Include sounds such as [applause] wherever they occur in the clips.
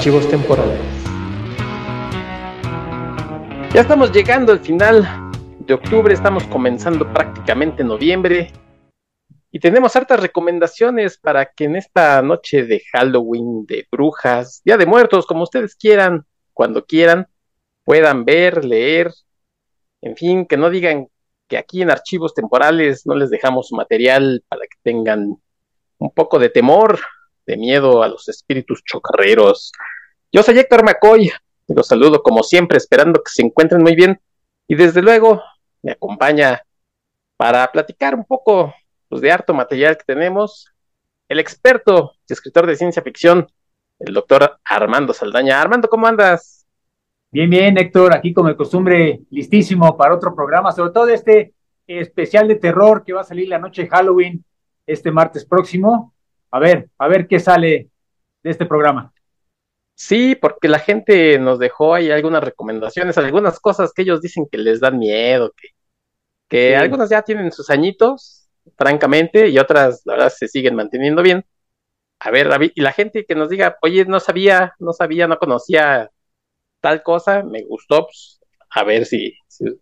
Archivos temporales. Ya estamos llegando al final de octubre, estamos comenzando prácticamente noviembre y tenemos hartas recomendaciones para que en esta noche de Halloween, de brujas, Día de Muertos, como ustedes quieran, cuando quieran, puedan ver, leer, en fin, que no digan que aquí en archivos temporales no les dejamos material para que tengan un poco de temor de miedo a los espíritus chocarreros. Yo soy Héctor McCoy, los saludo como siempre, esperando que se encuentren muy bien y desde luego me acompaña para platicar un poco pues, de harto material que tenemos el experto y escritor de ciencia ficción, el doctor Armando Saldaña. Armando, ¿cómo andas? Bien, bien, Héctor, aquí como de costumbre, listísimo para otro programa, sobre todo este especial de terror que va a salir la noche de Halloween este martes próximo a ver, a ver qué sale de este programa. Sí, porque la gente nos dejó ahí algunas recomendaciones, algunas cosas que ellos dicen que les dan miedo, que, que algunas ya tienen sus añitos, francamente, y otras, la verdad, se siguen manteniendo bien. A ver, David, y la gente que nos diga, oye, no sabía, no sabía, no conocía tal cosa, me gustó, pues, a ver si,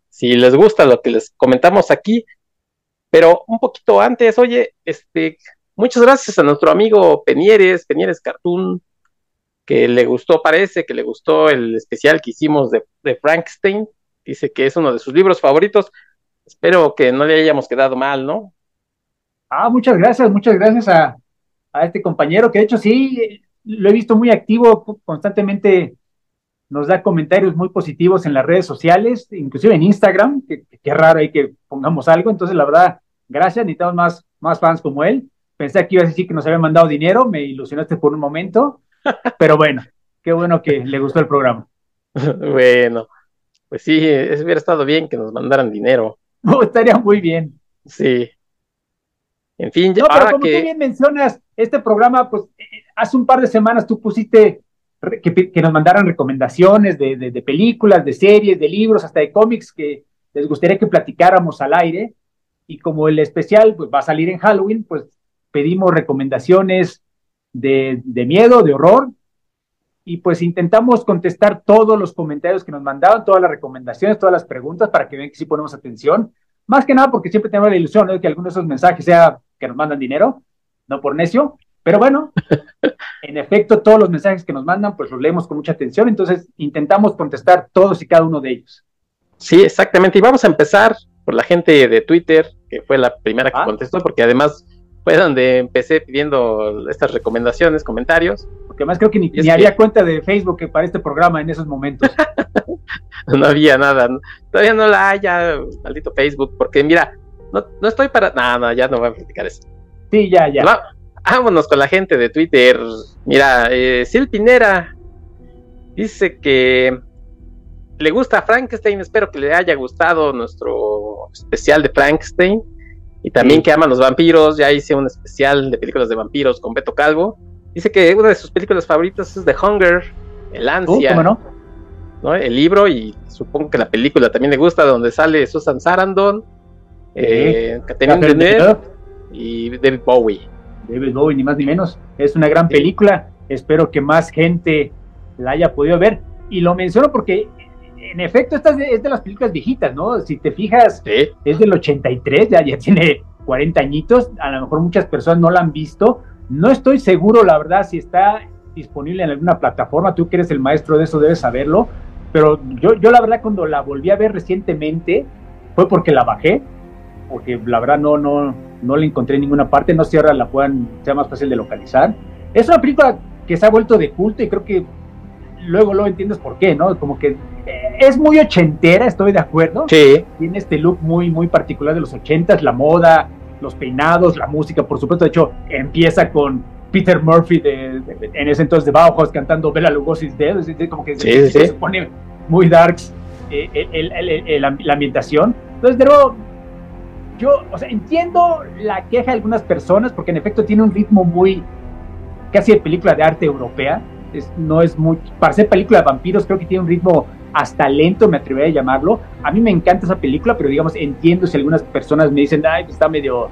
si les gusta lo que les comentamos aquí. Pero un poquito antes, oye, este, Muchas gracias a nuestro amigo Penieres, Penieres Cartoon, que le gustó, parece que le gustó el especial que hicimos de, Frankenstein. Dice que es uno de sus libros favoritos. Espero que no le hayamos quedado mal, ¿no? Ah, muchas gracias, muchas gracias a, este compañero, que de hecho sí, lo he visto muy activo, constantemente nos da comentarios muy positivos en las redes sociales, inclusive en Instagram, que, raro ahí que pongamos algo, entonces la verdad, gracias, necesitamos más, más fans como él. Pensé que ibas a decir que nos había mandado dinero, me ilusionaste por un momento, pero bueno, qué bueno que le gustó el programa. [laughs] bueno, pues sí, es, hubiera estado bien que nos mandaran dinero. No, [laughs] estaría muy bien. Sí. En fin, ya no, pero como que... bien mencionas, este programa, pues eh, hace un par de semanas tú pusiste que, nos mandaran recomendaciones de, de, películas, de series, de libros, hasta de cómics que les gustaría que platicáramos al aire. Y como el especial pues, va a salir en Halloween, pues pedimos recomendaciones de, miedo, de horror, y pues intentamos contestar todos los comentarios que nos mandaban, todas las recomendaciones, todas las preguntas para que vean que sí ponemos atención. Más que nada porque siempre tenemos la ilusión de que alguno de esos mensajes sea que nos mandan dinero, no por necio. Pero bueno, [laughs] en efecto, todos los mensajes que nos mandan, pues los leemos con mucha atención. Entonces intentamos contestar todos y cada uno de ellos. Sí, exactamente. Y vamos a empezar por la gente de Twitter, que fue la primera que ah. contestó, porque además fue donde empecé pidiendo estas recomendaciones, comentarios. Porque además creo que ni, había cuenta de Facebook para este programa en esos momentos. [laughs] no había nada. Todavía no la haya, maldito Facebook, porque mira, no, no estoy para. No, no, ya no voy a platicar eso. Sí, ya, ya. vámonos con la gente de Twitter. Mira, eh, Sil Pinera dice que le gusta Frankenstein. Espero que le haya gustado nuestro especial de Frankenstein. Y también que ama los vampiros, ya hice un especial de películas de vampiros con Beto Calvo. Dice que una de sus películas favoritas es The Hunger, El Ansia. ¿cómo no? El libro y supongo que la película también le gusta, donde sale Susan Sarandon, eh, Catherine Deneuve y David Bowie. David Bowie, ni más ni menos. Es una gran película. Espero que más gente la haya podido ver. Y lo menciono porque en efecto, esta es de, las películas viejitas, ¿no? Si te fijas, es del 83, ya, ya tiene 40 añitos, a lo mejor muchas personas no la han visto. No estoy seguro, la verdad, si está disponible en alguna plataforma, tú que eres el maestro de eso debes saberlo, pero yo, yo la verdad cuando la volví a ver recientemente fue porque la bajé, porque la verdad no, no, no la encontré en ninguna parte, no sé si ahora la puedan, sea más fácil de localizar. Es una película que se ha vuelto de culto y creo que luego lo entiendes por qué, ¿no? Como que eh, es muy ochentera, estoy de acuerdo. Sí. Tiene este look muy, muy particular de los ochentas, la moda, los peinados, la música, por supuesto. De hecho, empieza con Peter Murphy de, en ese entonces de Bauhaus cantando Bela Lugosi's Dead, como que se, pone muy darks eh, la ambientación. Entonces, de nuevo, yo, o sea, entiendo la queja de algunas personas porque en efecto tiene un ritmo muy casi de película de arte europea. Es, no es muy, para ser película de vampiros creo que tiene un ritmo hasta lento, me atrevería a llamarlo. A mí me encanta esa película, pero digamos, entiendo si algunas personas me dicen, ay, está medio,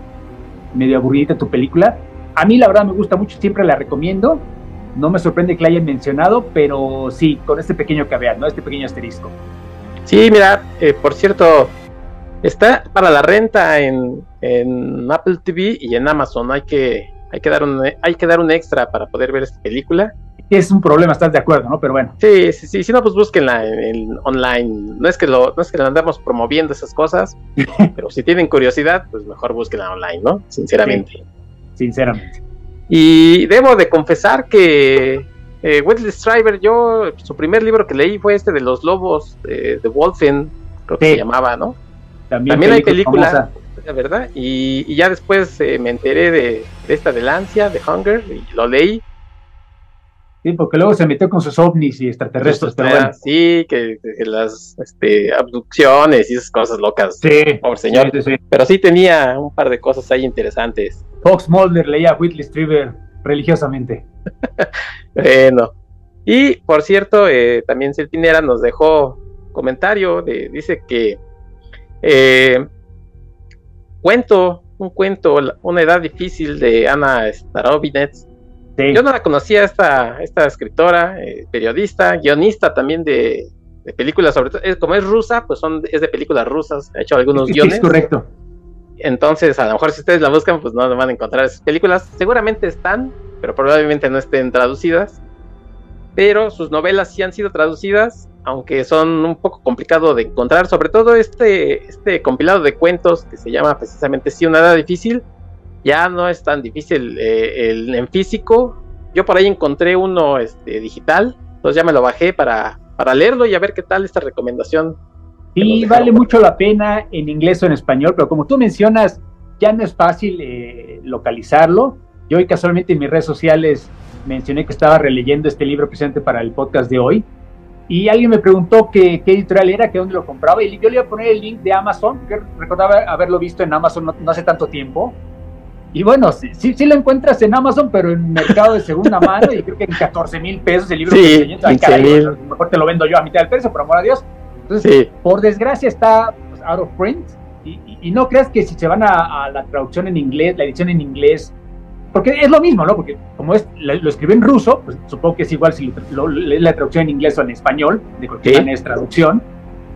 medio aburrida tu película. A mí la verdad me gusta mucho, siempre la recomiendo. No me sorprende que la hayan mencionado, pero sí, con este pequeño caveat, ¿no? Este pequeño asterisco. Sí, mira, eh, por cierto, está para la renta en, en, Apple TV y en Amazon. Hay que, hay, que dar un, hay que dar un extra para poder ver esta película es un problema, estás de acuerdo, ¿no? Pero bueno. Sí, sí, sí, si no, pues búsquenla en, online. No es que lo, no es que andamos promoviendo esas cosas, [laughs] pero si tienen curiosidad, pues mejor búsquenla online, ¿no? Sinceramente. sinceramente. Y debo de confesar que eh, Wesley Striver, yo, su primer libro que leí fue este de los lobos de, Wolfen, creo que se llamaba, ¿no? También, hay película, ¿verdad? Y, ya después eh, me enteré de, de, esta de Lancia, de Hunger, y lo leí Sí, porque luego se metió con sus ovnis y extraterrestres. Pero Sí, que, las este, abducciones y esas cosas locas. Sí. Por señor. Pero sí tenía un par de cosas ahí interesantes. Fox Mulder leía a Whitley Strieber religiosamente. [laughs] bueno. Y por cierto, eh, también Celtinera nos dejó comentario. De, dice que eh, cuento, un cuento, una edad difícil de Ana Starovinets yo no la conocía esta, esta escritora, eh, periodista, guionista también de, películas, sobre todo, como es rusa, pues son, es de películas rusas, ha hecho algunos [laughs] guiones. es correcto. Entonces, a lo mejor si ustedes la buscan, pues no van a encontrar esas películas. Seguramente están, pero probablemente no estén traducidas. Pero sus novelas sí han sido traducidas, aunque son un poco complicado de encontrar. Sobre todo este, este compilado de cuentos que se llama precisamente Sí, una edad difícil ya no es tan difícil eh, el, en físico. Yo por ahí encontré uno este, digital, entonces ya me lo bajé para, para leerlo y a ver qué tal esta recomendación. Y vale mucho la pena en inglés o en español, pero como tú mencionas, ya no es fácil eh, localizarlo. Yo hoy casualmente en mis redes sociales mencioné que estaba releyendo este libro presente para el podcast de hoy. Y alguien me preguntó qué, editorial era, que dónde lo compraba. Y yo le iba a poner el link de Amazon, que recordaba haberlo visto en Amazon no hace tanto tiempo. Y bueno, sí, sí, lo encuentras en Amazon, pero en mercado de segunda mano, y creo que en 14 mil pesos el libro. Sí, que mejor te lo vendo yo a mitad del precio, por amor a Dios. Entonces, por desgracia está pues, out of print. Y, no creas que si se van a, la traducción en inglés, la edición en inglés, porque es lo mismo, ¿no? Porque como es, lo, escribe en ruso, pues supongo que es igual si lo, lees la traducción en inglés o en español, de cualquier manera es traducción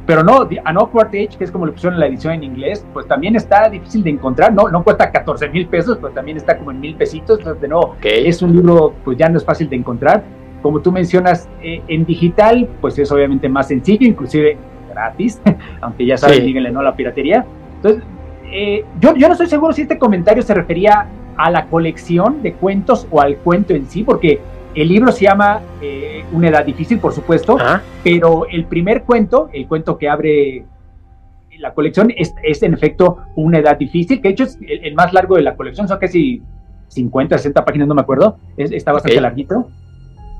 pero no, An Awkward Age, que es como le pusieron en la edición en inglés, pues también está difícil de encontrar, no, no cuesta 14 mil pesos, pues también está como en mil pesitos, entonces de nuevo, es un libro pues ya no es fácil de encontrar. Como tú mencionas, eh, en digital, pues es obviamente más sencillo, inclusive gratis, [laughs] aunque ya saben, díganle no a la piratería. Entonces, eh, yo, yo no estoy seguro si este comentario se refería a la colección de cuentos o al cuento en sí, porque el libro se llama eh, Una edad difícil, por supuesto, pero el primer cuento, el cuento que abre la colección, es, en efecto Una edad difícil, que de hecho es el, más largo de la colección, son casi 50, 60 páginas, no me acuerdo, está bastante larguito.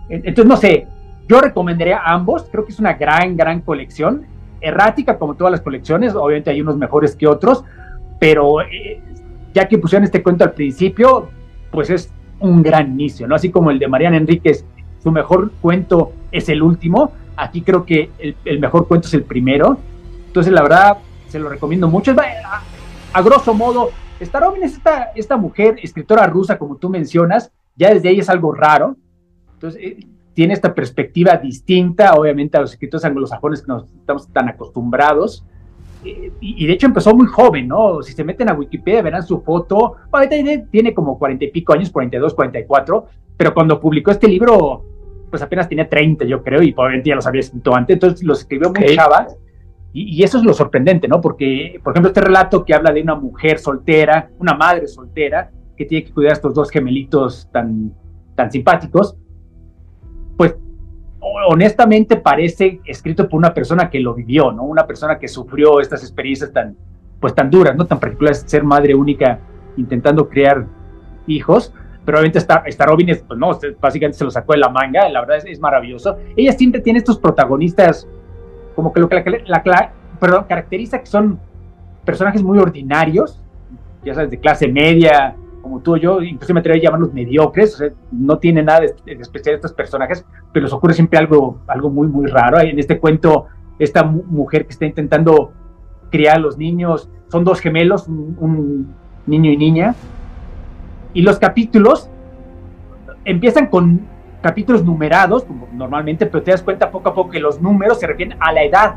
Entonces, no sé, yo recomendaría ambos, creo que es una gran, gran colección, errática como todas las colecciones, obviamente hay unos mejores que otros, pero eh, ya que pusieron este cuento al principio, pues es un gran inicio, ¿no? Así como el de Mariana Enríquez, su mejor cuento es el último, aquí creo que el, mejor cuento es el primero. Entonces, la verdad, se lo recomiendo mucho. A, a grosso modo, Starovin es esta, esta mujer, escritora rusa, como tú mencionas, ya desde ahí es algo raro. Entonces, eh, tiene esta perspectiva distinta, obviamente, a los escritores anglosajones que nos estamos tan acostumbrados. Eh, y, de hecho empezó muy joven, ¿no? Si se meten a Wikipedia verán su foto, ahorita tiene como cuarenta y pico años, 42, 44, pero cuando publicó este libro, pues apenas tenía 30, yo creo, y probablemente ya los había escrito antes, entonces los escribió muy chava, y, eso es lo sorprendente, ¿no? Porque, por ejemplo, este relato que habla de una mujer soltera, una madre soltera, que tiene que cuidar a estos dos gemelitos tan, tan simpáticos, pues honestamente parece escrito por una persona que lo vivió, ¿no? Una persona que sufrió estas experiencias tan, pues tan duras, ¿no? Tan particulares, ser madre única intentando crear hijos, pero obviamente esta Robin, es, pues no, básicamente se lo sacó de la manga, la verdad es, es maravilloso. Ella siempre tiene estos protagonistas, como que lo que la, caracteriza que son personajes muy ordinarios, ya sabes, de clase media, como tú o yo, incluso me atrevo a llamarlos mediocres, no tiene nada de, especial estos personajes, pero les ocurre siempre algo, algo muy, muy raro. En este cuento, esta mujer que está intentando criar a los niños, son dos gemelos, un, niño y niña, y los capítulos empiezan con capítulos numerados, como normalmente, pero te das cuenta poco a poco que los números se refieren a la edad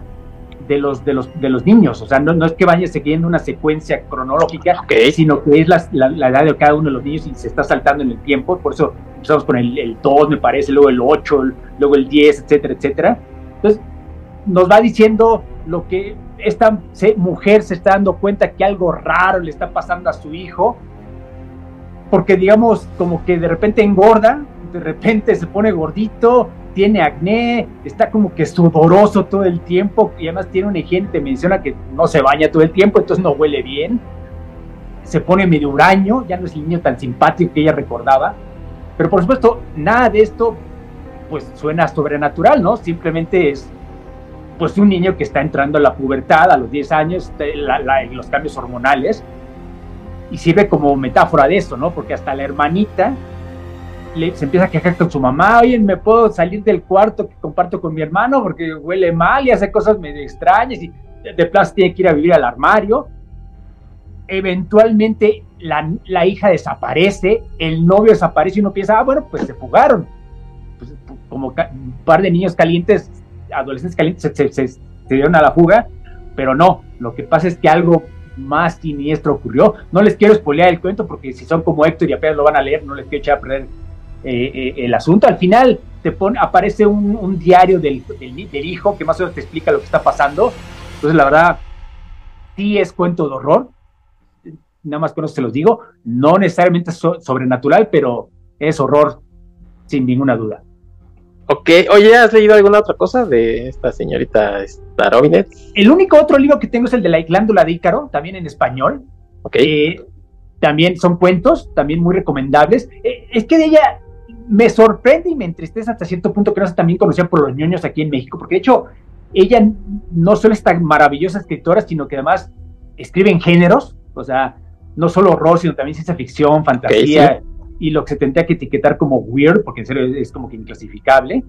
de los, de los, de los niños. O sea, no, no es que vaya siguiendo una secuencia cronológica, sino que es la, la, edad de cada uno de los niños y se está saltando en el tiempo. Por eso empezamos con el, el 2, me parece, luego el 8, luego el 10, etcétera, etcétera. Entonces, nos va diciendo lo que esta mujer se está dando cuenta que algo raro le está pasando a su hijo, porque digamos, como que de repente engorda, de repente se pone gordito, tiene acné, está como que sudoroso todo el tiempo y además tiene un higiene, menciona que no se baña todo el tiempo, entonces no huele bien. Se pone medio huraño, ya no es el niño tan simpático que ella recordaba. Pero por supuesto, nada de esto pues suena sobrenatural, ¿no? Simplemente es pues un niño que está entrando a la pubertad a los 10 años, los cambios hormonales, y sirve como metáfora de eso, ¿no? Porque hasta la hermanita se empieza a quejar con su mamá, oye, ¿me puedo salir del cuarto que comparto con mi hermano porque huele mal y hace cosas medio extrañas y de plazo tiene que ir a vivir al armario? Eventualmente la, la, hija desaparece, el novio desaparece y uno piensa, ah, bueno, pues se fugaron. Pues, como un par de niños calientes, adolescentes calientes, se, se dieron a la fuga, pero no, lo que pasa es que algo más siniestro ocurrió. No les quiero spoilear el cuento porque si son como Héctor y apenas lo van a leer, no les quiero echar a perder eh, eh, el asunto. Al final te pone, aparece un, diario del, del, hijo que más o menos te explica lo que está pasando. Entonces, la verdad, sí es cuento de horror. Nada más con eso se los digo. No necesariamente sobrenatural, pero es horror sin ninguna duda. Ok, oye, ¿has leído alguna otra cosa de esta señorita Starobinet? El único otro libro que tengo es el de la glándula de Ícaro, también en español. Ok. Eh, también son cuentos, también muy recomendables. es que de ella me sorprende y me entristece hasta cierto punto que no sea también conocida por los ñoños aquí en México, porque de hecho ella no solo es tan maravillosa escritora, sino que además escribe en géneros, o sea, no solo horror, sino también ciencia ficción, fantasía, y lo que se tendría que etiquetar como weird, porque en serio es, como que inclasificable.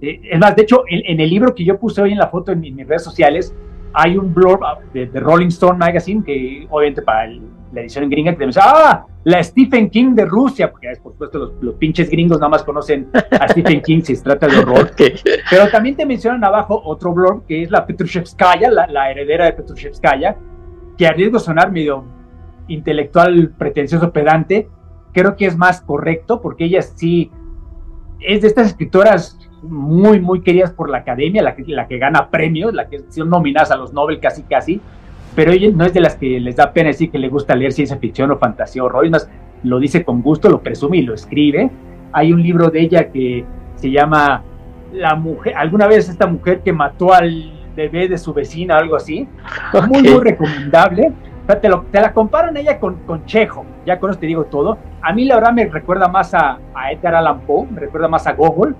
Eh, es más, de hecho, en, el libro que yo puse hoy en la foto en, mis redes sociales, hay un blurb de, de, Rolling Stone Magazine, que obviamente para la edición en gringa, que te dice, ah, la Stephen King de Rusia, porque por supuesto los, pinches gringos nada más conocen a Stephen King si se trata de horror. [laughs] Pero también te mencionan abajo otro blog que es la Petrushevskaya, la, heredera de Petrushevskaya, que a riesgo de sonar medio intelectual, pretencioso, pedante, creo que es más correcto porque ella sí es de estas escritoras muy, muy queridas por la academia, la que, la que gana premios, la que son nominadas a los Nobel casi, casi pero ella no es de las que les da pena decir que le gusta leer ciencia ficción o fantasía o horror, más lo dice con gusto, lo presume y lo escribe. Hay un libro de ella que se llama La mujer, alguna vez esta mujer que mató al bebé de su vecina, algo así. Muy, muy recomendable. te, te, la comparan ella con, con Chejo, ya con eso te digo todo. A mí la verdad me recuerda más a, a Edgar Allan Poe, me recuerda más a Gogol,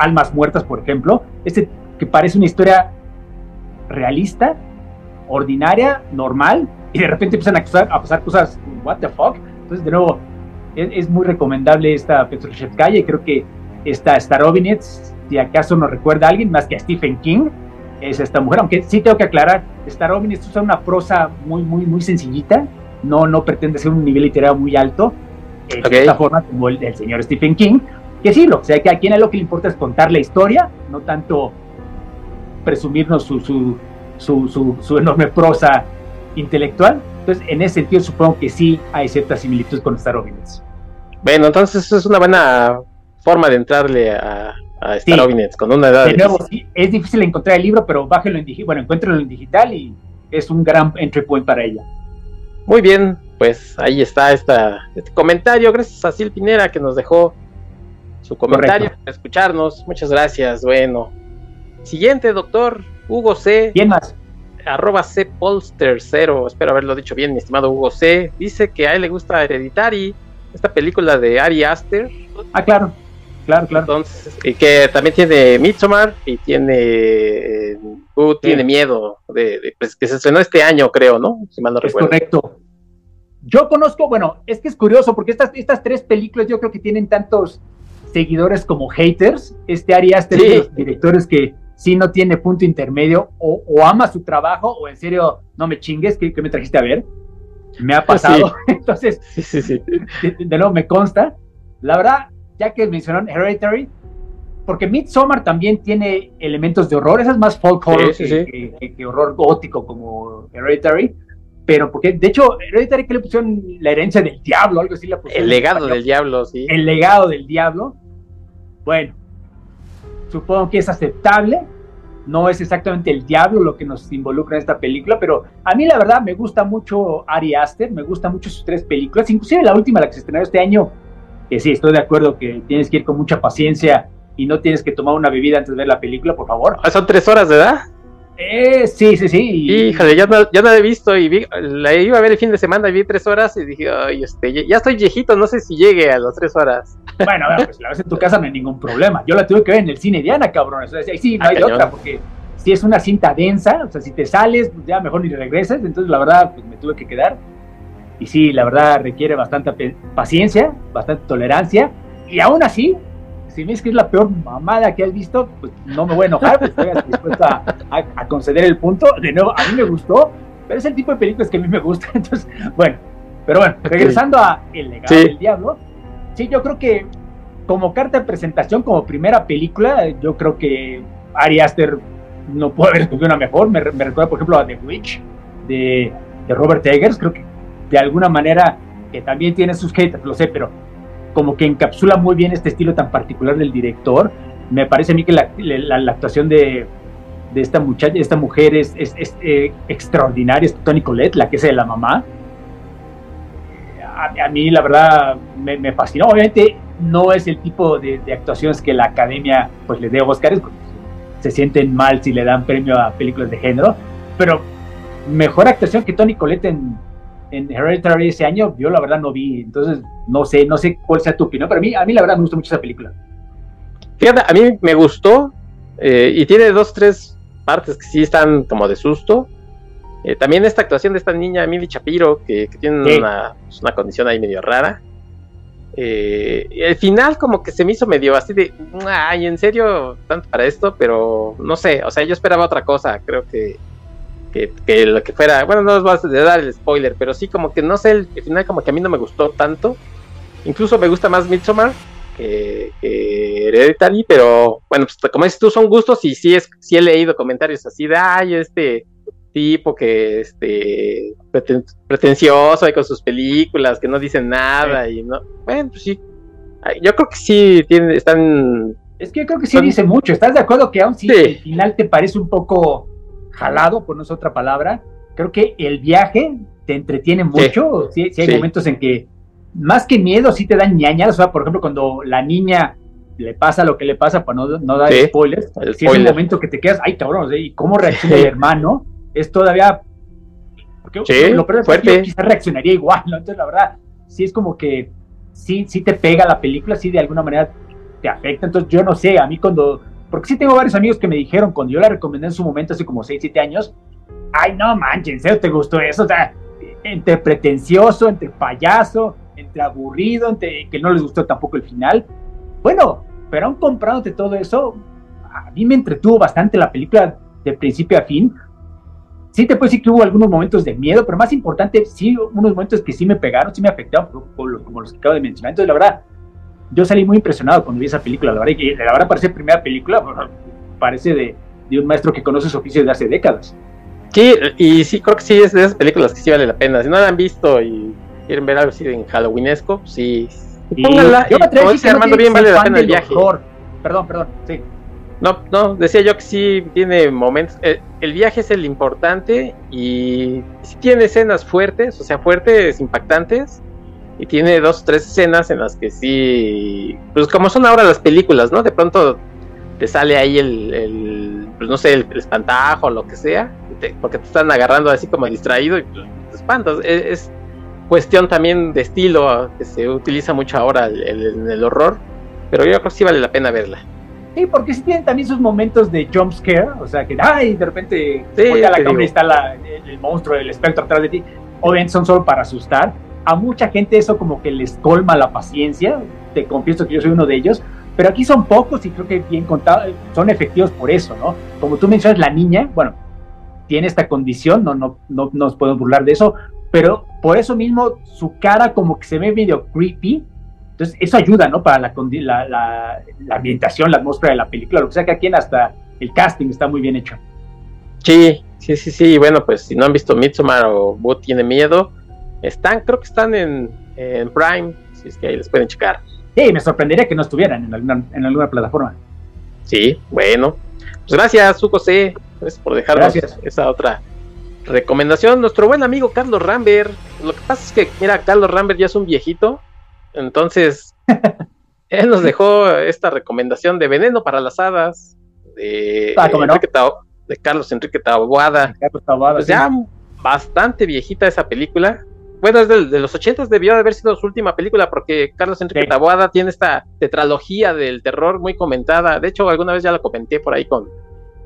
Almas Muertas, por ejemplo. Este que parece una historia realista, ordinaria, normal, y de repente empiezan a, a pasar cosas, what the fuck. Entonces, de nuevo, es, muy recomendable esta Petrushevskaya y creo que esta Starovinets, si acaso nos recuerda a alguien más que a Stephen King, es esta mujer, aunque sí tengo que aclarar, Starovinets usa una prosa muy, muy, muy sencillita, no, no pretende ser un nivel literario muy alto, de esta forma como el, del señor Stephen King, que sí, lo, o sea, que a quien a lo que le importa es contar la historia, no tanto presumirnos su, su, su, su, enorme prosa intelectual. Entonces, en ese sentido, supongo que sí hay cierta similitud con Star Bueno, entonces es una buena forma de entrarle a, a Star con una edad. De nuevo, sí, es difícil encontrar el libro, pero bájelo en digital, bueno, encuéntralo en digital y es un gran entry point para ella. Muy bien, pues ahí está esta, este comentario. Gracias a Sil Pinera que nos dejó su comentario, para escucharnos. Muchas gracias. Bueno, siguiente, doctor. Hugo C. ¿Quién más? arroba Cpolster0, espero haberlo dicho bien, mi estimado Hugo C, dice que a él le gusta Hereditary, esta película de Ari Aster. Ah, claro, claro, claro. Entonces, y que también tiene Midsommar y tiene uh, tiene miedo de, pues, que se estrenó este año, creo, ¿no? Si mal no es correcto. Yo conozco, bueno, es que es curioso porque estas, estas tres películas yo creo que tienen tantos seguidores como haters. Este Ari Aster de los directores que sí no tiene punto intermedio, o, ama su trabajo, o en serio, no me chingues, ¿qué, me trajiste a ver? Me ha pasado. [laughs] Entonces, de, nuevo, me consta. La verdad, ya que mencionaron Hereditary, porque Midsommar también tiene elementos de horror, esa es más folk horror que, horror gótico como Hereditary, pero porque, de hecho, Hereditary que le pusieron la herencia del diablo, algo así le pusieron. El legado del diablo, sí. El legado del diablo. Bueno, supongo que es aceptable. No es exactamente el diablo lo que nos involucra en esta película, pero a mí la verdad me gusta mucho Ari Aster, me gusta mucho sus tres películas, inclusive la última, la que se estrenó este año, que sí, estoy de acuerdo que tienes que ir con mucha paciencia y no tienes que tomar una bebida antes de ver la película, por favor. Ah, son tres horas, ¿verdad? Eh, sí, sí, sí. Híjole, ya no, la he visto y la iba a ver el fin de semana y vi tres horas y dije, ay, este, ya estoy viejito, no sé si llegue a las tres horas. [laughs] Bueno, pues la ves en tu casa no hay ningún problema. Yo la tuve que ver en el cine Diana, cabrón. O sea, sí, no ah, hay otra, porque si es una cinta densa, o sea, si te sales, pues ya mejor ni regreses. Entonces, la verdad, pues me tuve que quedar. Y sí, la verdad requiere bastante paciencia, bastante tolerancia. Y aún así, si me dices que es la peor mamada que has visto, pues no me voy a enojar, pues estoy dispuesto a, conceder el punto. De nuevo, a mí me gustó, pero es el tipo de películas que a mí me gusta. [laughs] Entonces, bueno, pero bueno, regresando a El legado del diablo, sí, yo creo que como carta de presentación, como primera película, yo creo que Ari Aster no puede haber escogido una mejor. Me, recuerda, por ejemplo, a The Witch de, de Robert Eggers. Creo que de alguna manera, que también tiene sus haters, lo sé, pero como que encapsula muy bien este estilo tan particular del director. Me parece a mí que la, actuación de, esta muchacha, esta mujer es, eh, extraordinaria, es Tony Colette, la que es de la mamá. A, mí la verdad me, fascinó. Obviamente no es el tipo de, actuaciones que la academia pues le dé Oscars, se sienten mal si le dan premio a películas de género, pero mejor actuación que Tony Colette en, en Hereditary ese año, yo la verdad no vi, entonces no sé, no sé cuál sea tu opinión, pero a mí, a mí la verdad me gustó mucho esa película. Fíjate, a mí me gustó eh, y tiene dos, tres partes que sí están como de susto. Eh, también esta actuación de esta niña, Emily Chapiro, que, tiene pues, una, condición ahí medio rara. Eh, el final como que se me hizo medio así de, ay, en serio, tanto para esto, pero no sé, o sea, yo esperaba otra cosa, creo que que, lo que fuera, bueno, no os voy a dar el spoiler, pero sí como que no sé, el, final como que a mí no me gustó tanto. Incluso me gusta más Midsommar que, que Hereditary, pero bueno, pues como dices tú, son gustos y sí, es, sí he leído comentarios así de, ay, este tipo que este pretencioso y con sus películas que no dicen nada y no bueno pues sí. Yo creo que sí tienen están es que yo creo que sí dice mucho estás de acuerdo que aún sí, el final te parece un poco jalado, por no es otra palabra. Creo que el viaje te entretiene mucho. Sí, hay momentos en que, más que miedo, sí te dan ñañas. O sea, por ejemplo, cuando la niña le pasa lo que le pasa, para no, no dar spoilers, si es un momento que te quedas, ay cabrón, ¿y cómo reacciona el hermano? Es todavía. Porque lo peor es que quizás reaccionaría igual, ¿no? Entonces, la verdad, sí es como que sí, sí te pega la película, sí de alguna manera te afecta. Entonces, yo no sé, a mí cuando porque sí tengo varios amigos que me dijeron cuando yo la recomendé en su momento, hace como 6, 7 años, ay, no manches, ¿en te gustó eso? O sea, entre pretencioso, entre payaso, entre aburrido, entre que no les gustó tampoco el final. Bueno, pero aún comprándote todo eso, a mí me entretuvo bastante la película de principio a fin. Sí te puedo decir que hubo algunos momentos de miedo, pero más importante, sí, unos momentos que sí me pegaron, sí me afectaron, como los que acabo de mencionar. Entonces, la verdad, yo salí muy impresionado cuando vi esa película, la verdad, que la verdad parece primera película, [laughs] parece de, de, un maestro que conoce su oficio desde hace décadas. Sí, y sí, creo que sí es de esas películas que sí vale la pena. Si no la han visto y quieren ver algo así en Halloweenesco, sí. Pónganla. Yo me atrevo que Armando bien vale la pena el viaje. Perdón, perdón, sí. No, no, decía yo que sí tiene momentos. Eh, el, viaje es el importante y sí tiene escenas fuertes, o sea, fuertes, impactantes y tiene dos o tres escenas en las que sí, pues como son ahora las películas, ¿no? De pronto te sale ahí el, pues no sé, el, espantajo o lo que sea, porque te están agarrando así como distraído y pues, te espantas. E, es, cuestión también de estilo que se utiliza mucho ahora en el, horror, pero yo creo que sí vale la pena verla. Sí, porque sí tienen también sus momentos de jump scare, o sea que, ay, de repente sí, a la cámara y está el, monstruo, el espectro atrás de ti. Obviamente son solo para asustar. A mucha gente eso como que les colma la paciencia, te confieso que yo soy uno de ellos, pero aquí son pocos y creo que bien contados, son efectivos por eso, ¿no? Como tú mencionas, la niña, bueno, tiene esta condición, no, no, no, no nos podemos burlar de eso, pero por eso mismo su cara como que se ve medio creepy, entonces eso ayuda, ¿no? Para la, la, la, ambientación, la atmósfera de la película, lo que sea que aquí hasta el casting está muy bien hecho. Sí, sí, sí, sí, bueno, pues si no han visto Midsommar o Boot tiene miedo, están, creo que están en, en Prime, si es que ahí les pueden checar. Sí, me sorprendería que no estuvieran en alguna, en alguna plataforma. Sí, bueno. Pues gracias, su José. Gracias por dejarnos esa otra recomendación. Nuestro buen amigo Carlos Rambert. Lo que pasa es que, mira, Carlos Rambert ya es un viejito. Entonces, [laughs] él nos dejó esta recomendación de Veneno para las Hadas. De, ah, de Carlos Enrique Taboada. Pues ya bastante viejita esa película bueno, es de, los ochentas debió de haber sido su última película porque Carlos Enrique Taboada tiene esta tetralogía del terror muy comentada. De hecho, alguna vez ya la comenté por ahí con,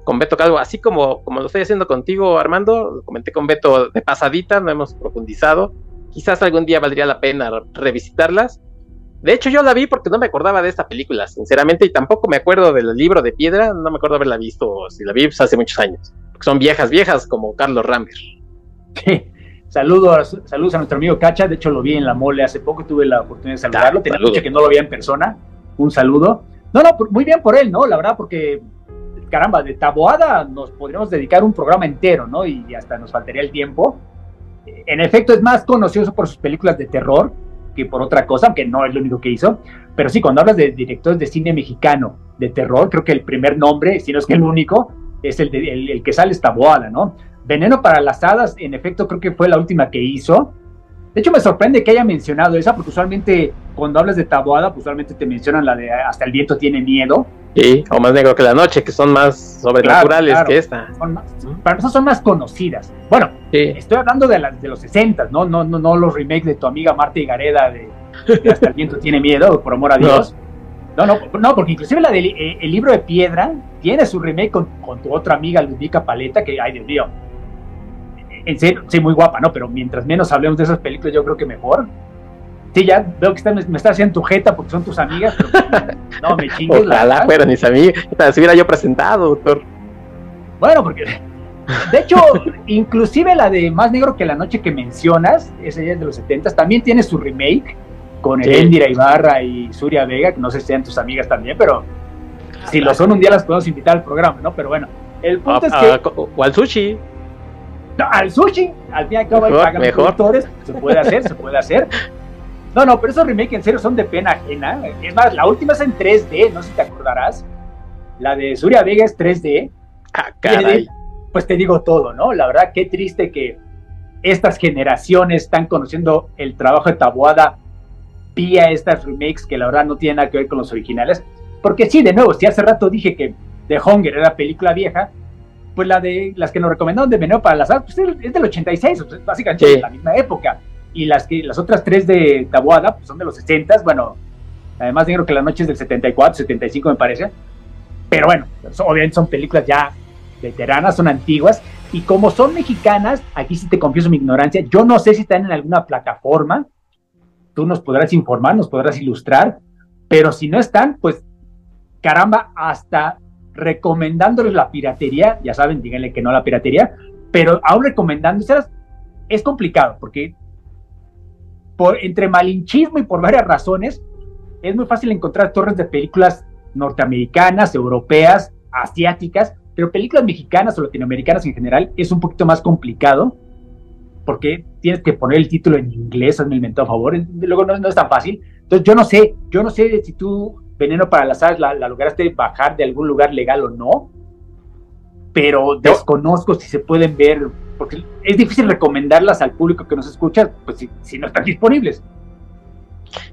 con Beto Calvo, así como, como lo estoy haciendo contigo, Armando, lo comenté con Beto de pasadita, no hemos profundizado. Quizás algún día valdría la pena revisitarlas. De hecho, yo la vi porque no me acordaba de esta película, sinceramente, y tampoco me acuerdo del libro de piedra, no me acuerdo haberla visto, si la vi pues, hace muchos años. Porque son viejas, viejas como Carlos Rambert. Sí. Saludos, saludos a nuestro amigo Cacha, de hecho lo vi en la mole hace poco, tuve la oportunidad de saludarlo, tenía mucho que no lo veía en persona, un saludo. No, no, muy bien por él, ¿no? La verdad, porque, caramba, de Taboada nos podríamos dedicar un programa entero, ¿no? Y hasta nos faltaría el tiempo. En efecto, es más conocido por sus películas de terror que por otra cosa, aunque no es lo único que hizo. Pero sí, cuando hablas de directores de cine mexicano de terror, creo que el primer nombre, si no es que el único, es el, el, el que sale es Taboada, ¿no? Veneno para las hadas, en efecto, creo que fue la última que hizo. De hecho, me sorprende que haya mencionado esa, porque usualmente cuando hablas de tabuada, pues usualmente te mencionan la de Hasta el viento tiene miedo. Sí, o Más negro que la noche, que son más sobrenaturales que esta. para nosotros son más conocidas. Bueno, estoy hablando de, las de los 60, ¿no? No, no, no los remakes de tu amiga Marta y Gareda de, Hasta el viento tiene miedo, por amor a [laughs] Dios. No, no, no, porque inclusive la del eh, el libro de piedra tiene su remake con, con tu otra amiga Ludica Paleta, que, ay Dios mío, en serio, sí, muy guapa, ¿no? Pero mientras menos hablemos de esas películas, yo creo que mejor. Sí, ya veo que me, me estás haciendo tu jeta porque son tus amigas, pero [laughs] no me chingues. Ojalá fueran mis amigas, si hubiera yo presentado, doctor. Bueno, porque de hecho, inclusive la de Más Negro que la Noche que mencionas, esa ya es de los 70 también tiene su remake con Elendira Ibarra y Suria Vega, que no sé si sean tus amigas también, pero si lo son un día las podemos invitar al programa, ¿no? Pero bueno, el punto ah, es que... Ah, o al sushi al sushi, al fin y al cabo pagan los productores, se puede hacer, se puede hacer. No, no, pero esos remakes en serio son de pena ajena. Es más, la última es en 3D, no sé si te acordarás. La de Surya Vega es 3D. Ah, caray. Pues te digo todo, ¿no? La verdad, qué triste que estas generaciones están conociendo el trabajo de Tabuada vía estas remakes que la verdad no tienen nada que ver con los originales. Porque sí, de nuevo, si hace rato dije que The Hunger era película vieja, pues la de las que nos recomendaron de Veneno para las Hadas, pues es del 86, básicamente de la misma época. Y las que las otras tres de Taboada pues son de los 60, bueno, además creo que la noche es del 74, 75 me parece. Pero bueno, obviamente son películas ya veteranas, son antiguas. Y como son mexicanas, aquí sí te confieso mi ignorancia, yo no sé si están en alguna plataforma. Tú nos podrás informar, nos podrás ilustrar. Pero si no están, pues caramba, hasta recomendándoles la piratería, ya saben, díganle que no la piratería, pero aún recomendándoselas es complicado porque por, entre malinchismo y por varias razones es muy fácil encontrar torres de películas norteamericanas, europeas, asiáticas, pero películas mexicanas o latinoamericanas en general es un poquito más complicado porque tienes que poner el título en inglés, hazme el a favor, luego no, no, es tan fácil. Entonces yo no sé, yo no sé si tú Veneno para las Aves la, lograste bajar de algún lugar legal o no, pero desconozco si se pueden ver, porque es difícil recomendarlas al público que nos escucha, pues si, no están disponibles.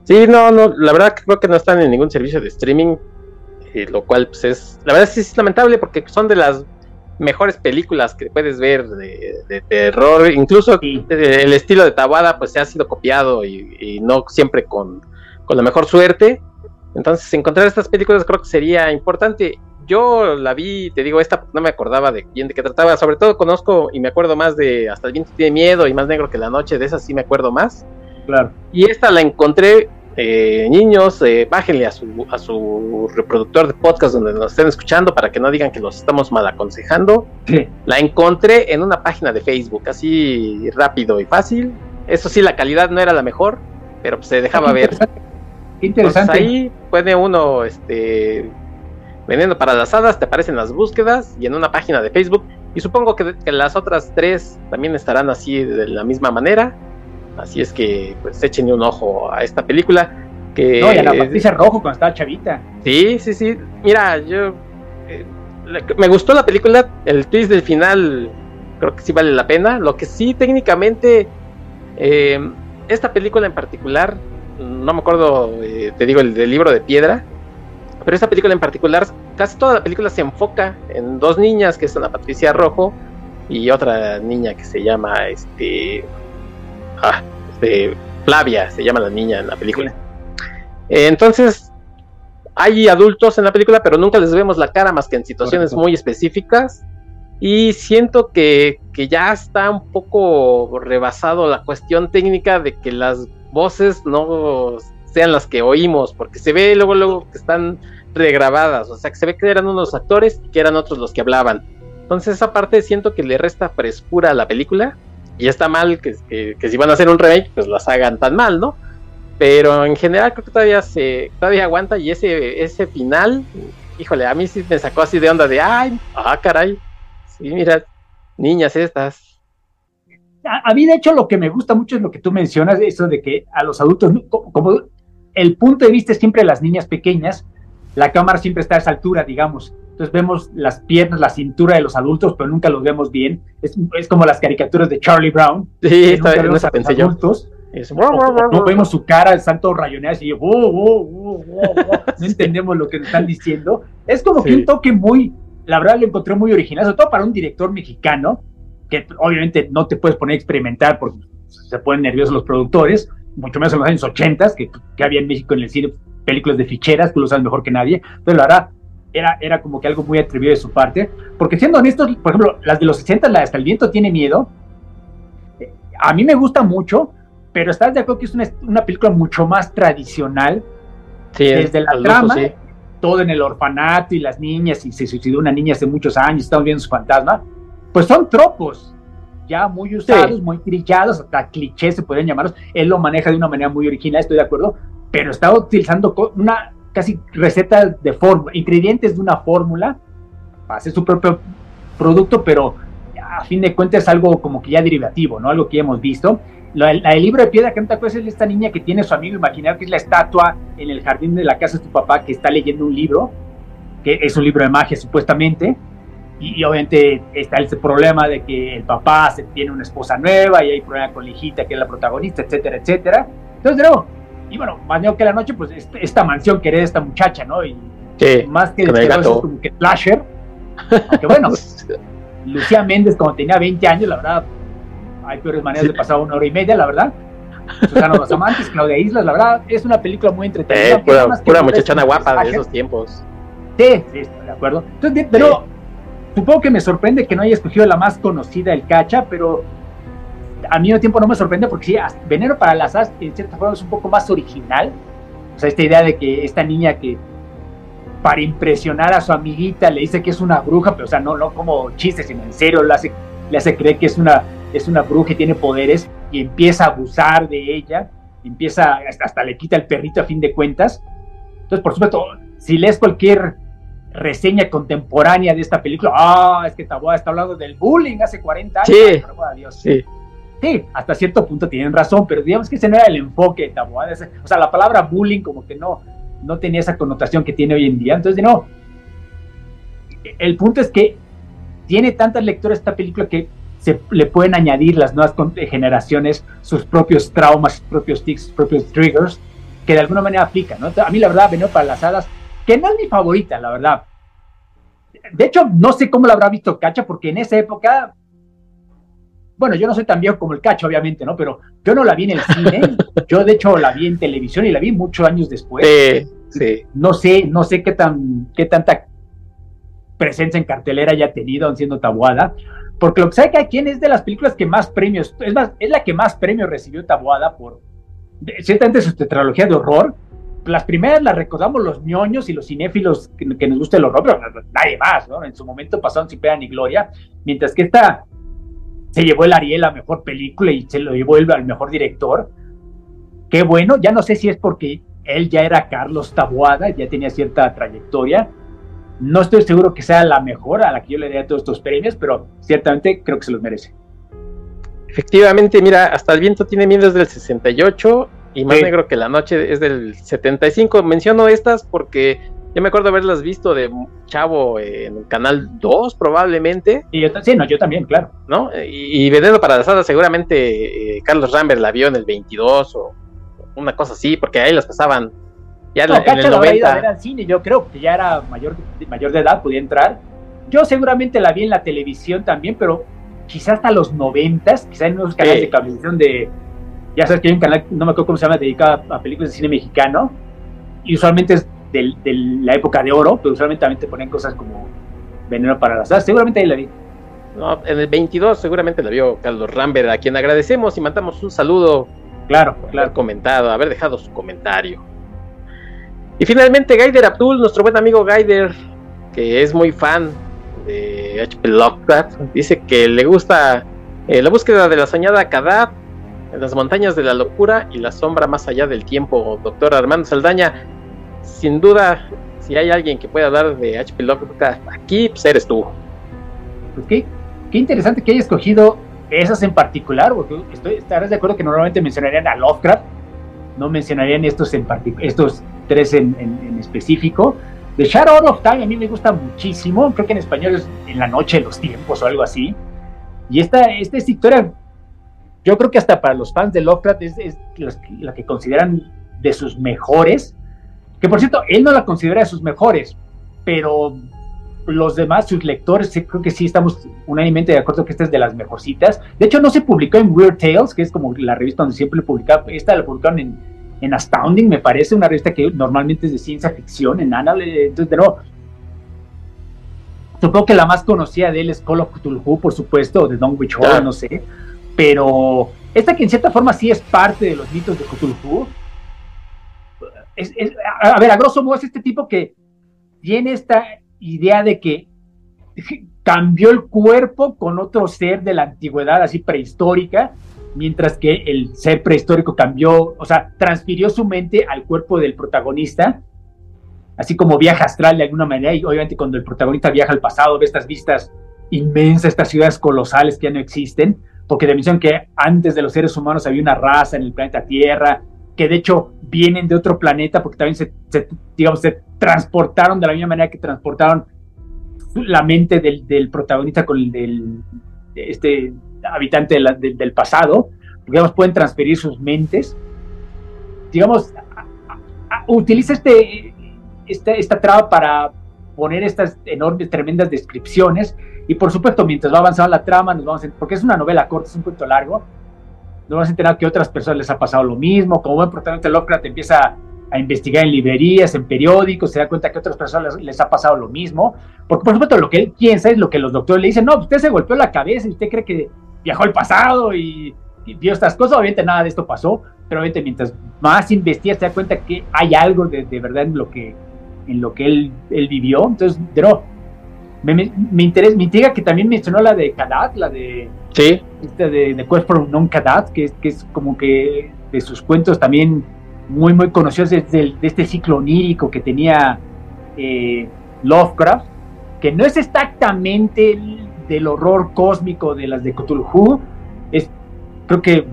Sí, no, no, la verdad que creo que no están en ningún servicio de streaming. eh, lo cual pues es, la verdad sí es lamentable porque son de las mejores películas que puedes ver de, terror, incluso el estilo de Tabada pues se ha sido copiado y, no siempre con, con, la mejor suerte, entonces encontrar estas películas creo que sería importante. Yo la vi, te digo, esta no me acordaba de bien de qué trataba, sobre todo conozco y me acuerdo más de Hasta el viento tiene miedo y Más negro que la noche, de esas sí me acuerdo más. Claro. Y esta la encontré eh, niños, eh, bájenle a su, a su reproductor de podcast donde nos estén escuchando para que no digan que los estamos mal aconsejando. La encontré en una página de Facebook, así rápido y fácil. Eso sí, la calidad no era la mejor, pero pues, se dejaba [laughs] ver. Interesante. ahí puede uno, este, vendiendo para las hadas, te aparecen las búsquedas y en una página de Facebook. Y supongo que, que las otras tres también estarán así de la misma manera Así es que, pues, échenle un ojo a esta película. Que, no, y a la Patricia Rojo cuando estaba chavita. Sí, sí, sí. Mira, yo. Eh, me gustó la película. El twist del final, creo que sí vale la pena. Lo que sí, técnicamente. Eh, esta película en particular, no me acuerdo, eh, te digo, el del libro de piedra. Pero esta película en particular, casi toda la película se enfoca en dos niñas, que son la Patricia Rojo y otra niña que se llama este ah, este, Flavia se llama la niña en la película. entonces, hay adultos en la película, pero nunca les vemos la cara más que en situaciones muy específicas. Y siento que, que, ya está un poco rebasado la cuestión técnica de que las voces no sean las que oímos, porque se ve luego, luego que están regrabadas, o sea, que se ve que eran unos actores y que eran otros los que hablaban. Entonces esa parte siento que le resta frescura a la película y está mal que, si van a hacer un remake, pues las hagan tan mal, ¿no? Pero en general creo que todavía se todavía aguanta y ese ese final, híjole, a mí sí me sacó así de onda de, ay, ah, caray, sí, mira, niñas estas. A, mí de hecho lo que me gusta mucho es lo que tú mencionas, eso de que a los adultos, como, el punto de vista es siempre las niñas pequeñas, la cámara siempre está a esa altura, digamos. Entonces vemos las piernas, la cintura de los adultos, pero nunca los vemos bien. Es, como las caricaturas de Charlie Brown. Sí, está bien, esa pensé adultos. no, vemos su cara, están todos rayoneados y no entendemos lo que nos están diciendo. Es como que un toque muy, la verdad lo encontré muy original, sobre todo para un director mexicano, que obviamente no te puedes poner a experimentar porque se ponen nerviosos los productores, mucho menos en los años 80, que, que había en México en el cine películas de ficheras, tú lo sabes mejor que nadie, pero la verdad era, era como que algo muy atrevido de su parte, porque siendo honestos, por ejemplo, las de los 60, la Hasta el viento tiene miedo, eh, a mí me gusta mucho, pero estás de acuerdo que es una, una película mucho más tradicional, desde la trama, todo en el orfanato y las niñas, y se suicidó una niña hace muchos años, estamos viendo su fantasma, pues son tropos, ya muy usados, muy trillados, hasta clichés se pueden llamarlos, él lo maneja de una manera muy original, estoy de acuerdo, pero está utilizando una casi receta de forma, ingredientes de una fórmula para hacer su propio producto, pero a fin de cuentas es algo como que ya derivativo, ¿no? Algo que ya hemos visto. La, el libro de piedra que no te acuerdas es esta niña que tiene su amigo imaginario, que es la estatua en el jardín de la casa de tu papá, que está leyendo un libro, que es un libro de magia supuestamente, y, obviamente está ese problema de que el papá se, tiene una esposa nueva y hay problema con la hijita que es la protagonista, etcétera, etcétera. Entonces, luego, y bueno, más que la noche, pues este, esta mansión que esta muchacha, ¿no? Y más que, que, como que slasher. Aunque bueno, [laughs] Lucía Méndez, como tenía 20 años, la verdad, hay peores maneras de pasar una hora y media, la verdad. Susana Los Amantes, Claudia Islas, la verdad, es una película muy entretenida. Eh, pura, muchachona guapa de esos tiempos. Sí, sí, estoy de acuerdo. Entonces, pero supongo que me sorprende que no haya escogido la más conocida, el Cacha, pero al mismo tiempo no me sorprende porque sí, Veneno para las As en cierta forma es un poco más original. O sea, esta idea de que esta niña que para impresionar a su amiguita le dice que es una bruja, pero o sea, no, no como chistes, sino en serio le hace, le hace creer que es una, es una bruja y tiene poderes y empieza a abusar de ella, empieza, hasta, hasta le quita el perrito a fin de cuentas. Entonces, por supuesto, si lees cualquier reseña contemporánea de esta película, ah, es que Taboada está hablando del bullying hace 40 años. Sí, Dios. sí sí, hasta cierto punto tienen razón, pero digamos que ese no era el enfoque de Taboada. O sea, la palabra bullying como que no, no tenía esa connotación que tiene hoy en día. Entonces, no. El punto es que tiene tantas lecturas esta película que se le pueden añadir las nuevas generaciones sus propios traumas, sus propios tics, sus propios triggers, que de alguna manera aplican. ¿no? A mí, la verdad, Veneno para las Hadas que no es mi favorita, la verdad. De hecho, no sé cómo la habrá visto Cacha, porque en esa época, bueno, yo no soy tan viejo como el Cacha, obviamente, ¿no? Pero yo no la vi en el cine, [laughs] yo de hecho la vi en televisión y la vi muchos años después. Sí, sí. No sé, no sé qué tan, qué tanta presencia en cartelera haya tenido siendo Tabuada, porque lo que sabe que quien es de las películas que más premios, es más, es la que más premios recibió Tabuada por, ciertamente su tetralogía de horror, las primeras las recordamos los ñoños y los cinéfilos que, nos gusta el horror, pero nadie más, ¿no? En su momento pasaron sin pena ni gloria, mientras que esta se llevó el Ariel a mejor película y se lo llevó al mejor director. Qué bueno, ya no sé si es porque él ya era Carlos Taboada, ya tenía cierta trayectoria. No estoy seguro que sea la mejor a la que yo le dé todos estos premios, pero ciertamente creo que se los merece. Efectivamente, mira, hasta el viento tiene miedo desde el 68 y Más Negro que la Noche es del 75. Menciono estas porque yo me acuerdo haberlas visto de chavo en el canal 2, probablemente. Y yo, sí, no, yo también, claro. ¿No? Y, y para la Sala, seguramente eh, Carlos Rambert la vio en el 22 o una cosa así, porque ahí las pasaban. Ya no, en el 90. Ido a ver al cine, yo creo que ya era mayor, mayor de edad, podía entrar. Yo seguramente la vi en la televisión también, pero quizás hasta los 90, quizás en unos canales de televisión de ya sabes que hay un canal, no me acuerdo cómo se llama, dedicado a, películas de cine mexicano, y usualmente es de, la época de oro, pero usualmente también te ponen cosas como Veneno para las Aves, seguramente ahí la vi. No, en el 22 seguramente la vio Carlos Rambert, a quien agradecemos y mandamos un saludo. Claro, por claro. Haber comentado, haber dejado su comentario. Y finalmente Gaider Abdul, nuestro buen amigo Gaider, que es muy fan de H.P. Lovecraft, dice que le gusta eh, la búsqueda de la soñada Kadat las montañas de la locura y la sombra más allá del tiempo, doctor Armando Saldaña. Sin duda, si hay alguien que pueda dar de H.P. Lovecraft aquí, pues eres tú. Pues qué, interesante que haya escogido esas en particular, porque estoy, estarás de acuerdo que normalmente mencionarían a Lovecraft, no mencionarían estos, en estos tres en, específico. The Shadow of Time a mí me gusta muchísimo, creo que en español es En la noche de los tiempos o algo así. Y esta, esta historia yo creo que hasta para los fans de Lovecraft es, la, que consideran de sus mejores, que por cierto, él no la considera de sus mejores, pero los demás, sus lectores, creo que sí estamos unánimemente de acuerdo que esta es de las mejorcitas. De hecho, no se publicó en Weird Tales, que es como la revista donde siempre publicaba, esta la publicaron en, en Astounding, me parece, una revista que normalmente es de ciencia ficción, en Annal, entonces, de nuevo, supongo que la más conocida de él es Call of Cthulhu, por supuesto, o de Don Witch no sé, pero esta que en cierta forma sí es parte de los mitos de Cthulhu. a ver, a grosso modo es este tipo que tiene esta idea de que [laughs] cambió el cuerpo con otro ser de la antigüedad, así prehistórica, mientras que el ser prehistórico cambió, o sea, transfirió su mente al cuerpo del protagonista, así como viaja astral de alguna manera, y obviamente cuando el protagonista viaja al pasado, ve estas vistas inmensas, estas ciudades colosales que ya no existen, porque te mencionan que antes de los seres humanos había una raza en el planeta Tierra, que de hecho vienen de otro planeta, porque también se, digamos, se transportaron de la misma manera que transportaron la mente del, protagonista con el del este habitante del pasado, digamos, pueden transferir sus mentes. Digamos, utiliza este, esta, esta traba para poner estas enormes, tremendas descripciones y por supuesto, mientras va avanzando la trama, nos vamos a, porque es una novela corta, es un cuento largo, nos vamos a enterar que a otras personas les ha pasado lo mismo. Como buen protagonista, Lovecraft empieza a investigar en librerías, en periódicos, se da cuenta que a otras personas les, ha pasado lo mismo. Porque, por supuesto, lo que él piensa es lo que los doctores le dicen: No, usted se golpeó la cabeza y usted cree que viajó al pasado y, vio estas cosas. Obviamente, nada de esto pasó, pero obviamente, mientras más investiga, se da cuenta que hay algo de, verdad en lo que, en lo que él, él vivió. Entonces, de nuevo, me, me, interesa, me intriga que también mencionó la de Kadat, la de. Sí. Esta de, de Quest for Non Kadat, que, que es como que de sus cuentos también muy, muy conocidos desde de este ciclo onírico que tenía eh, Lovecraft, que no es exactamente del horror cósmico de las de Cthulhu, es, creo que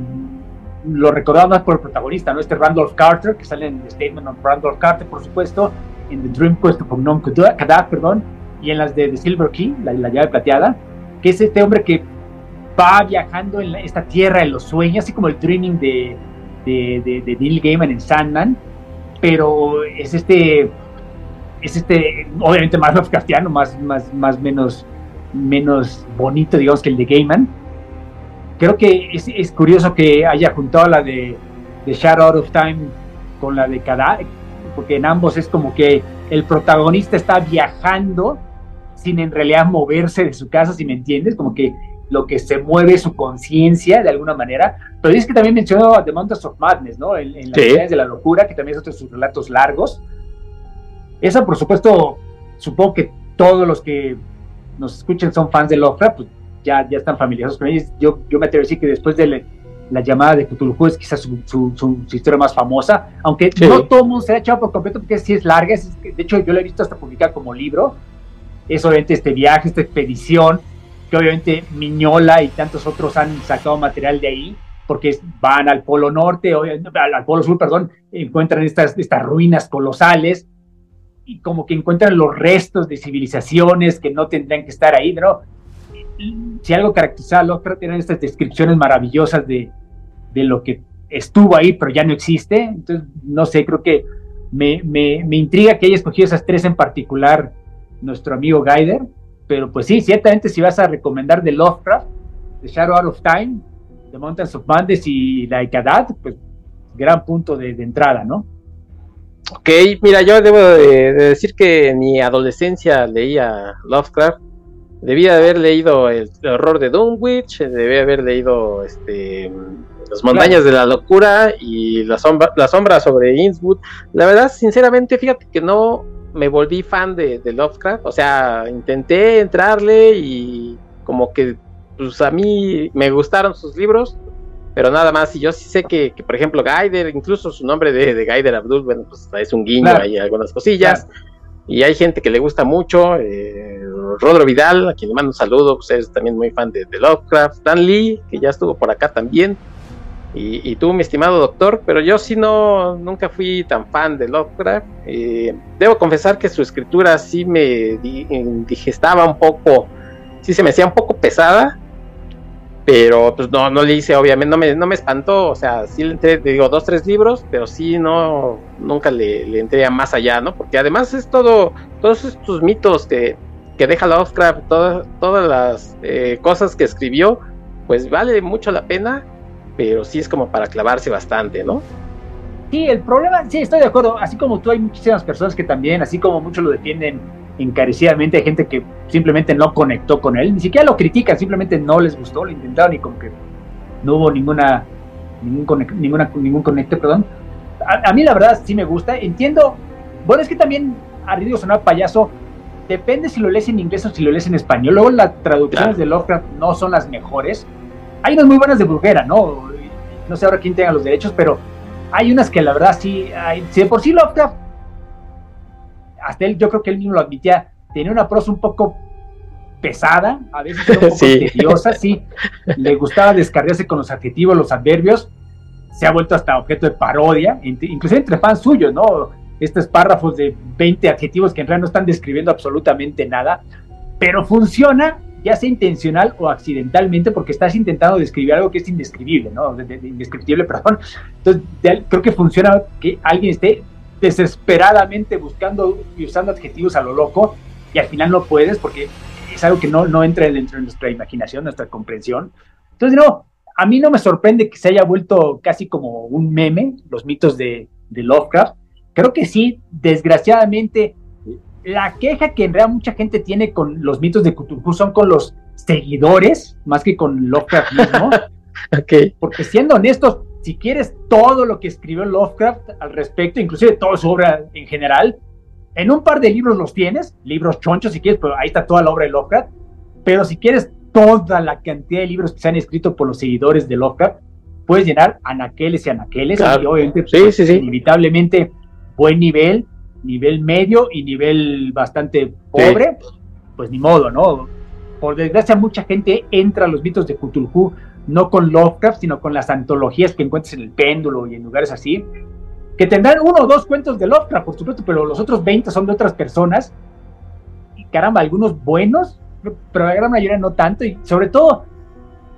lo recordaba más por el protagonista, ¿no? Este Randolph Carter, que sale en The Statement of Randolph Carter, por supuesto, en The Dream Quest of Non Kadat, perdón, y en las de The Silver Key, la, llave plateada, que es este hombre que va viajando en esta tierra de los sueños, así como el dreaming de, de, de, Neil Gaiman en Sandman, pero es este es este, obviamente más [laughs] Lovecraftiano, más, más, más menos, menos bonito, digamos, que el de Gaiman. Creo que es, es curioso que haya juntado la de, de Shadow Out of Time con la de Kada, porque en ambos es como que el protagonista está viajando sin en realidad moverse de su casa, si me entiendes, como que lo que se mueve es su conciencia de alguna manera. Pero dices que también mencionó The Mountains of Madness, ¿no? En, las sí. de la locura, que también es otro de sus relatos largos. Esa, por supuesto, supongo que todos los que nos escuchen son fans de Lovecraft, pues ya, ya están familiarizados con ellos. Yo, yo me atrevo a decir que después de la llamada de Cthulhu es quizás su, su, historia más famosa, aunque no todo el mundo se ha echado por completo porque sí es larga. de hecho, yo la he visto hasta publicar como libro. Es obviamente este viaje, esta expedición, que obviamente Miñola y tantos otros han sacado material de ahí, porque van al Polo Norte, al, al Polo Sur, perdón, encuentran estas, estas ruinas colosales y como que encuentran los restos de civilizaciones que no tendrían que estar ahí, ¿no? Si algo caracteriza a Lovecraft tienen estas descripciones maravillosas de, de, lo que estuvo ahí, pero ya no existe. Entonces, no sé, creo que me, me, me intriga que haya escogido esas tres en particular nuestro amigo Gaider, pero pues sí, ciertamente si vas a recomendar de Lovecraft, The Shadow Out of Time, The Mountains of Madness y La Icadad, pues gran punto de, entrada, ¿no? Ok, mira, yo debo de, de, decir que en mi adolescencia leía Lovecraft. Debía haber leído el, horror de Dunwich, debía haber leído este las montañas de la locura y la sombra, la sombra sobre Innswood. La verdad, sinceramente, fíjate que no me volví fan de, de, Lovecraft, o sea, intenté entrarle y como que pues a mí me gustaron sus libros, pero nada más, y yo sí sé que, que por ejemplo, Gaider, incluso su nombre de, de Gaider Abdul, bueno, pues es un guiño, claro. hay algunas cosillas, claro. Y hay gente que le gusta mucho, eh, Rodro Vidal, a quien le mando un saludo, pues es también muy fan de, de Lovecraft, Stan Lee, que ya estuvo por acá también, y, y, tú, mi estimado doctor, pero yo sí no, nunca fui tan fan de Lovecraft. Eh, debo confesar que su escritura sí me digestaba un poco, sí se me hacía un poco pesada, pero pues no, no le hice, obviamente, no me, no me espantó, o sea, sí le entré, digo, dos, tres libros, pero sí no, nunca le, le entré a más allá, ¿no? Porque además es todo, todos estos mitos que, que deja Lovecraft, todas, todas las eh, cosas que escribió, pues vale mucho la pena pero sí es como para clavarse bastante, ¿no? Sí, el problema, sí, estoy de acuerdo, así como tú hay muchísimas personas que también, así como muchos lo defienden encarecidamente, hay gente que simplemente no conectó con él, ni siquiera lo critican, simplemente no les gustó, lo intentaron y como que no hubo ninguna, ningún, conect, ninguna, ningún conecte, perdón. A, a, mí la verdad sí me gusta, entiendo, bueno, es que también a Río sonar payaso, depende si lo lees en inglés o si lo lees en español, luego las traducciones claro. de Lovecraft no son las mejores, hay unas muy buenas de brujera, ¿no? No sé ahora quién tenga los derechos, pero hay unas que la verdad sí, hay, si de por sí Lovecraft, hasta él, yo creo que él mismo lo admitía, tenía una prosa un poco pesada, a veces un poco [laughs] sí. tediosa, sí, le gustaba descargarse con los adjetivos, los adverbios, se ha vuelto hasta objeto de parodia, inclusive entre fans suyos, ¿no? Estos párrafos de 20 adjetivos que en realidad no están describiendo absolutamente nada, pero funciona ya sea intencional o accidentalmente, porque estás intentando describir algo que es indescribible, ¿no? De, de, indescriptible, [laughs] perdón. Entonces, de, creo que funciona que alguien esté desesperadamente buscando y usando adjetivos a lo loco y al final no puedes porque es algo que no, no entra dentro de nuestra imaginación, nuestra comprensión. Entonces, no, a mí no me sorprende que se haya vuelto casi como un meme los mitos de, de Lovecraft. Creo que sí, desgraciadamente la queja que en realidad mucha gente tiene con los mitos de Cthulhu son con los seguidores, más que con Lovecraft mismo. [laughs] okay. Porque siendo honestos, si quieres todo lo que escribió Lovecraft al respecto, inclusive toda su obra en general, en un par de libros los tienes, libros chonchos si quieres, pero ahí está toda la obra de Lovecraft. Pero si quieres toda la cantidad de libros que se han escrito por los seguidores de Lovecraft, puedes llenar anaqueles y anaqueles, claro. y obviamente, sí, pues, sí, sí. inevitablemente, buen nivel, nivel medio y nivel bastante pobre, pues ni modo, ¿no? Por desgracia, mucha gente entra a los mitos de Cthulhu no con Lovecraft, sino con las antologías que encuentras en el péndulo y en lugares así, que tendrán uno o dos cuentos de Lovecraft, por supuesto, pero los otros 20 son de otras personas. Y caramba, algunos buenos, pero la gran mayoría no tanto, y sobre todo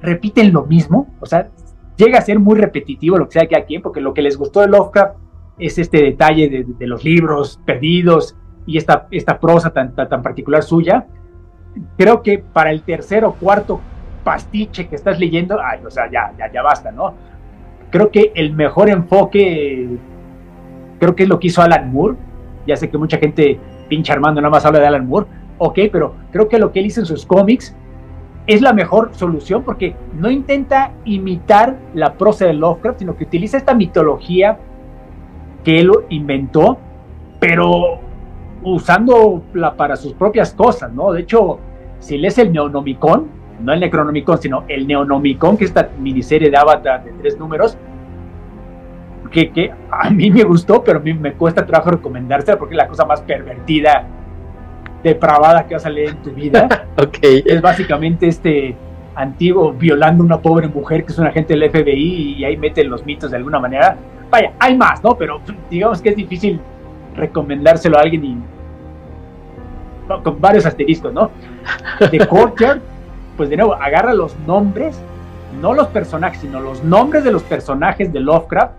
repiten lo mismo, o sea, llega a ser muy repetitivo lo que sea que a porque lo que les gustó de Lovecraft es este detalle de, los libros perdidos, y esta, esta prosa tan, tan, particular suya, creo que para el tercer o cuarto pastiche que estás leyendo, ay, o sea, ya, ya, ya basta, ¿no? Creo que el mejor enfoque, creo que es lo que hizo Alan Moore. Ya sé que mucha gente, pinche Armando, nada más habla de Alan Moore. Ok, pero creo que lo que él hizo en sus cómics es la mejor solución porque no intenta imitar la prosa de Lovecraft, sino que utiliza esta mitología que él inventó, pero usándola para sus propias cosas, ¿no? De hecho, si lees el Neonomicon, no el Necronomicon, sino el Neonomicon, que es esta miniserie de Avatar de tres números, que, que a mí me gustó, pero a mí me cuesta trabajo recomendársela porque es la cosa más pervertida, depravada que vas a leer en tu vida. [laughs] okay. Es básicamente este antiguo violando a una pobre mujer que es un agente del FBI y ahí mete los mitos de alguna manera. Vaya, hay más, ¿no? Pero digamos que es difícil recomendárselo a alguien y con varios asteriscos, ¿no? De Courtyard, pues de nuevo, agarra los nombres, no los personajes, sino los nombres de los personajes de Lovecraft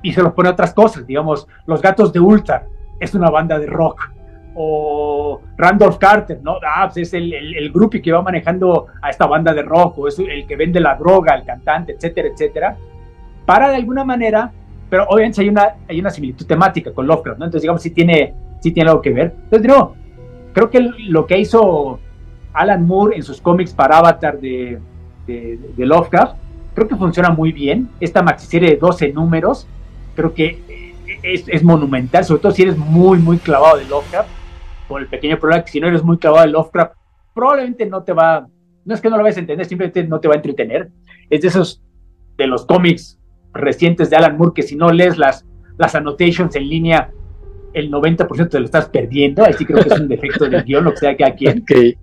y se los pone a otras cosas, digamos, los gatos de Ultra es una banda de rock, o Randolph Carter, ¿no? Ah, pues es el, el, grupo que va manejando a esta banda de rock, o es el que vende la droga, el cantante, etcétera, etcétera, para de alguna manera, pero obviamente hay una, hay una similitud temática con Lovecraft, ¿no? Entonces, digamos, sí tiene, sí tiene algo que ver. Entonces, no, creo que lo que hizo Alan Moore en sus cómics para Avatar de, de, de Lovecraft, creo que funciona muy bien. Esta maxiserie de 12 números, creo que es, es, monumental, sobre todo si eres muy, muy clavado de Lovecraft, con el pequeño problema que si no eres muy clavado de Lovecraft, probablemente no te va, no es que no lo vayas a entender, simplemente no te va a entretener. Es de esos, de los cómics recientes de Alan Moore, que si no lees las, las annotations en línea, el 90% te lo estás perdiendo. Ahí sí creo que es un defecto del guion, lo que sea que aquí. [laughs] Okay.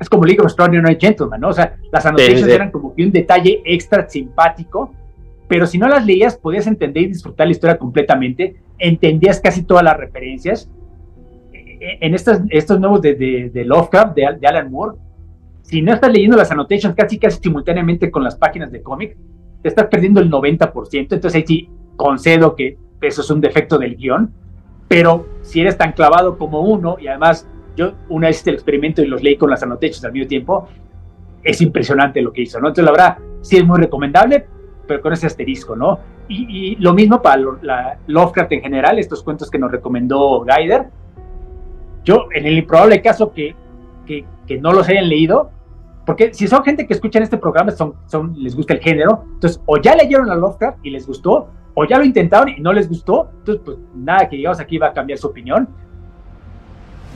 Es como League of Extraordinary Gentlemen, ¿no? O sea, las annotations eran como que un detalle extra simpático, pero si no las leías podías entender y disfrutar la historia completamente, entendías casi todas las referencias. E, e, en estos, estos nuevos de, de, de Lovecraft, de, de, Alan Moore, si no estás leyendo las annotations casi casi simultáneamente con las páginas de cómic, te estás perdiendo el 90%, entonces ahí sí concedo que eso es un defecto del guion, pero si eres tan clavado como uno, y además yo una vez hice el experimento y los leí con las annotations al mismo tiempo, es impresionante lo que hizo, ¿no? Entonces la verdad sí es muy recomendable, pero con ese asterisco, ¿no? Y, y lo mismo para la Lovecraft en general, estos cuentos que nos recomendó Gaider. Yo, en el improbable caso que, que, que, no los hayan leído, porque si son gente que escucha en este programa, son, son, les gusta el género, entonces o ya leyeron a Lovecraft y les gustó, o ya lo intentaron y no les gustó, entonces pues nada que llegamos aquí va a cambiar su opinión.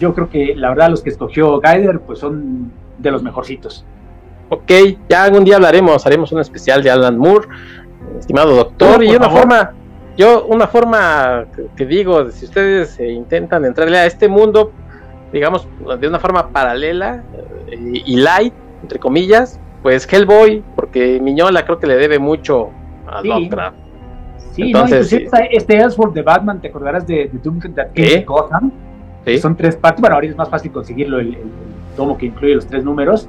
Yo creo que la verdad los que escogió Gaider pues son de los mejorcitos. Ok, ya algún día hablaremos, haremos un especial de Alan Moore, estimado doctor, y una favor. forma, yo una forma que digo, si ustedes eh, intentan entrarle a este mundo, digamos, de una forma paralela eh, y light, entre comillas, pues Hellboy, porque Miñola creo que le debe mucho a sí. Lovecraft. Sí, Entonces, no, inclusive sí. este Ellsworth de Batman, ¿te acordarás de, de Doom Came Gotham? Sí. Son tres partes, bueno, ahorita es más fácil conseguirlo, el, el, el tomo que incluye los tres números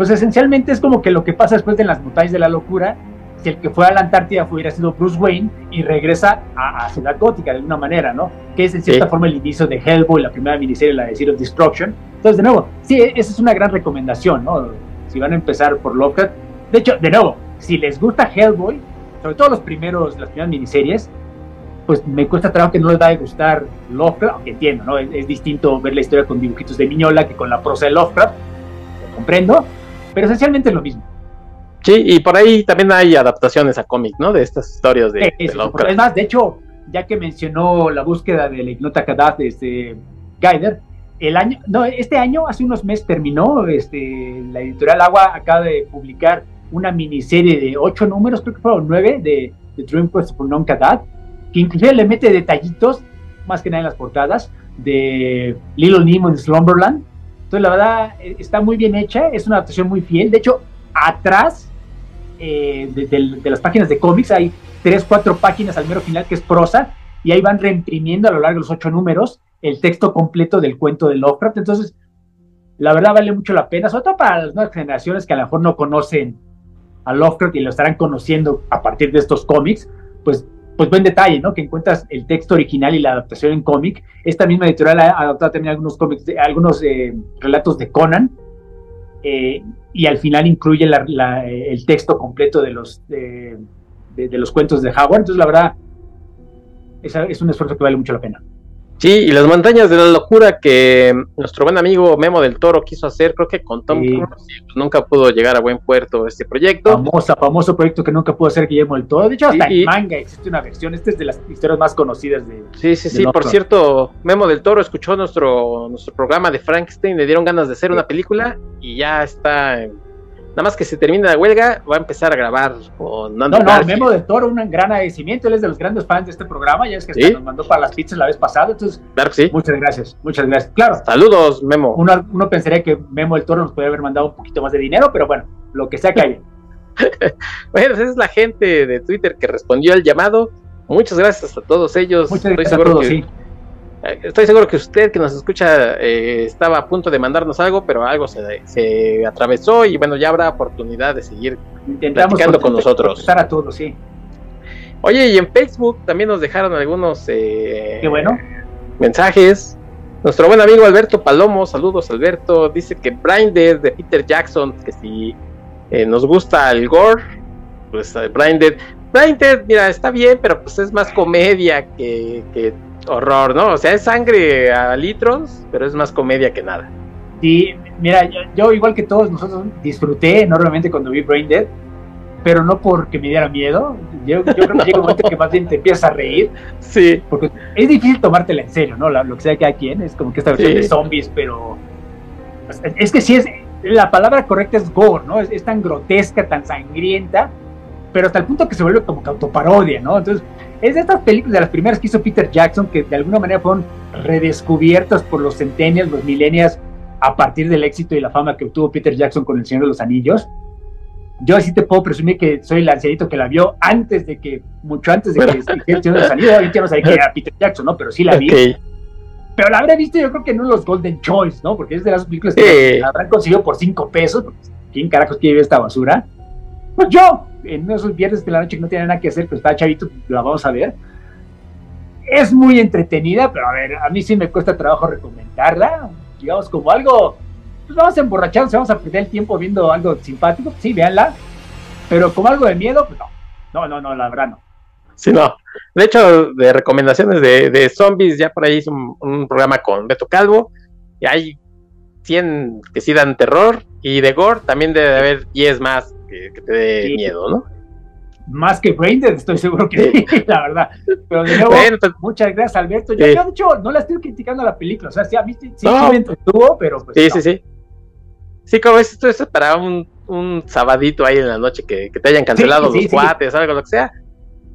pues esencialmente es como que lo que pasa después de las montañas de la locura, si el que fue a la Antártida hubiera sido Bruce Wayne y regresa a, a Ciudad Gótica de alguna manera, ¿no? Que es en cierta sí. forma el inicio de Hellboy, la primera miniserie, la de Zero Destruction. Entonces, de nuevo, sí, esa es una gran recomendación, ¿no? Si van a empezar por Lovecraft. De hecho, de nuevo, si les gusta Hellboy, sobre todo los primeros, las primeras miniseries, pues me cuesta trabajo que no les va a gustar Lovecraft, aunque entiendo, ¿no? Es, es distinto ver la historia con dibujitos de Miñola que con la prosa de Lovecraft, lo comprendo, pero esencialmente es lo mismo. Sí, y por ahí también hay adaptaciones a cómic, ¿no? De estas historias de, es, de Es más, de hecho, ya que mencionó la búsqueda de la Ignota Kadad, este, Gaider, el año, no, este año, hace unos meses terminó, este, la editorial Agua acaba de publicar una miniserie de ocho números, creo que fueron nueve, de, de Dream Quest for Non Kadad, que inclusive le mete detallitos, más que nada en las portadas, de Little Nemo en Slumberland, entonces, la verdad, está muy bien hecha, es una adaptación muy fiel. De hecho, atrás eh, de, de, de, las páginas de cómics hay tres, cuatro páginas al mero final que es prosa, y ahí van reimprimiendo a lo largo de los ocho números el texto completo del cuento de Lovecraft. Entonces, la verdad vale mucho la pena, sobre todo para las nuevas generaciones que a lo mejor no conocen a Lovecraft y lo estarán conociendo a partir de estos cómics, pues pues buen detalle, ¿no? Que encuentras el texto original y la adaptación en cómic. Esta misma editorial ha adaptado también algunos cómics, algunos eh, relatos de Conan, eh, y al final incluye el texto completo de los, de, los cuentos de Howard. Entonces, la verdad, es un esfuerzo que vale mucho la pena. Sí, y las montañas de la locura que nuestro buen amigo Memo del Toro quiso hacer, creo que con Tom Cruise, pues nunca pudo llegar a buen puerto este proyecto. Famosa, famoso proyecto que nunca pudo hacer Guillermo del Toro. De hecho, hasta en manga existe una versión. Esta es de las historias más conocidas de. Sí, sí, sí. Por cierto, Memo del Toro escuchó nuestro, nuestro programa de Frankenstein, le dieron ganas de hacer una película y ya está Nada más que se termina la huelga, va a empezar a grabar con No, no, Memo del Toro, un gran agradecimiento. Él es de los grandes fans de este programa. Ya es que nos mandó para las pizzas la vez pasada. Entonces, claro sí. muchas gracias, muchas gracias. Claro. Saludos, Memo. Uno, uno pensaría que Memo del Toro nos puede haber mandado un poquito más de dinero, pero bueno, lo que sea que haya. [laughs] bueno, esa es la gente de Twitter que respondió al llamado. Muchas gracias a todos ellos. Muchas gracias a todos, sí Estoy seguro que usted que nos escucha eh, estaba a punto de mandarnos algo, pero algo se, atravesó y bueno, ya habrá oportunidad de seguir Intentamos con nosotros. a todos, sí. Oye, y en Facebook también nos dejaron algunos eh, bueno. mensajes. Nuestro buen amigo Alberto Palomo, saludos Alberto, dice que Blinded de Peter Jackson, que si eh, nos gusta el gore, pues Blinded. Blinded, mira, está bien, pero pues es más comedia que, que horror, ¿no? O sea, es sangre a litros, pero es más comedia que nada. Sí, mira, yo, igual que todos nosotros disfruté enormemente cuando vi Brain Dead, pero no porque me diera miedo. Yo, creo que llega un momento que más bien te empiezas a reír. Sí. Porque es difícil tomártela en serio, ¿no? lo que sea que hay quien, es como que esta versión de zombies, pero. Es que sí es. La palabra correcta es gore, ¿no? Es, es tan grotesca, tan sangrienta, pero hasta el punto que se vuelve como que autoparodia, ¿no? Entonces, es de estas películas, de las primeras que hizo Peter Jackson, que de alguna manera fueron redescubiertas por los centennials, los millennials, a partir del éxito y la fama que obtuvo Peter Jackson con El Señor de los Anillos. Yo así te puedo presumir que soy el ancianito que la vio antes de que, mucho antes de que El Señor de los Anillos, obviamente no sabía que era [laughs] Peter Jackson, ¿no? Pero sí la vi. Pero la habré visto yo creo que en uno de los Golden Choice, ¿no? Porque es de las películas que la habrán conseguido por cinco pesos. ¿Quién carajos quiere ver esta basura? Pues yo, en esos viernes de la noche que no tiene nada que hacer, pues está chavito, la vamos a ver. Es muy entretenida, pero a ver, a mí sí me cuesta trabajo recomendarla. Digamos, como algo, pues vamos a emborracharnos, vamos a perder el tiempo viendo algo simpático, sí, véanla. Pero como algo de miedo, pues no. No, no, no, la verdad no. Sí, no. De hecho, de recomendaciones de, zombies, ya por ahí hice un, programa con Beto Calvo. Y hay 100 que sí dan terror. Y de gore también debe haber 10 más que, te dé miedo, ¿no? Más que Braindead, estoy seguro que sí, la verdad. Pero de nuevo, muchas gracias, Alberto. Yo, de hecho, no la estoy criticando a la película. O sea, sí, a mí sí, me entretuvo, pero pues. Sí, sí, sí. Sí, como es esto, es para un, un sabadito ahí en la noche que, que te hayan cancelado los cuates, algo, lo que sea.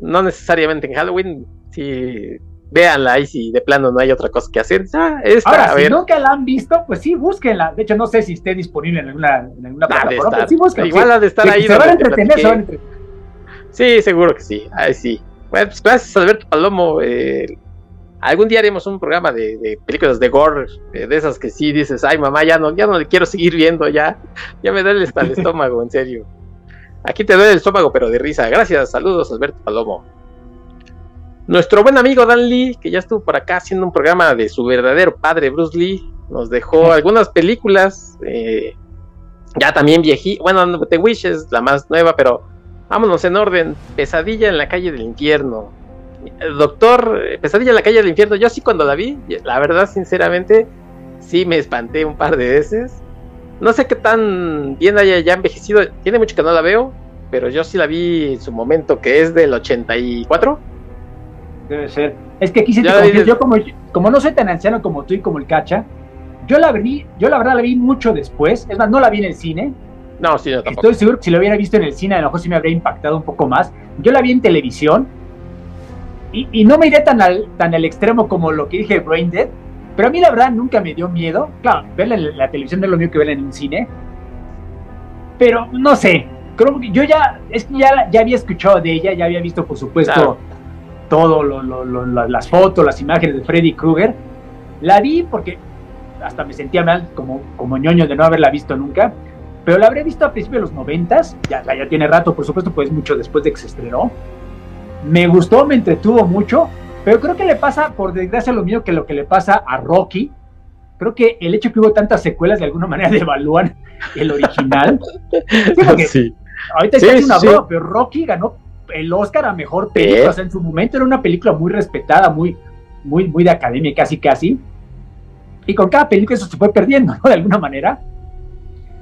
No necesariamente en Halloween, sí véanla ahí si de plano no hay otra cosa que hacer. Ah, Ahora, si nunca la han visto, pues sí, búsquenla. De hecho, no sé si esté disponible en alguna, en alguna plataforma, pero sí búsquenla. Igual ha de estar ahí. Se van a entretener, se van a entretener. Sí, seguro que sí. Ay, sí. Bueno, pues gracias, Alberto Palomo. Eh, algún día haremos un programa de, de películas de gore, eh, de esas que sí dices, ay mamá, ya no, ya no le quiero seguir viendo, ya, ya me duele hasta el [laughs] estómago, en serio. Aquí te duele el estómago, pero de risa. Gracias, saludos, Alberto Palomo. Nuestro buen amigo Dan Lee, que ya estuvo por acá haciendo un programa de su verdadero padre Bruce Lee, nos dejó algunas películas, eh, ya también viejí, bueno, The Wish es la más nueva, pero vámonos en orden. Pesadilla en la calle del infierno. El doctor, eh, Pesadilla en la calle del infierno, yo sí cuando la vi, la verdad, sinceramente, sí me espanté un par de veces. No sé qué tan bien haya ya envejecido, tiene mucho que no la veo, pero yo sí la vi en su momento, que es del 84 Debe ser. Es que aquí sí te yo como, como no soy tan anciano como tú y como el Cacha, yo la vi, yo la verdad la vi mucho después, es más, no la vi en el cine. No, sí, no, Estoy seguro que si lo hubiera visto en el cine, a lo mejor sí me habría impactado un poco más. Yo la vi en televisión y, no me iré tan al, tan al extremo como lo que dije Brain Dead, pero a mí la verdad nunca me dio miedo. Claro, verla en la televisión no es lo mío que verla en un cine. Pero no sé, creo que yo ya, es que ya, ya había escuchado de ella, ya había visto, por supuesto, todo, las fotos, las imágenes de Freddy Krueger. La vi porque hasta me sentía mal como, como ñoño de no haberla visto nunca, pero la habré visto a principios de los noventas, ya, ya tiene rato, por supuesto, pues mucho después de que se estrenó. Me gustó, me entretuvo mucho, pero creo que le pasa, por desgracia, lo mío que lo que le pasa a Rocky. Creo que el hecho que hubo tantas secuelas de alguna [laughs] manera devalúan el original. [laughs] sí, Ahorita sí, una broma, pero Rocky ganó el Oscar a mejor película. O sea, en su momento era una película muy respetada, muy, muy, muy de academia, casi, casi. Y con cada película eso se fue perdiendo, ¿no? [laughs] De alguna manera.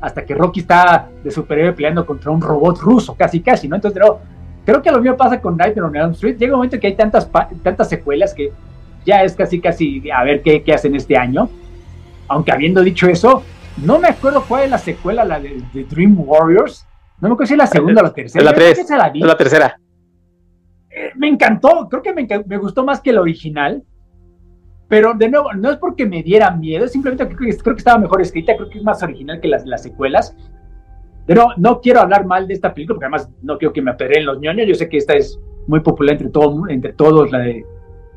Hasta que Rocky está de superhéroe peleando contra un robot ruso, casi, casi, ¿no? Entonces, no, creo que lo mismo pasa con Nightmare on Elm Street. Llega un momento que hay tantas, tantas secuelas que ya es casi, casi a ver qué, qué hacen este año. Aunque habiendo dicho eso, no me acuerdo cuál es la secuela, la de, Dream Warriors. No me acuerdo si es la segunda o la tercera. La, tres, la, tercera. Eh, me encantó, creo que me, me, gustó más que el original. Pero de nuevo, no es porque me diera miedo, simplemente creo que, creo que estaba mejor escrita, creo que es más original que las, las secuelas. Pero no quiero hablar mal de esta película, porque además no quiero que me apedreen los ñoños. Yo sé que esta es muy popular entre, todo, entre todos, la de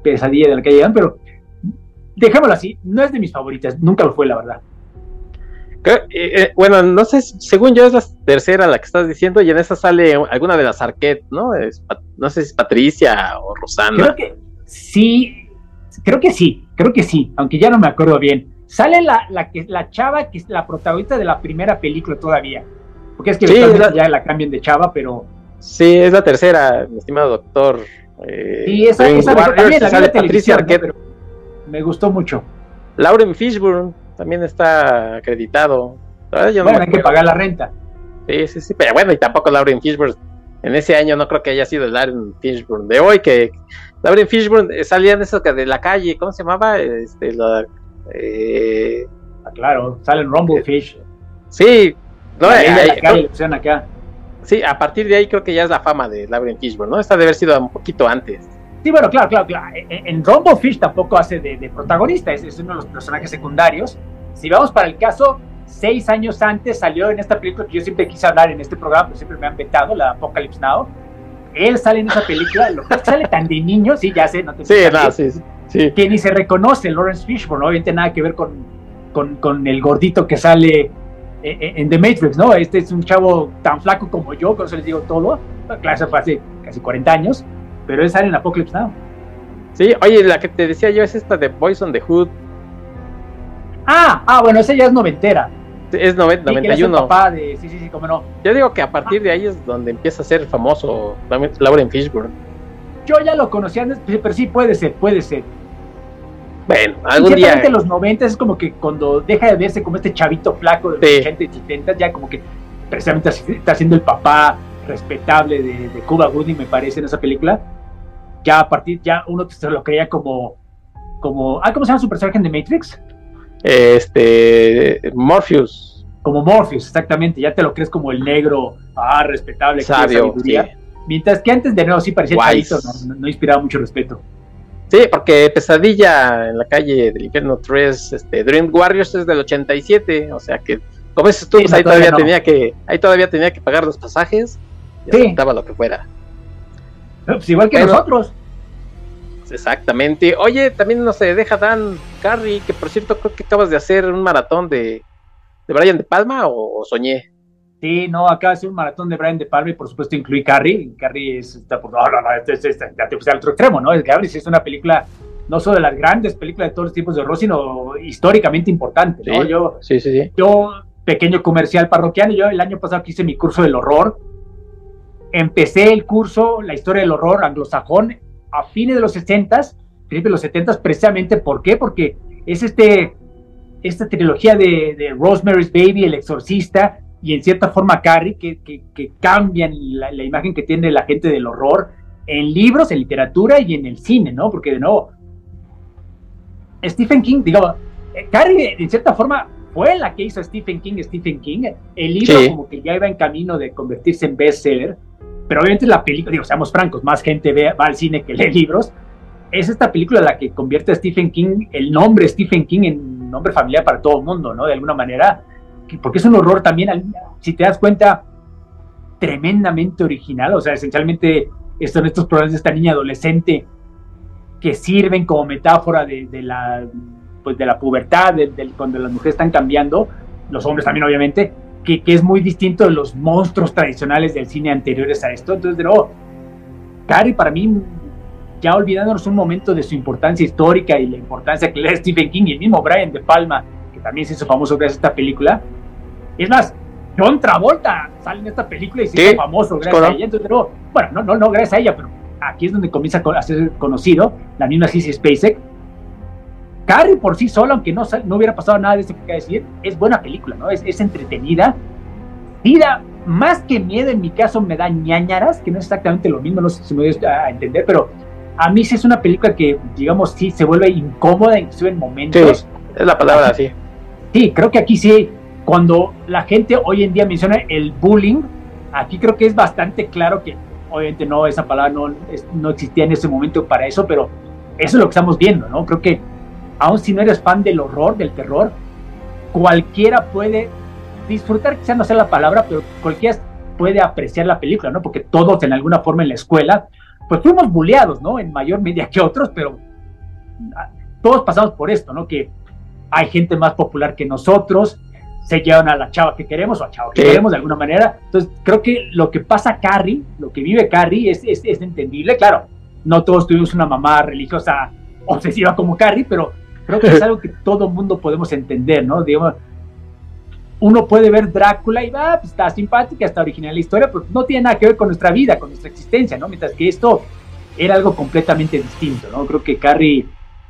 Pesadilla de la calle, pero dejémoslo así, no es de mis favoritas, nunca lo fue, la verdad. Eh, eh, bueno, no sé, según yo es la tercera la que estás diciendo y en esa sale alguna de las Arquette, ¿no? no sé si es Patricia o Rosana. Creo que sí, creo que sí, creo que sí, aunque ya no me acuerdo bien. Sale la, la, la chava que es la protagonista de la primera película todavía. Porque es que ya la cambian de chava, pero... Sí, es la tercera, mi estimado doctor. Eh, sí, esa, esa también sale Patricia Arquette. Me gustó mucho. Lauren Fishburne también está acreditado. bueno, hay que pagar la renta. Sí, sí, sí, pero bueno, y tampoco Lauren Fishburne. En ese año no creo que haya sido el Lauren Fishburne de hoy, que Lauren Fishburne salía en eso que de la calle, ¿cómo se llamaba? Este, la, eh, ah, claro, salen Rumble Fish. Sí, no, acá. Sí, a partir de ahí creo que ya es la fama de Lauren Fishburne, ¿no? Esta debe haber sido un poquito antes. Sí, bueno, claro, claro, claro. En, Rumble Fish tampoco hace de, protagonista, es, uno de los personajes secundarios. Si vamos para el caso, seis años antes salió en esta película que yo siempre quise hablar en este programa, pero siempre me han vetado, la Apocalypse Now. Él sale en esa película, lo que sale tan de niño, sí, ya sé, no te Sí, no, sí, sí. Que ni se reconoce Lawrence Fishburne, ¿no? obviamente nada que ver con, con, con el gordito que sale en The Matrix, ¿no? Este es un chavo tan flaco como yo, con eso les digo todo. Fue hace casi 40 años pero es sale en Apocalypse Now. Sí, oye, la que te decía yo es esta de Boys on the Hood. Ah, ah, bueno, esa ya es noventera. Es 91. de, sí, sí, sí, cómo no. Yo digo que a partir de ahí es donde empieza a ser famoso Lauren Fishburne. Yo ya lo conocía pero sí puede ser, puede ser. Bueno, algún día. en los 90 es como que cuando deja de verse como este chavito flaco de los 80 y 70, ya como que precisamente está siendo el papá respetable de, de Cuba Gooding, me parece, en esa película. Ya a partir, ya uno se lo creía como, como, ah, ¿cómo se llama su personaje The Matrix? Este, Morpheus. Como Morpheus, exactamente, ya te lo crees como el negro, ah, respetable, sabio, Mientras que antes de nuevo sí parecía chavito, no, no, inspiraba mucho respeto. Sí, porque Pesadilla en la calle del infierno 3, este, Dream Warriors es del 87, o sea que, como dices tú, pues ahí todavía, tenía que, ahí todavía tenía que pagar los pasajes sí. lo que fuera. Pues igual que nosotros. Exactamente. Oye, también no se deja Dan Carry, que por cierto creo que acabas de hacer un maratón de, de Brian de Palma o, soñé. Sí, no, acá hace un maratón de Brian de Palma y por supuesto incluí Carrie. Carrie es, está por, no, no, no, este, este, este, ya te puse al otro extremo, ¿no? Es Carrie es una película, no solo de las grandes películas de todos los tiempos de horror, sino históricamente importante, ¿no? yo, sí, sí, sí. yo, pequeño comercial parroquiano, yo el año pasado que hice mi curso del horror, empecé el curso, la historia del horror anglosajón, a fines de los 60, principios de los 70, precisamente, ¿por qué? Porque es este, esta trilogía de, Rosemary's Baby, El Exorcista, y en cierta forma Carrie, que, que, cambian la, imagen que tiene la gente del horror en libros, en literatura y en el cine, ¿no? Porque de nuevo, Stephen King, digo, eh, Carrie en cierta forma fue la que hizo Stephen King, Stephen King. El libro como que ya iba en camino de convertirse en bestseller, pero obviamente la película, digo, seamos francos, más gente ve, va al cine que lee libros. Es esta película la que convierte a Stephen King, el nombre Stephen King, en nombre familiar para todo el mundo, ¿no? De alguna manera, porque es un horror también, si te das cuenta, tremendamente original. O sea, esencialmente son estos problemas de esta niña adolescente que sirven como metáfora de, la, pues de la pubertad, de, cuando las mujeres están cambiando, los hombres también obviamente, que, es muy distinto de los monstruos tradicionales del cine anteriores a esto. Entonces, de nuevo, Carrie para mí, ya olvidándonos un momento de su importancia histórica y la importancia que le da Stephen King y el mismo Brian De Palma, que también se hizo famoso gracias a esta película. Es más, John Travolta sale en esta película y se hizo famoso gracias a ella. Entonces, bueno, no, no, no gracias a ella, pero aquí es donde comienza a ser conocido, la misma Sissy Spacek. Carrie por sí sola, aunque no, no hubiera pasado nada de esto que acaba de decir, es buena película, ¿no? Es, es entretenida. Mira, más que miedo en mi caso me da ñañaras, que no es exactamente lo mismo, no sé si me voy a entender, pero a mí sí es una película que, digamos, sí se vuelve incómoda, incluso en momentos. Sí, es la palabra, sí. Sí, creo que aquí sí, cuando la gente hoy en día menciona el bullying, aquí creo que es bastante claro que obviamente no, esa palabra no, no existía en ese momento para eso, pero eso es lo que estamos viendo, ¿no? Creo que aun si no eres fan del horror, del terror, cualquiera puede disfrutar, quizás no sea la palabra, pero cualquiera puede apreciar la película, ¿no? Porque todos en alguna forma en la escuela, pues fuimos bulleados, ¿no? En mayor medida que otros, pero ah, todos pasamos por esto, ¿no? Que hay gente más popular que nosotros, se llevan a la chava que queremos o a chava que queremos de alguna manera. Entonces, creo que lo que pasa Carrie, lo que vive Carrie es, es, es entendible. Claro, no todos tuvimos una mamá religiosa obsesiva como Carrie, pero creo que es algo que todo mundo podemos entender, ¿no? Digamos, uno puede ver Drácula y va, pues, está simpática, está original la historia, pero no tiene nada que ver con nuestra vida, con nuestra existencia, ¿no? Mientras que esto era algo completamente distinto, ¿no? Creo que Carrie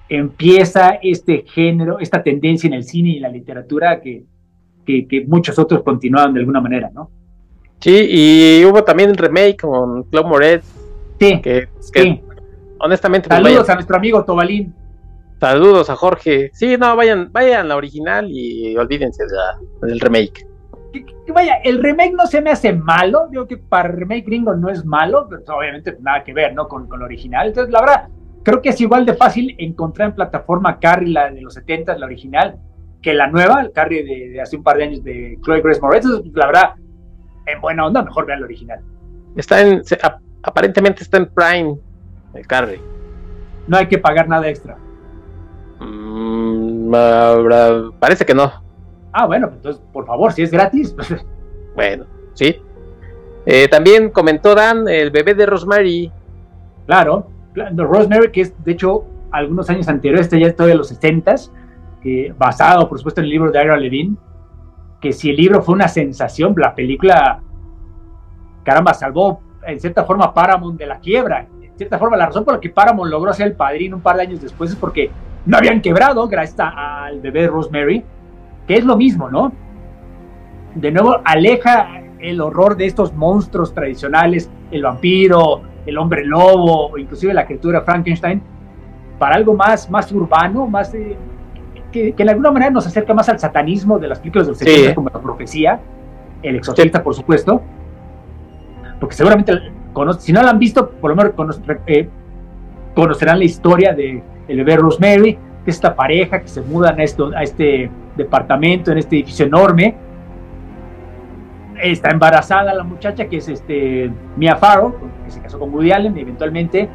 empieza este género, esta tendencia en el cine y en la literatura que, que, muchos otros continuaban de alguna manera, ¿no? Sí, y hubo también el remake con Claude Moretz. Sí, que, sí. honestamente. Pues, Saludos a nuestro amigo Tobalín. Saludos a Jorge. Sí, no, vayan, vayan la original y olvídense del remake. vaya, el remake no se me hace malo. Digo que para el remake gringo no es malo, pero obviamente nada que ver, ¿no? Con, con el original. Entonces, la verdad, creo que es igual de fácil encontrar en plataforma Carrie, la de los 70, la original, que la nueva, el Carrie de, hace un par de años de Chloe Grace Moretz. La verdad, en buena onda, mejor vean el original. Está en, aparentemente está en Prime, el Carrie. No hay que pagar nada extra. Mm, parece que no. Ah, bueno, pues entonces, por favor, si es gratis. [laughs] bueno, sí. Eh, también comentó Dan el bebé de Rosemary. Claro, Rosemary, que es de hecho algunos años anteriores, este ya es de los 60 que basado por supuesto en el libro de Ira Levine, que si el libro fue una sensación, la película, caramba, salvó en cierta forma Paramount de la quiebra. En cierta forma, la razón por la que Paramount logró ser el padrino un par de años después es porque no habían quebrado gracias al bebé Rosemary, que es lo mismo, ¿no? De nuevo, aleja el horror de estos monstruos tradicionales, el vampiro, el hombre lobo, inclusive la criatura Frankenstein, para algo más, más urbano, más que, que, de alguna manera nos acerca más al satanismo de las películas del 70 como la profecía, el exorcista, por supuesto, porque seguramente, si no la han visto, por lo menos eh, conocerán la historia de el bebé Rosemary, que es esta pareja que se mudan a, esto, a este departamento, en este edificio enorme. Está embarazada la muchacha, que es este Mia Farrow, que se casó con Woody Allen eventualmente,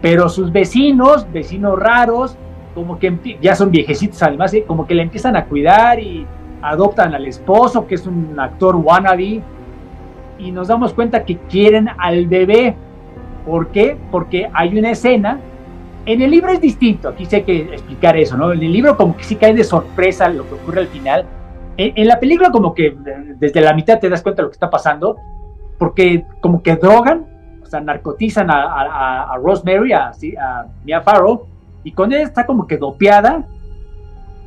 pero sus vecinos, vecinos raros, como que ya son viejecitos además, ¿eh? como que le empiezan a cuidar y adoptan al esposo, que es un actor wannabe, y nos damos cuenta que quieren al bebé. ¿Por qué? Porque hay una escena en el libro es distinto, aquí sé que explicar eso, ¿no? En el libro como que sí cae de sorpresa lo que ocurre al final. En, la película como que desde la mitad te das cuenta de lo que está pasando, porque como que drogan, o sea, narcotizan a, Rosemary, a, a Mia Farrow, y con ella está como que dopeada,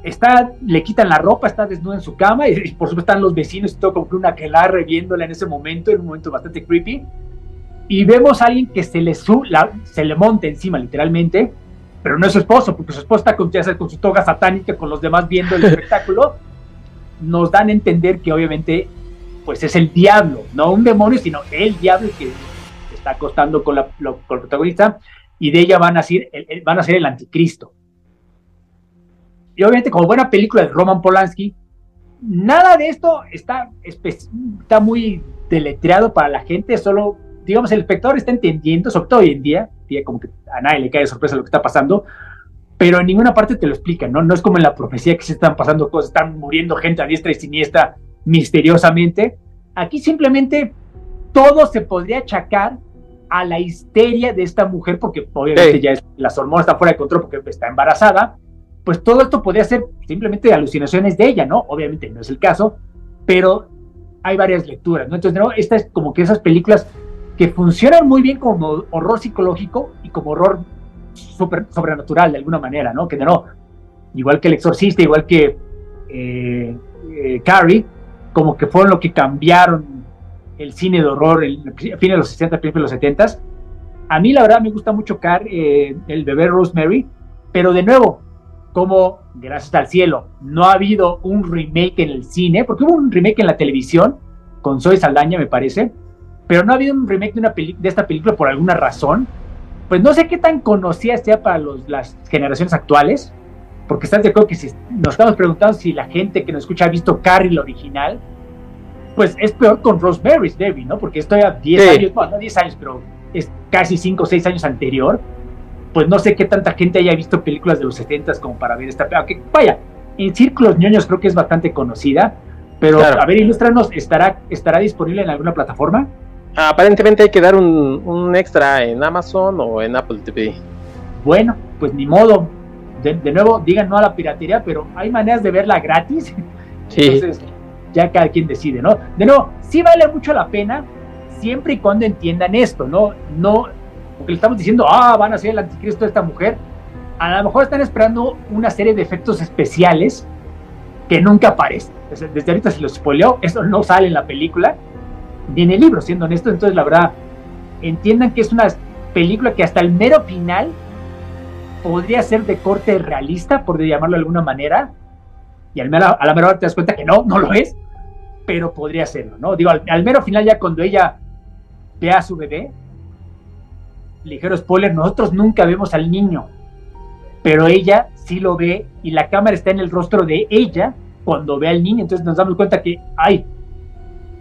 está, le quitan la ropa, está desnuda en su cama, y, por supuesto están los vecinos y todo como que una que la viéndola en ese momento, en un momento bastante creepy y vemos a alguien que se le, su, se le monta encima literalmente, pero no es su esposo, porque su esposo está con, con su toga satánica, con los demás viendo el [laughs] espectáculo, nos dan a entender que obviamente pues es el diablo, no un demonio, sino el diablo que está acostando con, la, el protagonista y de ella van a, ser el, van a ser el anticristo. Y obviamente como buena película de Roman Polanski, nada de esto está, está muy deletreado para la gente, solo digamos, el espectador está entendiendo, sobre todo hoy en día, día como que a nadie le cae de sorpresa lo que está pasando, pero en ninguna parte te lo explican, ¿no? No es como en la profecía que se están pasando cosas, están muriendo gente a diestra y siniestra misteriosamente. Aquí simplemente todo se podría achacar a la histeria de esta mujer, porque obviamente ya es, las hormonas están fuera de control porque está embarazada, pues todo esto podría ser simplemente alucinaciones de ella, ¿no? Obviamente no es el caso, pero hay varias lecturas, ¿no? Entonces, ¿no? esta es como que esas películas que funcionan muy bien como horror psicológico y como horror super, sobrenatural de alguna manera, ¿no? Que no, igual que El Exorcista, igual que eh, eh, Carrie, como que fueron lo que cambiaron el cine de horror, a fines de los 60, principios de los 70. A mí la verdad me gusta mucho Car, eh, el bebé Rosemary, pero de nuevo, como gracias al cielo no ha habido un remake en el cine, porque hubo un remake en la televisión con Zoe Saldaña me parece, pero no ha habido un remake de, una de esta película por alguna razón, pues no sé qué tan conocida sea para los, las generaciones actuales, porque estás de acuerdo que si nos estamos preguntando si la gente que nos escucha ha visto Carrie, la original, pues es peor con Rosemary's Baby, ¿no? Porque estoy a 10 años, bueno, no 10 años, pero es casi 5 o 6 años anterior. Pues no sé qué tanta gente haya visto películas de los 70 como para ver esta. Aunque, vaya, en círculos ñoños creo que es bastante conocida. Pero, a ver, ilustranos, ¿estará, ¿estará disponible en alguna plataforma? Aparentemente hay que dar un, un extra en Amazon o en Apple TV. Bueno, pues ni modo. De, de, nuevo, digan no a la piratería, pero hay maneras de verla gratis. Sí. [laughs] Entonces, ya cada quien decide, ¿no? De nuevo, sí vale mucho la pena siempre y cuando entiendan esto, ¿no? No, porque le estamos diciendo, ah, van a ser el anticristo de esta mujer. A lo mejor están esperando una serie de efectos especiales que nunca aparecen. Desde, ahorita se los spoileó, eso no sale en la película, en el libro, siendo honesto. Entonces, la verdad, entiendan que es una película que hasta el mero final podría ser de corte realista, por llamarlo de alguna manera, y al mero, a la mera hora te das cuenta que no, no lo es, pero podría serlo, ¿no? Digo, al, mero final ya cuando ella ve a su bebé, ligero spoiler, nosotros nunca vemos al niño, pero ella sí lo ve y la cámara está en el rostro de ella cuando ve al niño, entonces nos damos cuenta que hay,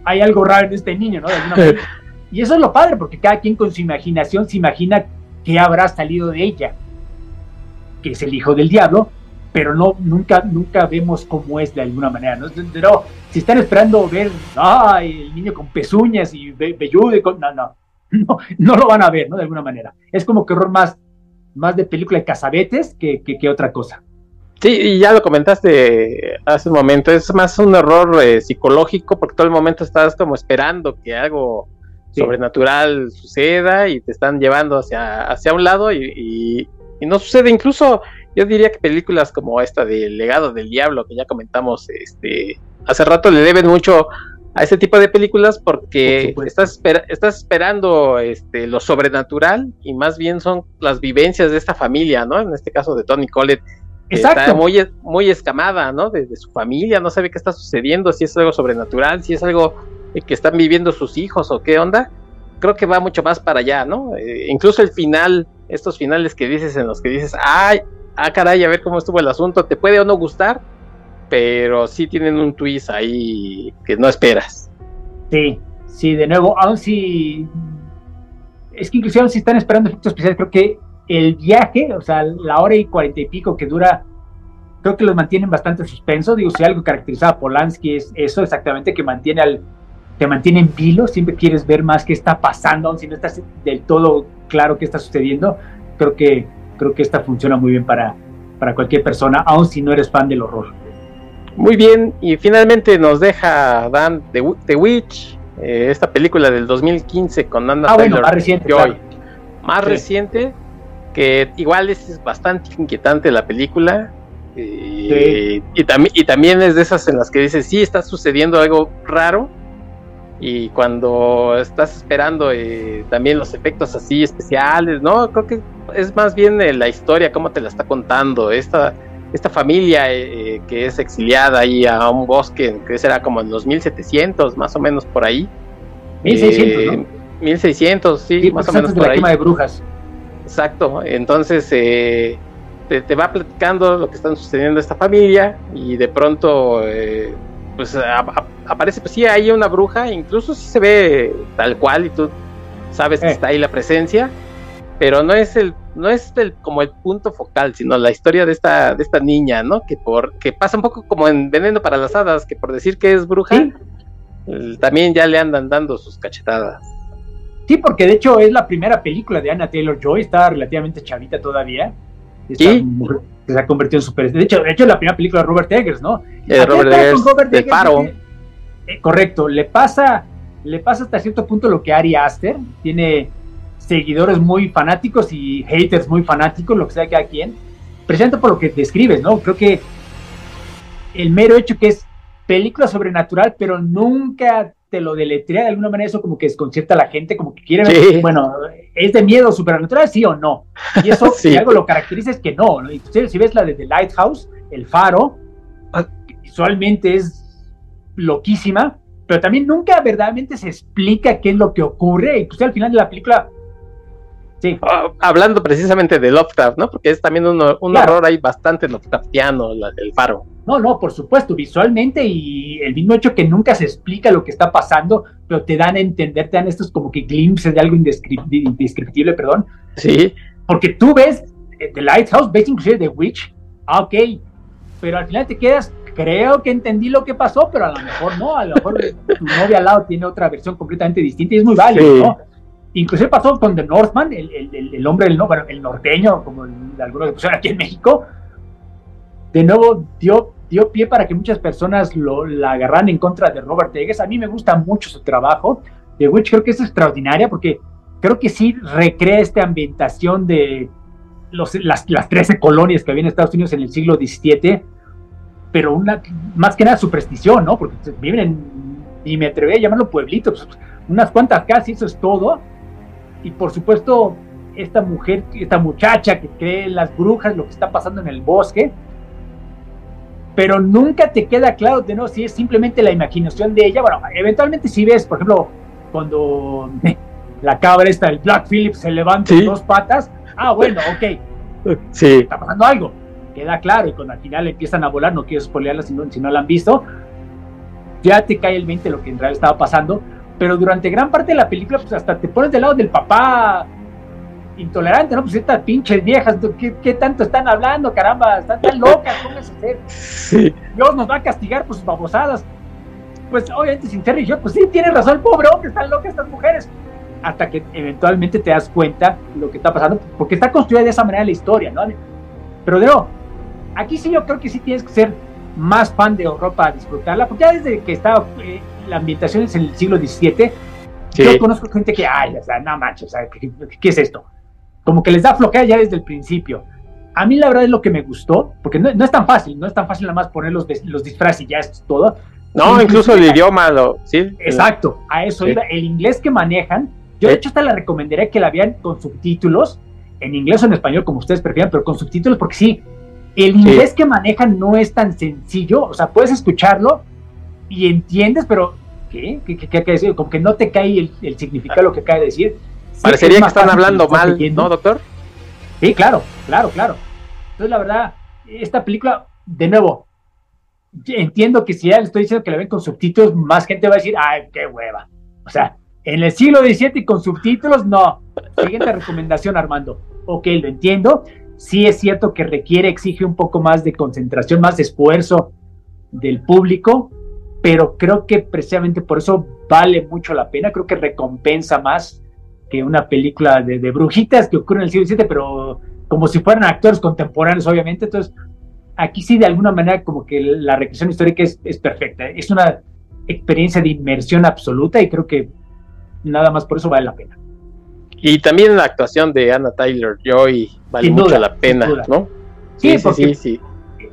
hay algo raro en este niño, ¿no? [laughs] y eso es lo padre, porque cada quien con su imaginación se imagina que habrá salido de ella, que es el hijo del diablo, pero no, nunca, nunca vemos cómo es de alguna manera, ¿no? Pero si están esperando ver, ay, el niño con pezuñas y velludo, y con, no, no, [laughs] no, no lo van a ver, ¿no? De alguna manera. Es como que horror más, más de película de cazabetes que, que, otra cosa. Sí, y ya lo comentaste hace un momento, es más un error eh, psicológico porque todo el momento estás como esperando que algo sobrenatural suceda y te están llevando hacia, hacia un lado y, y no sucede. Incluso yo diría que películas como esta de legado del diablo, que ya comentamos este, hace rato, le deben mucho a ese tipo de películas porque estás, estás esperando este, lo sobrenatural y más bien son las vivencias de esta familia, ¿no? En este caso de Tony Collett. Está muy, muy escamada, ¿no? De, su familia, no sabe qué está sucediendo, si es algo sobrenatural, si es algo que están viviendo sus hijos o qué onda. Creo que va mucho más para allá, ¿no? Eh, incluso el final, estos finales que dices en los que dices, ay, ah, caray, a ver cómo estuvo el asunto, te puede o no gustar, pero sí tienen un twist ahí que no esperas. Sí, sí, de nuevo, aún si... Es que inclusive si están esperando efectos especiales, creo que el viaje, o sea, la hora y cuarenta y pico que dura, creo que los mantienen bastante suspenso. Digo, si algo caracterizaba a Polanski es eso exactamente, que mantiene al, te mantiene en vilo, siempre quieres ver más qué está pasando, aun si no estás del todo claro qué está sucediendo. Creo que creo que esta funciona muy bien para, para cualquier persona, aun si no eres fan del horror. Muy bien, y finalmente nos deja Dan The, Witch, eh, esta película del 2015 con Anna ah, Taylor más reciente, Más reciente, que igual es bastante inquietante la película. Eh, y, y también es de esas en las que dices, sí, está sucediendo algo raro, y cuando estás esperando eh, también los efectos así especiales, ¿no? Creo que es más bien eh, la historia, cómo te la está contando, esta, esta familia eh, que es exiliada ahí a un bosque, que será como en los 1700, más o menos por ahí. 1600, ¿no? 1600, sí, más o menos por la ahí. de brujas. Exacto, entonces te, te, va platicando lo que están sucediendo a esta familia y de pronto pues aparece, pues sí, hay una bruja, incluso si se ve tal cual y tú sabes que eh. está ahí la presencia, pero no es el, no es el, como el punto focal, sino la historia de esta, de esta niña, ¿no? Que por, que pasa un poco como en Veneno para las Hadas, que por decir que es bruja, también ya le andan dando sus cachetadas. Sí, porque de hecho es la primera película de Anna Taylor Joy, está relativamente chavita todavía. ¿Sí? se ha convertido en super. De hecho, de hecho, la primera película de Robert Eggers, ¿no? Eh, Robert Eggers, de Paro. Eh, correcto, le pasa, le pasa hasta cierto punto lo que Ari Aster, tiene seguidores muy fanáticos y haters muy fanáticos, lo que sea cada quien, precisamente por lo que describes, ¿no? Creo que el mero hecho que es película sobrenatural, pero nunca te lo deletrea de alguna manera, eso como que desconcierta a la gente, como que quiere ver, bueno, ¿es de miedo supernatural, sí o no? Y eso, [laughs] si algo lo caracteriza es que no, ¿no? si ves la de The Lighthouse, El Faro, ah, visualmente es loquísima, pero también nunca verdaderamente se explica qué es lo que ocurre, y pues al final de la película Sí. Ah, hablando precisamente de Lovecraft, ¿no? Porque es también un, un horror ahí bastante Lovecraftiano, el faro. No, no, por supuesto, visualmente y el mismo hecho que nunca se explica lo que está pasando, pero te dan a entender, te dan estos como que glimpses de algo indescriptible, perdón. Sí. Porque tú ves eh, The Lighthouse, ves inclusive The Witch, ah, ok, pero al final te quedas, creo que entendí lo que pasó, pero a lo mejor no, a lo mejor tu novia al lado tiene otra versión completamente distinta y es muy válido, ¿no? Inclusive pasó con The Northman, el, el, el hombre, el, bueno, el norteño, como algunos que pusieron aquí en México, de nuevo dio, dio pie para que muchas personas lo, la agarran en contra de Robert Eggers. A mí me gusta mucho su trabajo. The Witch creo que es extraordinaria porque creo que sí recrea esta ambientación de los, las, las 13 colonias que había en Estados Unidos en el siglo XVII, pero una, más que nada superstición, ¿no? Porque viven en, y me atreví a llamarlo pueblitos, unas cuantas casas, eso es todo y por supuesto esta mujer, esta muchacha que cree en las brujas, lo que está pasando en el bosque, pero nunca te queda claro de no si es simplemente la imaginación de ella. Bueno, eventualmente si ves, por ejemplo, cuando [laughs] la cabra esta, el Black Phillip, se levanta en dos patas, ah, bueno, ok, [laughs] sí. está pasando algo, queda claro, y cuando al final empiezan a volar, no quiero spoilearla si no, si no la han visto, ya te cae el 20 lo que en realidad estaba pasando, pero durante gran parte de la película, pues hasta te pones del lado del papá intolerante, ¿no? Pues estas pinches viejas, ¿qué, tanto están hablando, caramba? Están tan locas, ¿cómo es hacer? Sí. Dios nos va a castigar por sus babosadas. Pues obviamente sin ser yo, pues sí, tiene razón pobre hombre, están locas estas mujeres. Hasta que eventualmente te das cuenta lo que está pasando, porque está construida de esa manera la historia, ¿no? Pero de nuevo, aquí sí yo creo que sí tienes que ser más fan de Europa a disfrutarla, porque ya desde que estaba eh, la ambientación es en el siglo XVII, yo conozco gente que, ay, o sea, no manches, o sea, ¿qué, es esto? Como que les da flojera ya desde el principio. A mí la verdad es lo que me gustó, porque no, es tan fácil, no es tan fácil nada más poner los, los disfraces y ya es todo. No, incluso, el idioma, lo, sí. Exacto, a eso iba. El inglés que manejan, yo de hecho hasta la recomendaría que la vean con subtítulos, en inglés o en español, como ustedes prefieran, pero con subtítulos, porque sí, el inglés que manejan no es tan sencillo, o sea, puedes escucharlo y entiendes, pero ¿qué? ¿Qué, qué, qué decir? Como que no te cae el, significado de lo que acaba de decir. Parecería que están hablando mal, ¿no, doctor? Sí, claro, claro, claro. Entonces, la verdad, esta película, de nuevo, entiendo que si ya le estoy diciendo que la ven con subtítulos, más gente va a decir, ay, qué hueva. O sea, en el siglo XVII y con subtítulos, no. Siguiente recomendación, Armando. Ok, lo entiendo. Sí es cierto que requiere, exige un poco más de concentración, más de esfuerzo del público, pero creo que precisamente por eso vale mucho la pena, creo que recompensa más que una película de, brujitas que ocurre en el siglo XVII, pero como si fueran actores contemporáneos, obviamente, entonces aquí sí de alguna manera como que la recreación histórica es, es perfecta, es una experiencia de inmersión absoluta y creo que nada más por eso vale la pena. Y también la actuación de Anna Tyler Joy vale mucho la pena, ¿no? Sí, sí, sí, sí,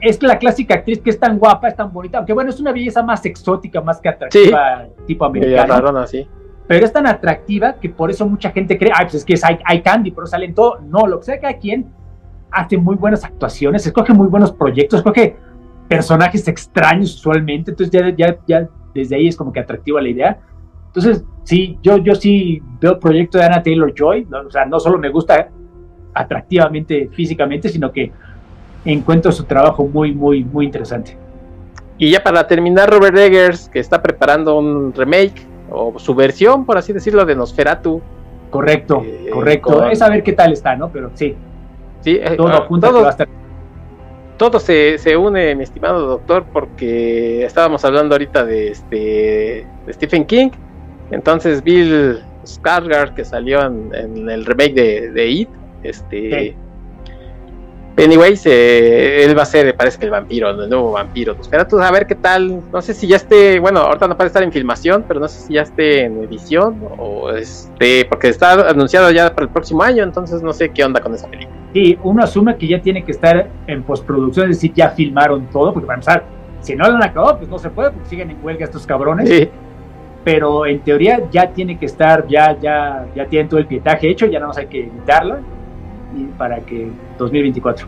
es la clásica actriz que es tan guapa, es tan bonita, aunque bueno, es una belleza más exótica, más que atractiva, tipo americana. sí. Pero es tan atractiva que por eso mucha gente cree, ay, pues es que es hay, candy, pero salen todo. No, lo que sea, cada quien hace muy buenas actuaciones, escoge muy buenos proyectos, escoge personajes extraños usualmente, entonces ya, ya, ya desde ahí es como que atractiva la idea. Entonces, sí, yo, yo sí veo el proyecto de Anna Taylor Joy, o sea, no solo me gusta atractivamente, físicamente, sino que encuentro su trabajo muy, muy, muy interesante. Y ya para terminar, Robert Eggers, que está preparando un remake, o su versión, por así decirlo, de Nosferatu. Correcto, eh, correcto. Es a ver qué tal está, ¿no? Pero sí. Sí, eh, todo, ah, todo, se, se, une, mi estimado doctor, porque estábamos hablando ahorita de, este, de Stephen King. Entonces Bill Skarsgård que salió en, el remake de, de It, este, Anyways, eh, él va a ser, parece que el vampiro, el nuevo vampiro. Espera tú a ver qué tal. No sé si ya esté, bueno, ahorita no puede estar en filmación, pero no sé si ya esté en edición o este, porque está anunciado ya para el próximo año, entonces no sé qué onda con esa película. Sí, uno asume que ya tiene que estar en postproducción, es decir, ya filmaron todo, porque para empezar, si no lo han acabado, pues no se puede, porque siguen en huelga estos cabrones. Sí. Pero en teoría ya tiene que estar, ya, ya, ya tienen todo el pietaje hecho, ya no más hay que editarla para que 2024.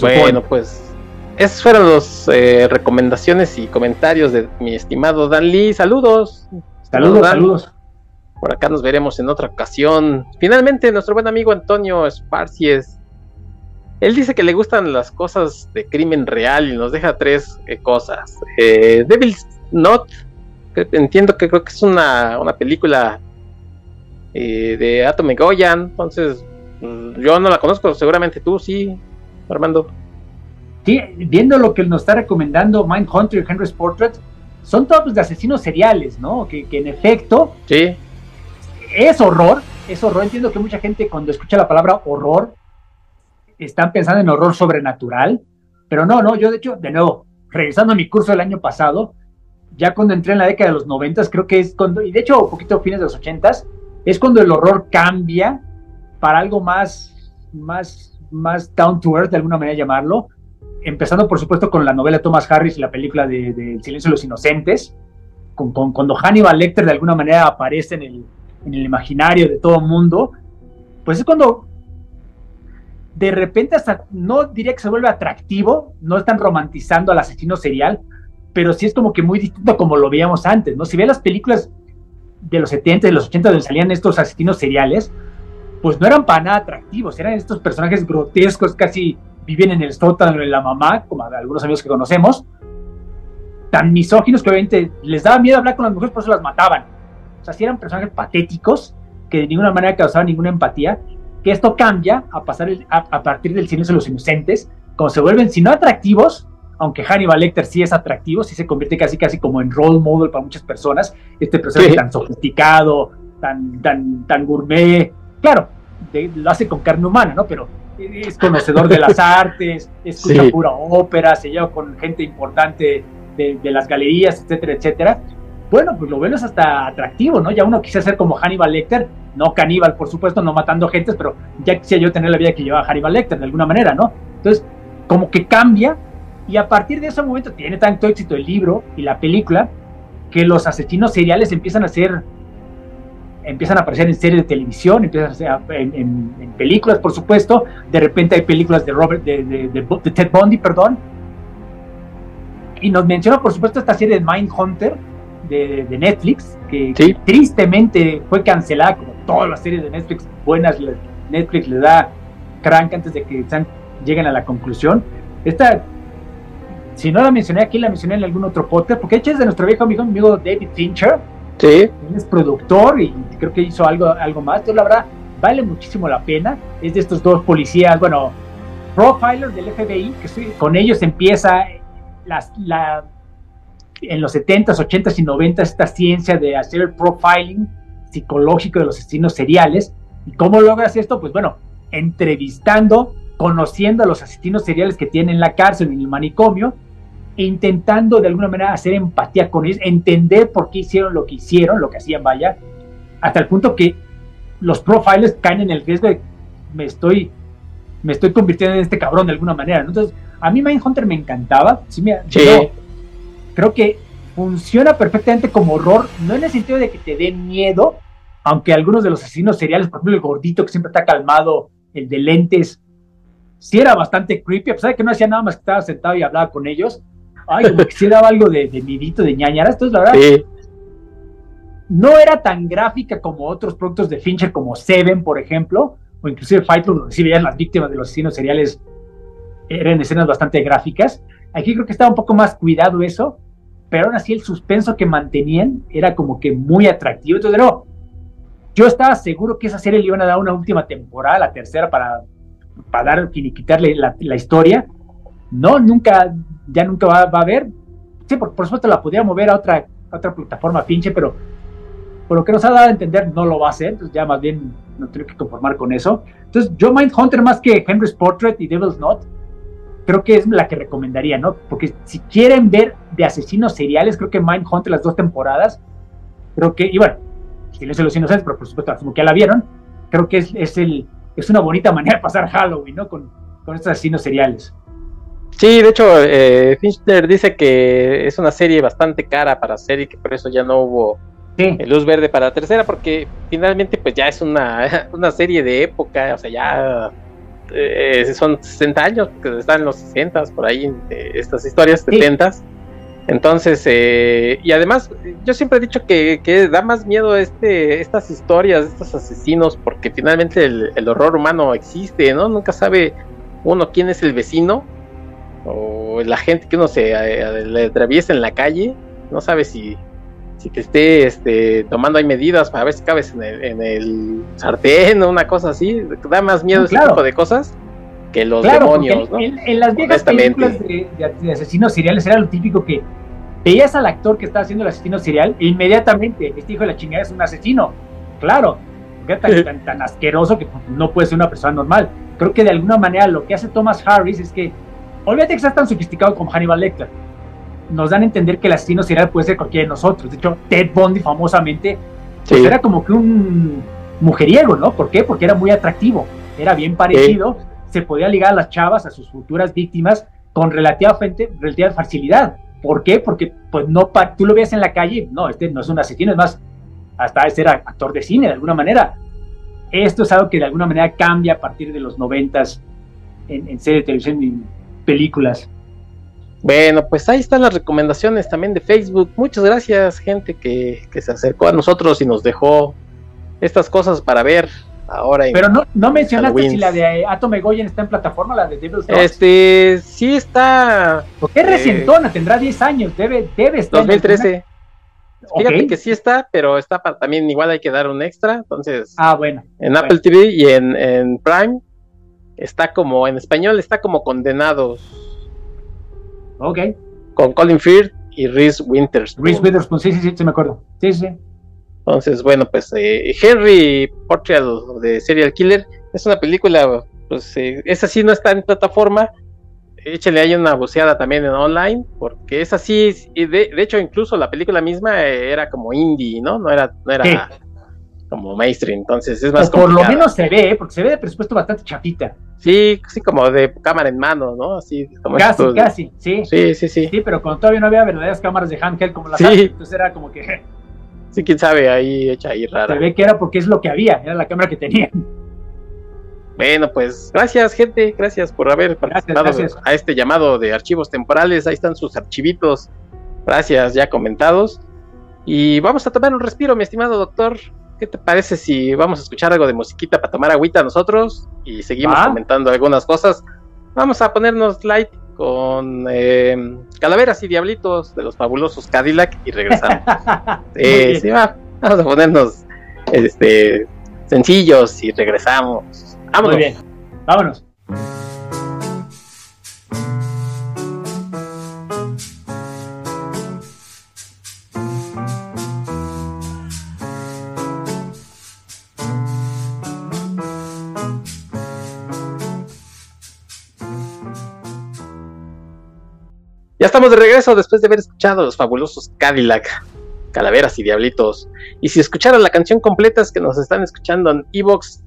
bueno, pues esas fueron las eh, recomendaciones y comentarios de mi estimado Dan Lee. Saludos. Saludos, saludos. Por acá nos veremos en otra ocasión. Finalmente, nuestro buen amigo Antonio Esparcies. Él dice que le gustan las cosas de crimen real y nos deja tres eh, cosas. Eh, Devil's Not, entiendo que creo que es una, una película de Atomic Goyan, entonces yo no la conozco, seguramente tú sí, Armando. Sí, viendo lo que nos está recomendando Mindhunter y Henry's Portrait, son todos de asesinos seriales, ¿no? Que, en efecto sí. es horror, es horror. Entiendo que mucha gente cuando escucha la palabra horror están pensando en horror sobrenatural, pero no, no, yo de hecho, de nuevo, regresando a mi curso del año pasado, ya cuando entré en la década de los noventas, creo que es cuando, y de hecho un poquito fines de los ochentas, es cuando el horror cambia para algo más, más, más down to earth, de alguna manera llamarlo, empezando por supuesto con la novela Thomas Harris y la película de, El silencio de los inocentes, con, cuando Hannibal Lecter de alguna manera aparece en el, en el imaginario de todo el mundo, pues es cuando de repente hasta no diría que se vuelve atractivo, no están romantizando al asesino serial, pero sí es como que muy distinto como lo veíamos antes, ¿no? Si ve las películas de los 70, de los 80 donde salían estos asesinos seriales, pues no eran para nada atractivos, eran estos personajes grotescos, casi viven en el sótano de la mamá, como algunos amigos que conocemos, tan misóginos que obviamente les daba miedo hablar con las mujeres, por eso las mataban. O sea, si eran personajes patéticos que de ninguna manera causaban ninguna empatía, que esto cambia a, pasar a, partir del silencio de los inocentes, como se vuelven, si no atractivos, aunque Hannibal Lecter sí es atractivo, sí se convierte casi casi como en role model para muchas personas, este personaje tan sofisticado, tan, tan, tan gourmet, claro, lo hace con carne humana, ¿no? Pero es conocedor de las [laughs] artes, escucha pura ópera, se lleva con gente importante de, las galerías, etcétera, etcétera. Bueno, pues lo bueno es hasta atractivo, ¿no? Ya uno quisiera ser como Hannibal Lecter, no caníbal, por supuesto, no matando gentes, pero ya quisiera yo tener la vida que llevaba Hannibal Lecter, de alguna manera, ¿no? Entonces, como que cambia, y a partir de ese momento tiene tanto éxito el libro y la película, que los asesinos seriales empiezan a ser empiezan a aparecer en series de televisión, empiezan a en, películas, por supuesto. De repente hay películas de Robert, de, Ted Bundy, perdón. Y nos menciona, por supuesto, esta serie de Mindhunter de, de Netflix, que, tristemente fue cancelada, como todas las series de Netflix buenas, Netflix le da crank antes de que lleguen a la conclusión. Esta, si no la mencioné aquí, la mencioné en algún otro podcast, porque hecho es de nuestro viejo amigo, amigo David Fincher Sí. es productor y creo que hizo algo, algo más. Entonces, la verdad, vale muchísimo la pena. Es de estos dos policías, bueno, profilers del FBI, que con ellos empieza las, la, en los 70s, 80s y 90s esta ciencia de hacer el profiling psicológico de los asesinos seriales. ¿Y cómo logras esto? Pues bueno, entrevistando, conociendo a los asesinos seriales que tienen en la cárcel, en el manicomio, intentando de alguna manera hacer empatía con ellos, entender por qué hicieron lo que hicieron, lo que hacían, vaya, hasta el punto que los profiles caen en el riesgo de me estoy, me estoy convirtiendo en este cabrón de alguna manera. Entonces, a mí Mindhunter me encantaba, sí, me, creo que funciona perfectamente como horror, no en el sentido de que te dé miedo, aunque algunos de los asesinos seriales, por ejemplo el gordito que siempre está calmado, el de lentes, sí era bastante creepy, a pesar de que no hacía nada más que estaba sentado y hablaba con ellos, ay, como que sí daba algo de, de midito, de ñañaras. Entonces, la verdad, no era tan gráfica como otros productos de Fincher, como Seven, por ejemplo, o inclusive Fight Club, donde sí veían las víctimas de los asesinos seriales, eran escenas bastante gráficas. Aquí creo que estaba un poco más cuidado eso, pero aún así el suspenso que mantenían era como que muy atractivo. Entonces, no, yo estaba seguro que esa serie le iban a dar una última temporada, la tercera, para, para dar, quitarle la, la historia. No, nunca, ya nunca va, a haber. Sí, por, por, supuesto la podría mover a otra, otra plataforma pinche, pero por lo que nos ha dado a entender, no lo va a hacer, entonces ya más bien no tengo que conformar con eso. Entonces, yo Mindhunter más que Henry's Portrait y Devil's Not, creo que es la que recomendaría, ¿no? Porque si quieren ver de asesinos seriales, creo que Mindhunter las dos temporadas, creo que, y bueno, Silencio de los Inocentes, pero por supuesto, como que ya la vieron, creo que es, es, el, es una bonita manera de pasar Halloween, ¿no? Con, con estos asesinos seriales. Sí, de hecho, eh, Fincher dice que es una serie bastante cara para hacer y que por eso ya no hubo luz verde para la tercera, porque finalmente pues ya es una, [laughs] una serie de época, o sea, ya eh, son 60 años, porque están en los 60 por ahí, eh, estas historias, 70 Entonces, eh, y además, yo siempre he dicho que, que, da más miedo este, estas historias, estos asesinos, porque finalmente el, el, horror humano existe, ¿no? Nunca sabe uno quién es el vecino o la gente que uno se le atraviesa en la calle, no sabe si, si te esté este, tomando ahí medidas para ver si cabes en el, en el sartén o una cosa así. Da más miedo ese tipo de cosas que los demonios, ¿no? En, las viejas películas de, de, asesinos seriales era lo típico que veías al actor que estaba haciendo el asesino serial e inmediatamente este hijo de la chingada es un asesino. Claro, tan, [laughs] tan, tan asqueroso que no puede ser una persona normal. Creo que de alguna manera lo que hace Thomas Harris es que, olvídate que seas tan sofisticado como Hannibal Lecter, nos dan a entender que el asesino serial puede ser cualquiera de nosotros. De hecho, Ted Bundy famosamente pues era como que un mujeriego, ¿no? ¿Por qué? Porque era muy atractivo, era bien parecido, se podía ligar a las chavas, a sus futuras víctimas, con relativa, relativa facilidad. ¿Por qué? Porque pues no, tú lo ves en la calle, no, este no es un asesino, es más, hasta era actor de cine de alguna manera. Esto es algo que de alguna manera cambia a partir de los noventas en, en serie de televisión y películas. Bueno, pues ahí están las recomendaciones también de Facebook. Muchas gracias, gente que, se acercó a nosotros y nos dejó estas cosas para ver ahora. Pero no, no mencionaste si la de Atom Egoyen está en plataforma, la de Devil's Este, sí está. Porque es recientona, tendrá 10 años, debe, debe estar. 2013. Fíjate que sí está, pero está para, también igual hay que dar un extra. Entonces, ah, bueno. En Apple TV y en, en Prime está como, en español está como condenados Ok. Con Colin Firth y Reese Witherspoon. Reese Witherspoon, sí, sí, sí, sí, me acuerdo. Sí, sí. Entonces, bueno, pues eh, Henry Portrait de Serial Killer es una película, pues eh, esa sí no está en plataforma. Échenle ahí una buceada también en online, porque es así, de, de hecho incluso la película misma eh, era como indie, ¿no? No era, no era como mainstream, entonces es más Por lo menos se ve, porque se ve de presupuesto bastante chapita. Sí, sí, como de cámara en mano, ¿no? Así, como casi, casi, sí. Sí, sí, sí. Sí, pero cuando todavía no había verdaderas cámaras de handheld como las sí. entonces era como que... [laughs] Sí, quién sabe, ahí hecha ahí rara. Se ve que era porque es lo que había, era la cámara que tenían. Bueno, pues gracias, gente, gracias por haber participado a este llamado de archivos temporales. Ahí están sus archivitos, gracias, ya comentados. Y vamos a tomar un respiro, mi estimado doctor. ¿Qué te parece si vamos a escuchar algo de musiquita para tomar agüita nosotros y seguimos comentando algunas cosas? Vamos a ponernos light con eh, Calaveras y Diablitos de los fabulosos Cadillac y regresamos. [laughs] sí, sí, va. Vamos a ponernos este, sencillos y regresamos. Vámonos. Muy bien. Vámonos. Ya estamos de regreso después de haber escuchado los fabulosos Cadillac, Calaveras y Diablitos. Y si escucharon la canción completa es que nos están escuchando en Evox,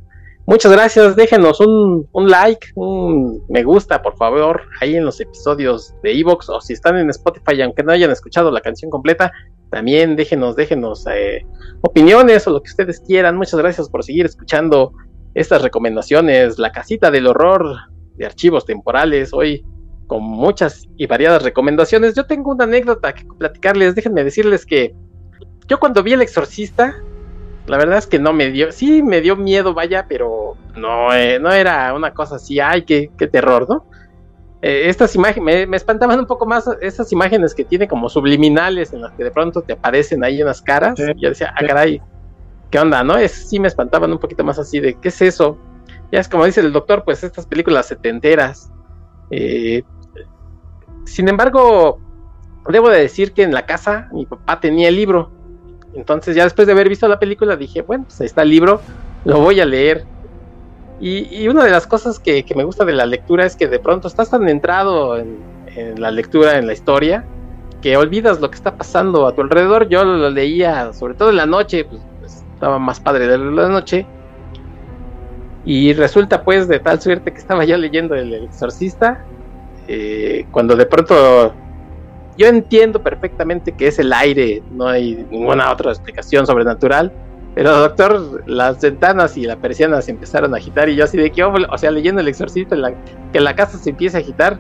muchas gracias. Déjenos un, like, un me gusta, por favor, ahí en los episodios de Evox. O si están en Spotify, aunque no hayan escuchado la canción completa, también déjenos, déjenos eh, opiniones o lo que ustedes quieran. Muchas gracias por seguir escuchando estas recomendaciones. La casita del horror de archivos temporales. Hoy con muchas y variadas recomendaciones. Yo tengo una anécdota que platicarles. Déjenme decirles que yo cuando vi El Exorcista, la verdad es que no me dio, sí me dio miedo, vaya, pero no, eh, no era una cosa así, ay, qué, qué terror, ¿no? Eh, estas imágenes, me, espantaban un poco más esas imágenes que tiene como subliminales en las que de pronto te aparecen ahí unas caras. y yo decía, ah, caray, ¿qué onda, no? Es, sí me espantaban un poquito más así de, ¿qué es eso? Ya es como dice el doctor, pues estas películas setenteras, eh, sin embargo, debo de decir que en la casa mi papá tenía el libro. Entonces ya después de haber visto la película dije, bueno, pues ahí está el libro, lo voy a leer. Y, una de las cosas que, me gusta de la lectura es que de pronto estás tan entrado en, la lectura, en la historia, que olvidas lo que está pasando a tu alrededor. Yo lo leía, sobre todo en la noche, pues, pues estaba más padre de la noche. Y resulta pues de tal suerte que estaba yo leyendo El Exorcista, eh, cuando de pronto yo entiendo perfectamente que es el aire, no hay ninguna otra explicación sobrenatural. Pero doctor, las ventanas y la persiana se empezaron a agitar y yo así de que, o sea, leyendo el exorcista, que la casa se empieza a agitar.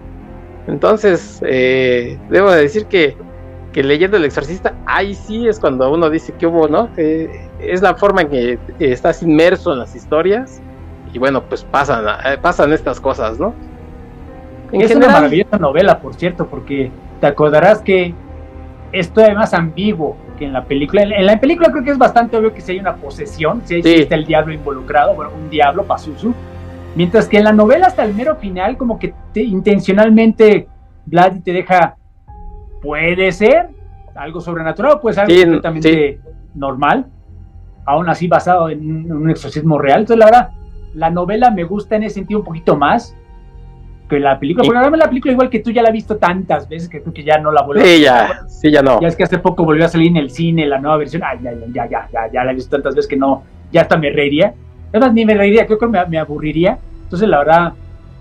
Entonces, eh, debo decir que, que, leyendo el exorcista, ahí sí es cuando uno dice que hubo, ¿no? es la forma en que estás inmerso en las historias y bueno, pues pasan, eh, pasan estas cosas, ¿no? Es una maravillosa novela, por cierto, porque te acordarás que esto es más ambiguo que en la película. En, la película creo que es bastante obvio que si hay una posesión, si existe el diablo involucrado, bueno, un diablo, Pazuzu. Mientras que en la novela hasta el mero final, como que te, intencionalmente Vlad te deja, puede ser algo sobrenatural, puede ser algo completamente normal, aún así basado en un exorcismo real. Entonces, la verdad, la novela me gusta en ese sentido un poquito más, que la película. Porque además la película, igual que tú ya la has visto tantas veces que creo que ya no la vuelvo sí, ya, Sí, ya no. Ya es que hace poco volvió a salir en el cine la nueva versión. Ay, ya, ya, ya, ya, ya, la he visto tantas veces que no, ya hasta me reiría. Además, ni me reiría, creo que me, aburriría. Entonces, la verdad.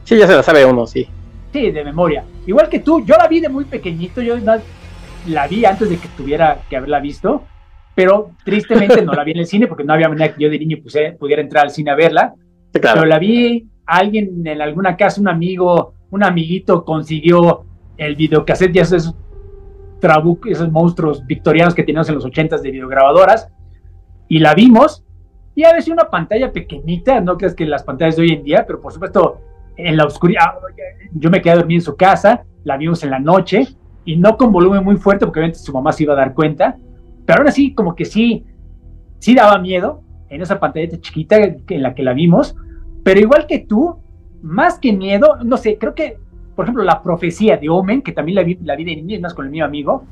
Sí, ya se la sabe uno, sí. Sí, de memoria. Igual que tú, yo la vi de muy pequeñito, yo la vi antes de que tuviera que haberla visto, pero tristemente no la vi en el cine porque no había manera que yo de niño pudiera entrar al cine a verla. Pero la vi alguien en alguna casa, un amigo, un amiguito consiguió el videocassette y esos trabuc, esos monstruos victorianos que teníamos en los ochentas de videograbadoras, y la vimos, y a veces una pantalla pequeñita, no crees que las pantallas de hoy en día, pero por supuesto en la oscuridad, yo me quedé a dormir en su casa, la vimos en la noche, y no con volumen muy fuerte, porque obviamente su mamá se iba a dar cuenta, pero ahora sí, como que sí, sí daba miedo en esa pantalla chiquita en la que la vimos, pero igual que tú, más que miedo, no sé, creo que, por ejemplo, la profecía de Omen, que también la vi, la vi de niño, más con el mío amigo,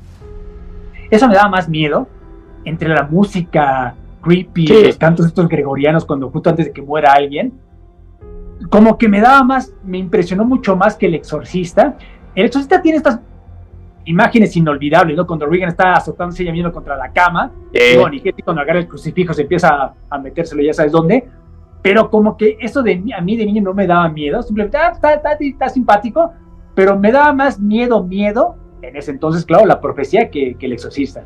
eso me daba más miedo entre la música creepy, los cantos estos gregorianos cuando justo antes de que muera alguien, como que me daba más, me impresionó mucho más que el exorcista. El exorcista tiene estas imágenes inolvidables, ¿no? Cuando Regan está azotándose y yendo contra la cama, y cuando agarra el crucifijo se empieza a, a metérselo ya sabes dónde, pero como que eso de a mí de niño no me daba miedo, simplemente ah, está, está, está, simpático, pero me daba más miedo, miedo, en ese entonces, claro, la profecía que, que el exorcista.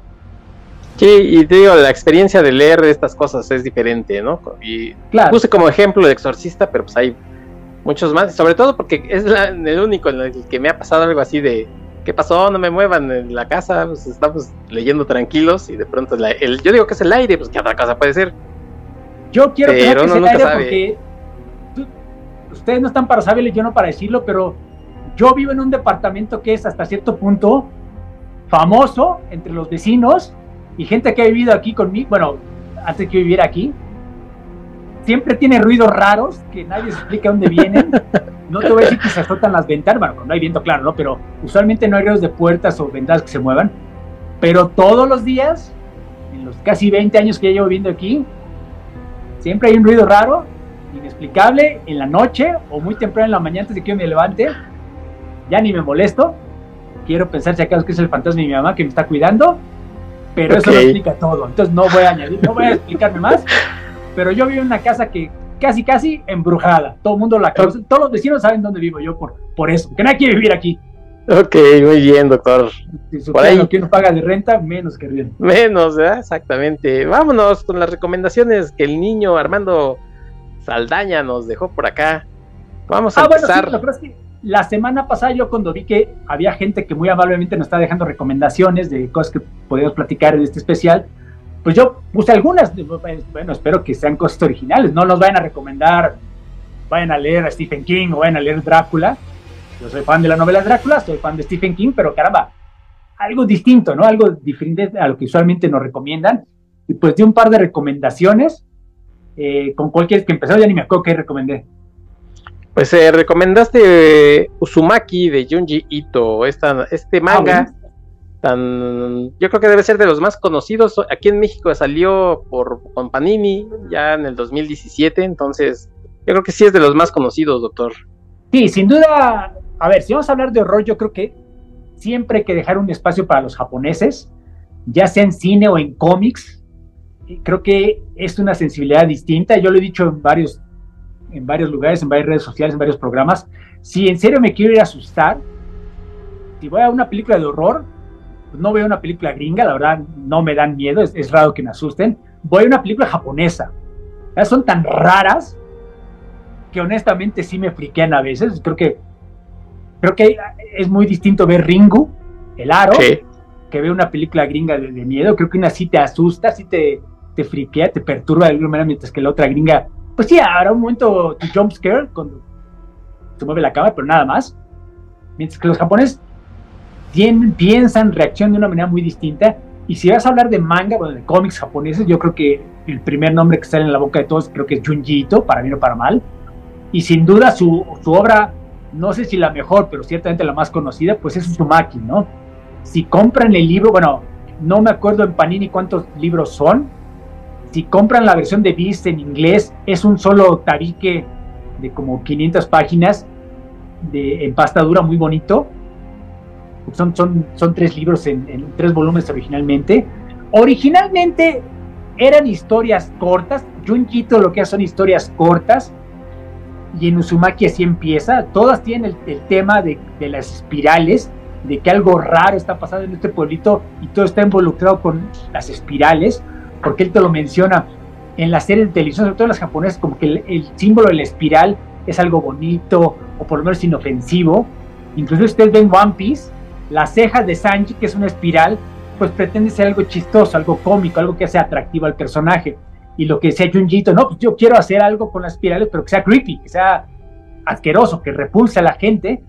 Sí, y te digo, la experiencia de leer estas cosas es diferente, ¿no? Y puse como ejemplo el exorcista, pero pues hay muchos más, sobre todo porque es el único en el que me ha pasado algo así de, ¿qué pasó? No me muevan en la casa, pues estamos leyendo tranquilos y de pronto el, yo digo que es el aire, pues qué otra cosa puede ser. Yo quiero que no, se porque ustedes no están para saberlo y yo no para decirlo, pero yo vivo en un departamento que es hasta cierto punto famoso entre los vecinos y gente que ha vivido aquí conmigo, bueno, antes que viviera aquí, siempre tiene ruidos raros que nadie se explica dónde vienen. [laughs] No te voy a decir que se azotan las ventanas, bueno, no hay viento claro, ¿no? Pero usualmente no hay ruidos de puertas o ventanas que se muevan. Pero todos los días, en los casi 20 años que llevo viviendo aquí, Siempre hay un ruido raro, inexplicable, en la noche o muy temprano en la mañana antes de que yo me levante. Ya ni me molesto. Quiero pensar si acaso que es el fantasma de mi mamá que me está cuidando. Pero eso lo explica todo. Entonces no voy a añadir, no voy a explicarme más. Pero yo vivo en una casa que casi, casi embrujada. Todo el mundo la conoce. Todos los vecinos saben dónde vivo yo por, por eso. Que nadie quiere vivir aquí. Ok, muy bien, doctor. Si Por ahí. que uno paga de renta, menos que bien. Menos, ¿verdad? Exactamente. Vámonos con las recomendaciones que el niño Armando Saldaña nos dejó por acá. Vamos a ah, empezar. Bueno, sí, la semana pasada yo cuando vi que había gente que muy amablemente nos está dejando recomendaciones de cosas que podemos platicar en este especial, pues yo puse algunas, bueno, espero que sean cosas originales, no nos vayan a recomendar, vayan a leer a Stephen King o vayan a leer Drácula, yo soy fan de la novela Drácula, soy fan de Stephen King, pero caramba, algo distinto, ¿no? Algo diferente a lo que usualmente nos recomiendan. Y pues di un par de recomendaciones. Eh, con cualquier que empezó, ya ni me acuerdo qué recomendé. Pues eh, recomendaste eh, Uzumaki de Junji Ito, esta, este ah, manga tan yo creo que debe ser de los más conocidos. Aquí en México salió por con Panini ya en el 2017, entonces yo creo que sí es de los más conocidos, doctor. Sí, sin duda. A ver, si vamos a hablar de horror, yo creo que siempre hay que dejar un espacio para los japoneses, ya sea en cine o en cómics. Creo que es una sensibilidad distinta. Yo lo he dicho en varios, en varios lugares, en varias redes sociales, en varios programas. Si en serio me quiero ir a asustar, si voy a una película de horror, pues no veo una película gringa, la verdad no me dan miedo, es, raro que me asusten. Voy a una película japonesa. Son tan raras que honestamente sí me friquean a veces. Creo que creo que es muy distinto ver Ringu, el aro, que ver una película gringa de, miedo. Creo que una sí te asusta, sí te, te friquea, te perturba de alguna manera, mientras que la otra gringa, pues sí, habrá un momento tu jump scare cuando se mueve la cámara, pero nada más. Mientras que los japoneses tienen, piensan, reaccionan de una manera muy distinta. Y si vas a hablar de manga, bueno, de cómics japoneses, yo creo que el primer nombre que sale en la boca de todos creo que es Junji Ito, para bien o para mal. Y sin duda su, su obra, no sé si la mejor, pero ciertamente la más conocida, pues es Uzumaki, ¿no? Si compran el libro, bueno, no me acuerdo en Panini cuántos libros son. Si compran la versión de Beast en inglés, es un solo tabique de como 500 páginas de empastadura muy bonito son, son, son tres libros en, tres volúmenes originalmente. Originalmente eran historias cortas, Junjito lo que son historias cortas, y en Uzumaki así empieza, todas tienen el, tema de, las espirales, de que algo raro está pasando en este pueblito y todo está involucrado con las espirales, porque él te lo menciona en la serie de televisión, sobre todo en las japonesas, como que el, el símbolo de la espiral es algo bonito o por lo menos inofensivo. Incluso ustedes ven One Piece las cejas de Sanji, que es una espiral, pues pretende ser algo chistoso, algo cómico, algo que sea atractivo al personaje. Y lo que decía Junjito, no, pues yo quiero hacer algo con las espirales, pero que sea creepy, que sea asqueroso, que repulse a la gente.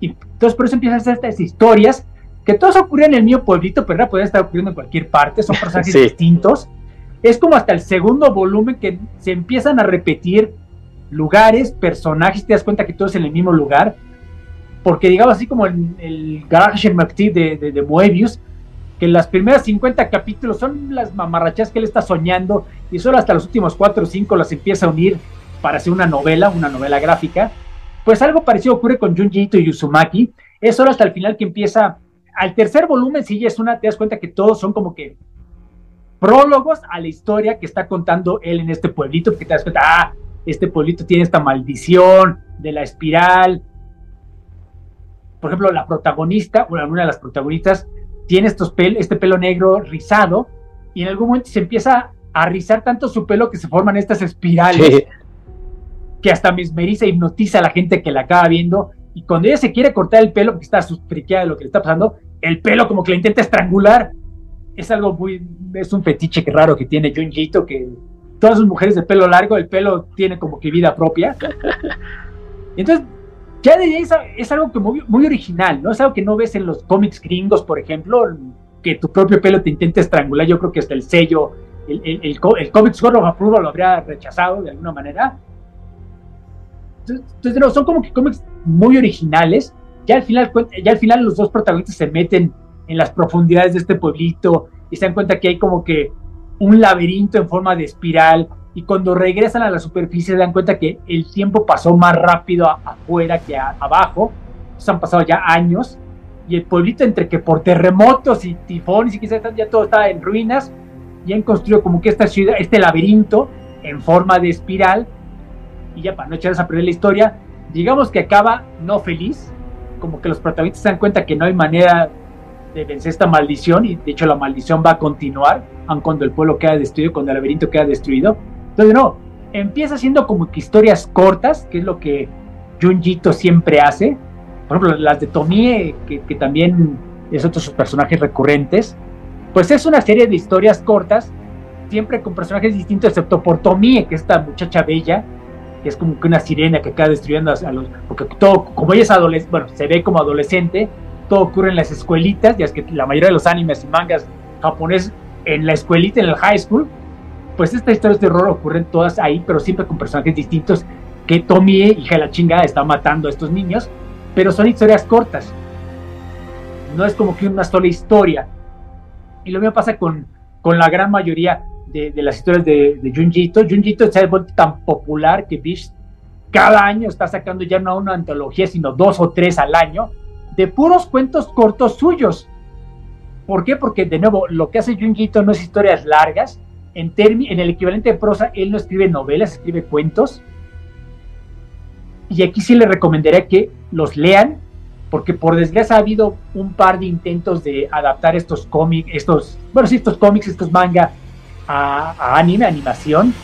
Y entonces por eso empiezan a hacer estas historias que todos ocurren en el mío pueblito, pero ahora pueden estar ocurriendo en cualquier parte, son personajes [laughs] distintos. Es como hasta el segundo volumen que se empiezan a repetir lugares, personajes, te das cuenta que todos en el mismo lugar, porque digamos así como el, el Garage McTee de, de, de, Moebius, que las primeras 50 capítulos son las mamarrachas que él está soñando y solo hasta los últimos 4 o 5 las empieza a unir para hacer una novela, una novela gráfica. Pues algo parecido ocurre con Junji Ito y Uzumaki. Es solo hasta el final que empieza. Al tercer volumen, sí, es una, te das cuenta que todos son como que prólogos a la historia que está contando él en este pueblito, porque te das cuenta, ah, este pueblito tiene esta maldición de la espiral, por ejemplo, la protagonista, una de las protagonistas, tiene estos este pelo negro rizado y en algún momento se empieza a rizar tanto su pelo que se forman estas espirales que hasta mesmeriza, hipnotiza a la gente que la acaba viendo y cuando ella se quiere cortar el pelo porque está friqueada de lo que le está pasando, el pelo como que la intenta estrangular. Es algo muy, es un fetiche que raro que tiene Junjito, que todas sus mujeres de pelo largo, el pelo tiene como que vida propia. [laughs] Entonces, ya de es, es algo que muy, muy, original, ¿no? Es algo que no ves en los cómics gringos, por ejemplo, que tu propio pelo te intente estrangular. Yo creo que hasta el sello, el, el, el, el Comics lo habría rechazado de alguna manera. Entonces, no, son como que cómics muy originales. Ya al, final, ya al final los dos protagonistas se meten en las profundidades de este pueblito y se dan cuenta que hay como que un laberinto en forma de espiral y cuando regresan a la superficie se dan cuenta que el tiempo pasó más rápido afuera que abajo. se han pasado ya años. Y el pueblito entre que por terremotos y tifones y quizás ya todo está en ruinas y han construido como que esta ciudad, este laberinto en forma de espiral. Y ya para no echarles a perder la historia, digamos que acaba no feliz, como que los protagonistas se dan cuenta que no hay manera de vencer esta maldición y de hecho la maldición va a continuar, aun cuando el pueblo queda destruido, cuando el laberinto queda destruido entonces, no, empieza siendo como que historias cortas, que es lo que Junjito siempre hace. Por ejemplo, las de Tomie, que, que también es otro de sus personajes recurrentes. Pues es una serie de historias cortas, siempre con personajes distintos, excepto por Tomie, que es esta muchacha bella, que es como que una sirena que acaba destruyendo a los. Porque todo, como ella es adolescente, bueno, se ve como adolescente, todo ocurre en las escuelitas, ya es que la mayoría de los animes y mangas japoneses en la escuelita, en el high school, pues estas historias de horror ocurren todas ahí, pero siempre con personajes distintos, que Tomie, hija de la chingada, está matando a estos niños, pero son historias cortas. no es como que una sola historia. Y lo mismo pasa con, con la gran mayoría de, las historias de, de Junjito. Junjito se ha vuelto tan popular que Bish cada año está sacando ya no una antología, sino dos o tres al año, de puros cuentos cortos suyos. ¿Por qué? Porque, de nuevo, lo que hace Junjito no es historias largas. En, en el equivalente de prosa, él no escribe novelas, escribe cuentos. Y aquí sí le recomendaría que los lean, porque por desgracia ha habido un par de intentos de adaptar estos cómics, estos, bueno, sí, estos cómics, estos manga a, anime, animación,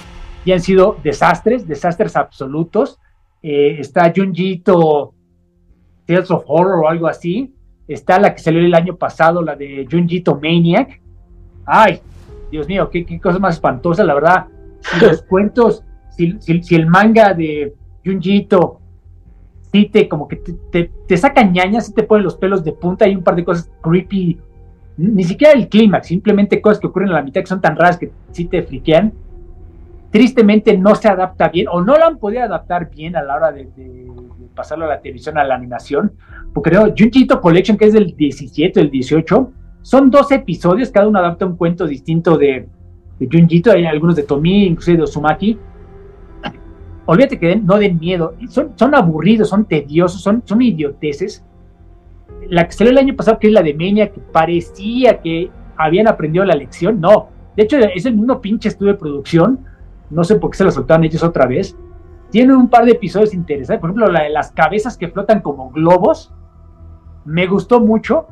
y han sido desastres, desastres absolutos. Eh, está Junjito Tales of Horror o algo así. Está la que salió el año pasado, la de Junjito Maniac. Ay, Dios mío, qué, cosa más espantosa, la verdad. Si [laughs] los cuentos, si, el manga de Junjito sí te como que te, te, saca ñañas, sí te pone los pelos de punta y un par de cosas creepy. Ni siquiera el clímax, simplemente cosas que ocurren a la mitad que son tan raras que sí te friquean tristemente no se adapta bien o no lo han podido adaptar bien a la hora de, pasarlo a la televisión, a la animación, porque creo, Junjito Collection, que es del 17, el 18, son dos episodios, cada uno adapta un cuento distinto de, de Junjito, hay algunos de Tomi, inclusive de Osumaki. Olvídate que no den miedo, son, son aburridos, son tediosos, son, son idioteces. La que salió el año pasado, que es la de Meña, que parecía que habían aprendido la lección, no. De hecho, es el mismo pinche estudio de producción, no sé por qué se lo soltaron ellos otra vez. Tiene un par de episodios interesantes, por ejemplo, la de las cabezas que flotan como globos. Me gustó mucho,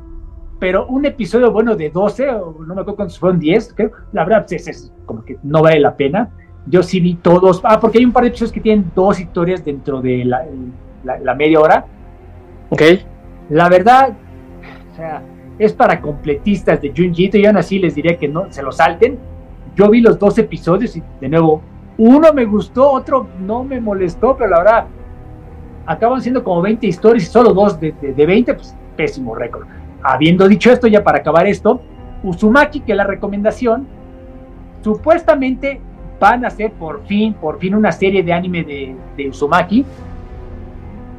pero un episodio bueno de 12, o no me acuerdo cuántos fueron 10, creo, la verdad pues, es, como que no vale la pena. Yo sí vi todos, ah, porque hay un par de episodios que tienen dos historias dentro de la, media hora. Ok. La verdad, o sea, es para completistas de Junjito y aún así les diría que no se lo salten yo vi los dos episodios y de nuevo, uno me gustó, otro no me molestó, pero la verdad, acaban siendo como 20 historias y solo dos de, de, 20, pues pésimo récord. Habiendo dicho esto, ya para acabar esto, Uzumaki, que la recomendación, supuestamente van a hacer por fin, por fin una serie de anime de, de Uzumaki.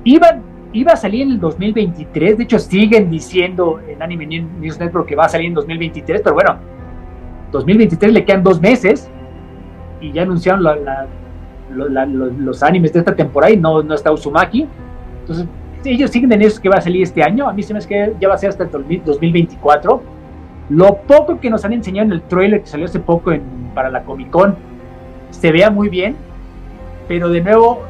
Iba, iba a salir en el 2023, de hecho siguen diciendo en Anime News Network que va a salir en 2023, pero bueno, 2023 le quedan dos meses y ya anunciaron los animes de esta temporada y no, no está Uzumaki. Entonces, ellos siguen en eso que va a salir este año. A mí se me hace que ya va a ser hasta el 2024. Lo poco que nos han enseñado en el trailer que salió hace poco en, para la Comic Con se vea muy bien, pero de nuevo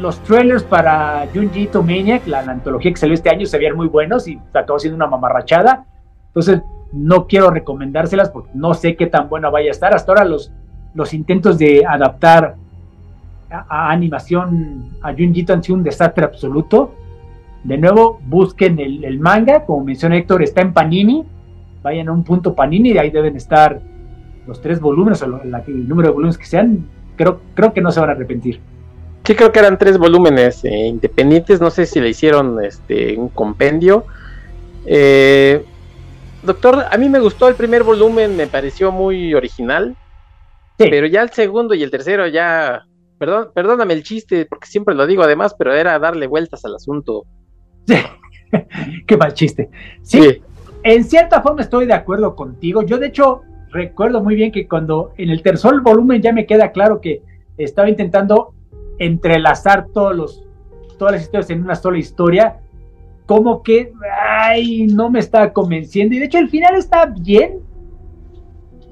los trailers para Junji Maniac, la, la, antología que salió este año, se veían muy buenos y acabó siendo una mamarrachada. Entonces, no quiero recomendárselas porque no sé qué tan buena vaya a estar. Hasta ahora los, los intentos de adaptar a, animación a Junjito han sido un desastre absoluto. De nuevo, busquen el, manga, como mencionó Héctor, está en Panini. Vayan a un punto Panini y ahí deben estar los tres volúmenes o el número de volúmenes que sean. Creo, creo que no se van a arrepentir. Sí, creo que eran tres volúmenes eh, independientes. No sé si le hicieron este un compendio. Eh, Doctor, a mí me gustó el primer volumen, me pareció muy original. Pero ya el segundo y el tercero ya. Perdón, perdóname el chiste, porque siempre lo digo además, pero era darle vueltas al asunto. [laughs] Qué mal chiste. Sí, En cierta forma estoy de acuerdo contigo. Yo, de hecho, recuerdo muy bien que cuando en el tercer volumen ya me queda claro que estaba intentando entrelazar todos los, todas las historias en una sola historia como que, ay, no me está convenciendo. Y de hecho el final está bien,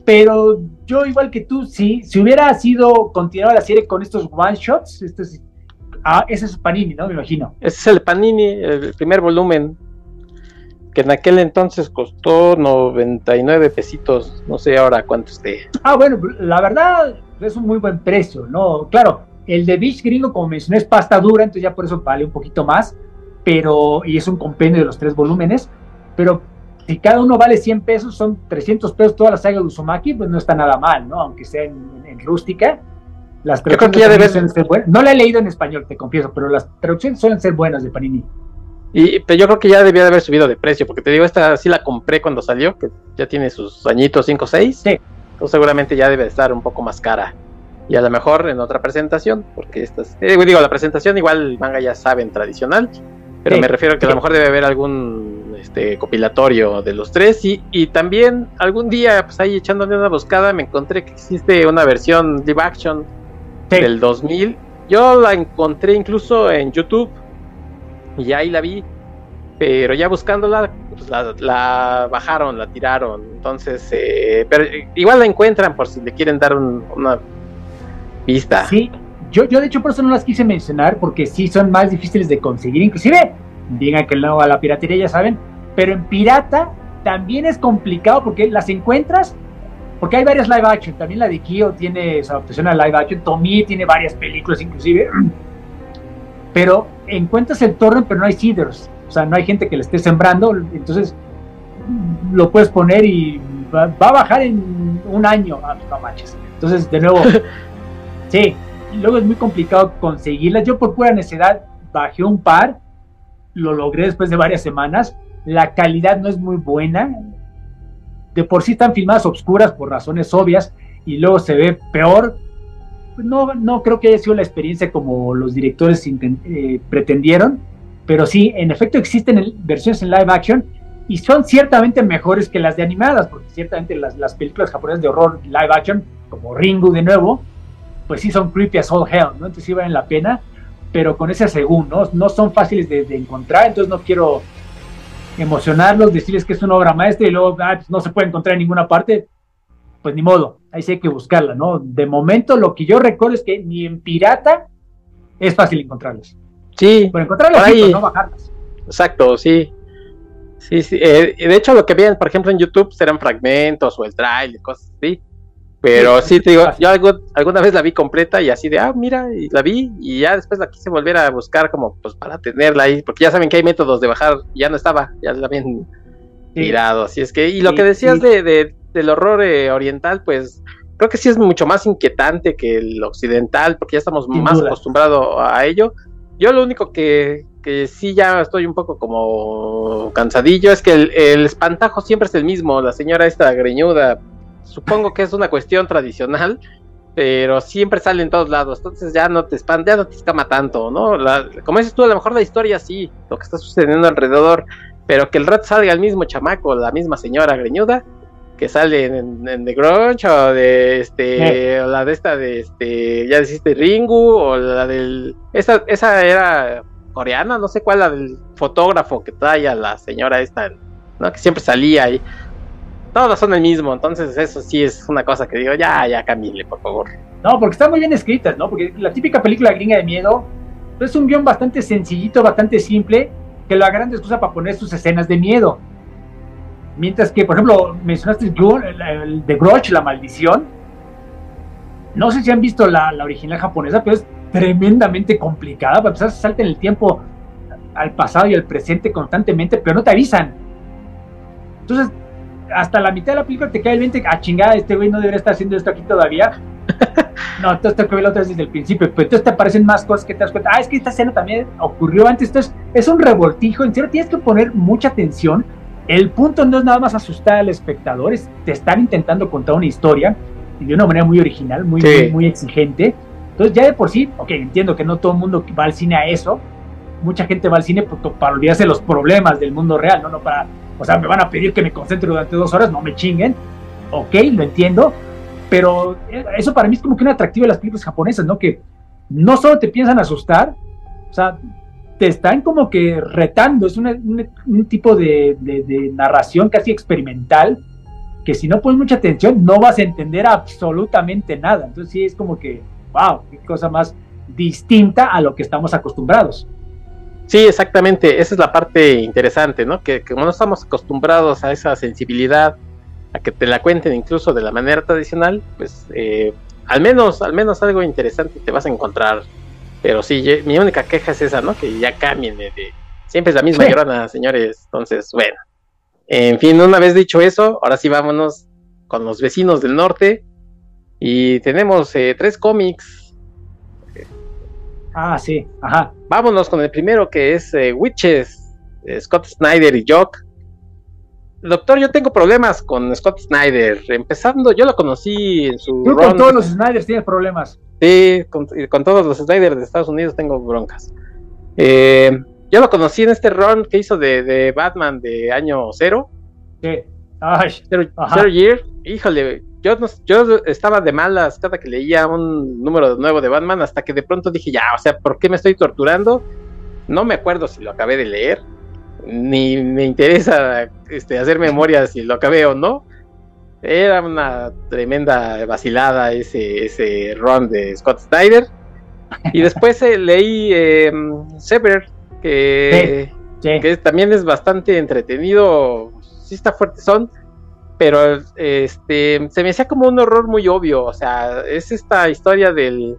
pero yo igual que tú, sí, si hubiera sido continuar la serie con estos one shots, estos, ah, ese es Panini, ¿no? Me imagino. Ese es el Panini, el primer volumen, que en aquel entonces costó 99 pesitos, no sé ahora cuánto esté. Ah, bueno, la verdad es un muy buen precio, ¿no? Claro, el de Beach Gringo, como mencioné, es pasta dura, entonces ya por eso vale un poquito más pero, y es un compendio de los tres volúmenes, pero si cada uno vale 100 pesos, son 300 pesos toda la saga de Uzumaki, pues no está nada mal, ¿no? Aunque sea en, rústica. Las traducciones suelen ser buenas. No la he leído en español, te confieso, pero las traducciones suelen ser buenas de Panini. Y pero yo creo que ya debía de haber subido de precio, porque te digo, esta sí la compré cuando salió, que ya tiene sus añitos 5 o 6. Sí. Entonces seguramente ya debe estar un poco más cara. Y a lo mejor en otra presentación, porque estas, eh, digo, la presentación igual manga ya saben tradicional, pero me refiero a que a lo mejor debe haber algún este compilatorio de los tres y, y también algún día pues ahí echándole una buscada me encontré que existe una versión live action del 2000 yo la encontré incluso en YouTube y ahí la vi pero ya buscándola pues la, bajaron la tiraron. Entonces eh, pero igual la encuentran por si le quieren dar una vista sí yo, yo de hecho por eso no las quise mencionar porque sí son más difíciles de conseguir. Inclusive digan que no a la piratería, ya saben, pero en pirata también es complicado porque las encuentras, porque hay varias live action, también la de Kyo tiene esa adaptación a live action, Tommy tiene varias películas inclusive, [clears throat] pero encuentras el torrent pero no hay seeders, o sea, no hay gente que le esté sembrando, entonces lo puedes poner y va, a bajar en un año, ah, no manches. Entonces, de nuevo, [laughs] sí, luego es muy complicado conseguirlas. Yo por pura necesidad bajé un par lo logré después de varias semanas. La calidad no es muy buena. De por sí están filmadas obscuras por razones obvias y luego se ve peor. No, no creo que haya sido la experiencia como los directores eh, pretendieron, pero sí, en efecto existen versiones en live action y son ciertamente mejores que las de animadas, porque ciertamente las, las películas japonesas de horror live action, como Ringu de nuevo, pues sí son creepy as all hell, ¿no? Entonces sí valen la pena pero con ese segundo, ¿no? son fáciles de, encontrar, entonces no quiero emocionarlos, decirles que es una obra maestra y luego ah, pues no se puede encontrar en ninguna parte, pues ni modo, ahí sí hay que buscarla, ¿no? De momento lo que yo recuerdo es que ni en pirata es fácil encontrarlas. Sí. Pero encontrarlas, sí, no bajarlas. Exacto, sí. Sí, sí. Eh, de hecho, lo que vean, por ejemplo, en YouTube serán fragmentos o el trailer, cosas así. Pero sí, te digo, yo alguna vez la vi completa y así de, ah, mira, y la vi y ya después la quise volver a buscar como pues para tenerla ahí, porque ya saben que hay métodos de bajar, ya no estaba, ya la habían tirado, así es que, y lo que decías de, del horror eh, oriental, pues creo que sí es mucho más inquietante que el occidental, porque ya estamos más acostumbrados a ello. Yo lo único que, que sí ya estoy un poco como cansadillo es que el, el espantajo siempre es el mismo, la señora esta greñuda supongo que es una cuestión tradicional, pero siempre sale en todos lados, entonces ya no te espanta, ya no te escama tanto, ¿no? como dices tú, a lo mejor la historia sí, lo que está sucediendo alrededor, pero que el rat salga el mismo chamaco, la misma señora greñuda, que sale en, The Grunge, o de este, o la de esta de este, ya deciste Ringu, o la del, esa, esa era coreana, no sé cuál, la del fotógrafo que trae a la señora esta, ¿no? Que siempre salía ahí todos son el mismo, entonces eso sí es una cosa que digo, ya, ya Camille, por favor. No, porque están muy bien escritas, ¿no? Porque la típica película gringa de miedo es un guion bastante sencillito, bastante simple, que lo agarran de excusa para poner sus escenas de miedo. Mientras que, por ejemplo, mencionaste el, Grudge, La Maldición. No sé si han visto la, la original japonesa, pero es tremendamente complicada. Para empezar, se salta en el tiempo al pasado y al presente constantemente, pero no te avisan. Entonces, hasta la mitad de la película te cae el 20, a chingada, este güey no debería estar haciendo esto aquí todavía. [laughs] no, entonces te que verlo otra vez desde el principio, pero entonces te aparecen más cosas que te das cuenta, ah, es que esta escena también ocurrió antes, entonces es un revoltijo, en serio tienes que poner mucha atención. El punto no es nada más asustar al espectador, es, te están intentando contar una historia y de una manera muy original, muy, muy, exigente. Entonces ya de por sí, ok, entiendo que no todo el mundo va al cine a eso, mucha gente va al cine para olvidarse los problemas del mundo real, no, no para o sea, me van a pedir que me concentre durante dos horas, no me chinguen. Ok, lo entiendo. Pero eso para mí es como que un atractivo de las películas japonesas, ¿no? Que no solo te piensan asustar, o sea, te están como que retando. Es un tipo de, narración casi experimental que si no pones mucha atención no vas a entender absolutamente nada. Entonces sí es como que, wow, qué cosa más distinta a lo que estamos acostumbrados. Sí, exactamente, esa es la parte interesante, ¿no? Que, como no estamos acostumbrados a esa sensibilidad, a que te la cuenten incluso de la manera tradicional, pues eh, al menos, al menos algo interesante te vas a encontrar. Pero sí, mi única queja es esa, ¿no? Que ya cambien de, siempre es la misma llorona, señores. Entonces, bueno. En fin, una vez dicho eso, ahora sí vámonos con los vecinos del norte. Y tenemos eh, tres cómics Ah, sí, ajá. Vámonos con el primero que es eh, Witches, Scott Snyder y Jock. Doctor, yo tengo problemas con Scott Snyder. Empezando, yo lo conocí en su. Tú con todos los Snyders tienes problemas. Sí, con, todos los Snyders de Estados Unidos tengo broncas. Eh, yo lo conocí en este run que hizo de, Batman de año cero. Sí. Ay, zero, Year. Híjole, yo, yo estaba de malas cada que leía un número nuevo de Batman hasta que de pronto dije, ya, o sea, ¿por qué me estoy torturando? No me acuerdo si lo acabé de leer, ni me interesa este, hacer memoria si lo acabé o no. Era una tremenda vacilada ese, ese run de Scott Snyder. Y después eh, leí eh, Sever, que, que, también es bastante entretenido. Sí está fuerte son, pero este se me hacía como un horror muy obvio. O sea, es esta historia del,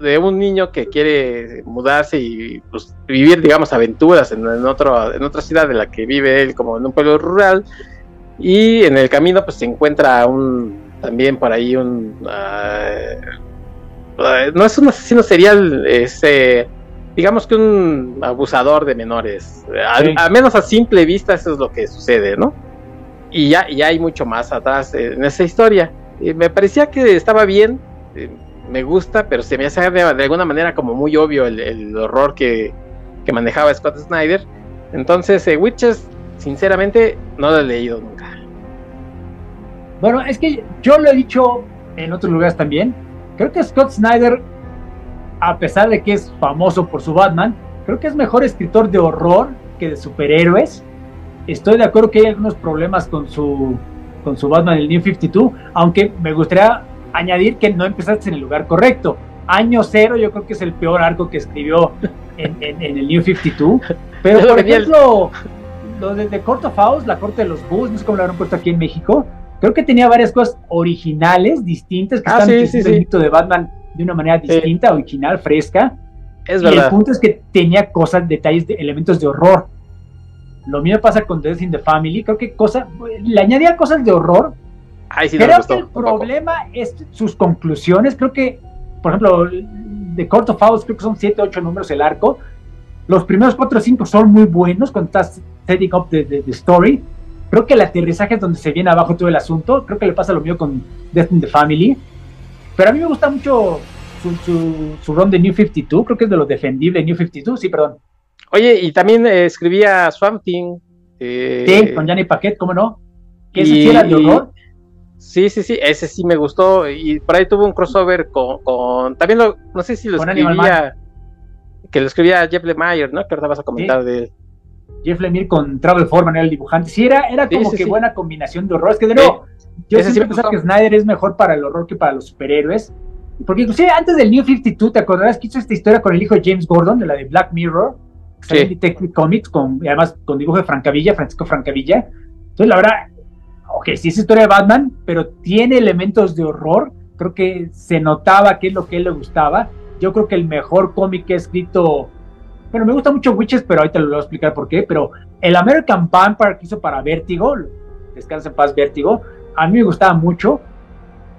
de un niño que quiere mudarse y pues, vivir, digamos, aventuras en, en, otro, en otra ciudad de la que vive él, como en un pueblo rural y en el camino pues se encuentra un también por ahí un uh, no es un asesino serial, es eh, digamos que un abusador de menores. A, menos a simple vista eso es lo que sucede, ¿no? Y ya, ya hay mucho más atrás en esa historia. me parecía que estaba bien, eh, me gusta, pero se me hace de, alguna manera como muy obvio el, horror que, manejaba Scott Snyder. Entonces, eh, Witches, sinceramente, no lo he leído nunca. Bueno, es que yo lo he dicho en otros lugares también. Creo que Scott Snyder, a pesar de que es famoso por su Batman, creo que es mejor escritor de horror que de superhéroes. Estoy de acuerdo que hay algunos problemas con su, con su Batman, el New 52, aunque me gustaría añadir que no empezaste en el lugar correcto. Año cero, yo creo que es el peor arco que escribió en, el New 52. Pero, [laughs] por ejemplo, lo de The Court of House, la corte de los Bulls, no sé cómo lo habrán puesto aquí en México, creo que tenía varias cosas originales, distintas, que ah, están sí, sí, de Batman de una manera distinta, original, fresca. Es y el punto es que tenía cosas, detalles, de, elementos de horror. Lo mismo pasa con Death in the Family. Creo que cosa, le añadía cosas de horror. creo que el problema es sus conclusiones. Creo que, por ejemplo, de Court of Owls, creo que son 7, 8 números el arco. Los primeros 4 o 5 son muy buenos cuando estás setting up the, the story Creo que el aterrizaje es donde se viene abajo todo el asunto. Creo que le pasa lo mío con Death in the Family. Pero a mí me gusta mucho su, su, su run de New 52. Creo que es de los defendibles New 52. Sí, perdón. Oye, y también eh, escribía Swamp Thing. Eh, sí, con Johnny Paquet, ¿cómo no? Que ese sí era de horror. Sí, sí, sí, ese sí me gustó. Y por ahí tuvo un crossover con. también lo. No sé si lo escribía. Que lo escribía Jeff Lemire, ¿no? Que ahorita vas a comentar de él. Jeff Lemire con Travel Foreman era el dibujante. Sí, era, era como que buena combinación de horror. Es que de nuevo, yo siempre pensaba que Snyder es mejor para el horror que para los superhéroes. Porque inclusive antes del New 52, ¿te acordarás que hizo esta historia con el hijo de James Gordon, de la de Black Mirror? Sí. Detective Comics, con, además con dibujo de Francavilla, Francisco Francavilla. Entonces, la verdad, ok, sí es historia de Batman, pero tiene elementos de horror. Creo que se notaba qué es lo que a él le gustaba. Yo creo que el mejor cómic que ha escrito bueno, me gusta mucho Witches, pero ahorita lo voy a explicar por qué. Pero el American Vampire que hizo para Vértigo, Descansa en paz Vértigo, a mí me gustaba mucho.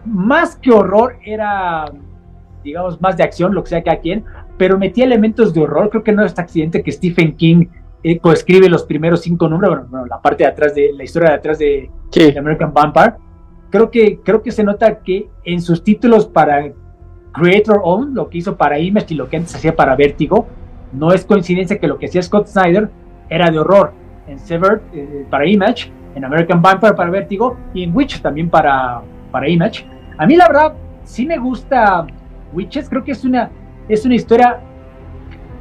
Más que horror, era, digamos, más de acción, lo que sea cada quien, pero metía elementos de horror. Creo que no es este accidente que Stephen King eh, coescribe los primeros cinco números, bueno, la parte de atrás de la historia de atrás de, American Vampire. Creo que, creo que se nota que en sus títulos para Creator Own, lo que hizo para Image y lo que antes hacía para Vértigo, no es coincidencia que lo que hacía Scott Snyder era de horror. En Severed eh, para Image, en American Vampire para Vertigo y en Witch también para, para Image. A mí la verdad sí me gusta Witches, creo que es una, es una historia,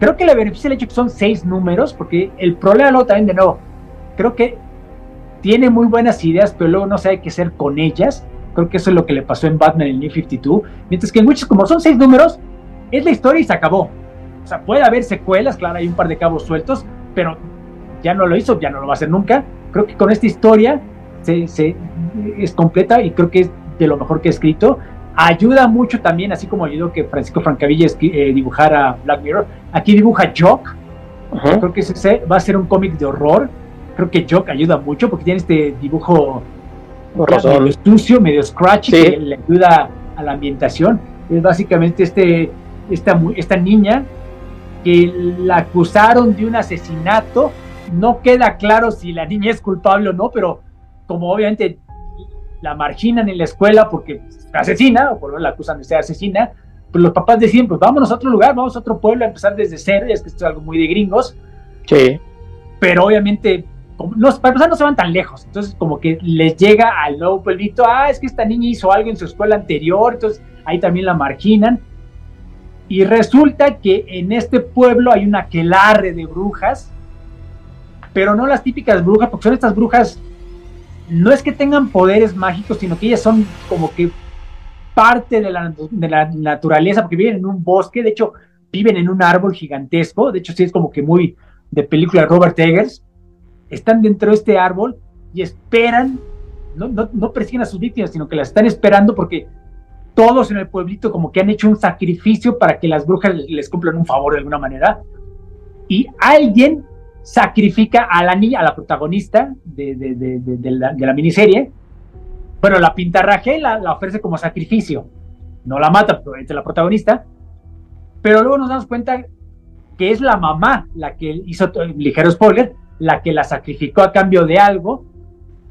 creo que le beneficia el hecho que son seis números, porque el problema luego también de nuevo, creo que tiene muy buenas ideas, pero luego no sabe qué hacer con ellas. Creo que eso es lo que le pasó en Batman en New 52. Mientras que en Witches, como son seis números, es la historia y se acabó. O sea, puede haber secuelas, claro, hay un par de cabos sueltos, pero ya no lo hizo, ya no lo va a hacer nunca. Creo que con esta historia se, es completa y creo que es de lo mejor que he escrito. Ayuda mucho también, así como ayudó que Francisco Francavilla eh, dibujara Black Mirror. Aquí dibuja Jock. Creo que ese va a ser un cómic de horror. Creo que Jock ayuda mucho porque tiene este dibujo medio sucio, medio scratchy, que le ayuda a la ambientación. Es básicamente este, esta, esta niña que la acusaron de un asesinato. No queda claro si la niña es culpable o no, pero como obviamente la marginan en la escuela porque asesina, o por la acusan de ser asesina, pues los papás deciden, pues vámonos a otro lugar, vamos a otro pueblo a empezar desde cero, y es que esto es algo muy de gringos. Sí. Pero obviamente, no, para empezar, no se van tan lejos. Entonces, como que les llega al nuevo pueblito, ah, es que esta niña hizo algo en su escuela anterior, entonces ahí también la marginan. Y resulta que en este pueblo hay una quelarre de brujas, pero no las típicas brujas, porque son estas brujas, no es que tengan poderes mágicos, sino que ellas son como que parte de la, de la naturaleza, porque viven en un bosque, de hecho, viven en un árbol gigantesco, de hecho, sí es como que muy de película Robert Eggers, están dentro de este árbol y esperan, no, no, no persiguen a sus víctimas, sino que las están esperando porque todos en el pueblito como que han hecho un sacrificio para que las brujas les cumplan un favor de alguna manera. Y alguien sacrifica a la niña, a la protagonista de, de, de, de la, miniserie. Bueno, la pintarraje la, la ofrece como sacrificio. No la mata, pero es la protagonista. Pero luego nos damos cuenta que es la mamá la que hizo, ligero spoiler, la que la sacrificó a cambio de algo.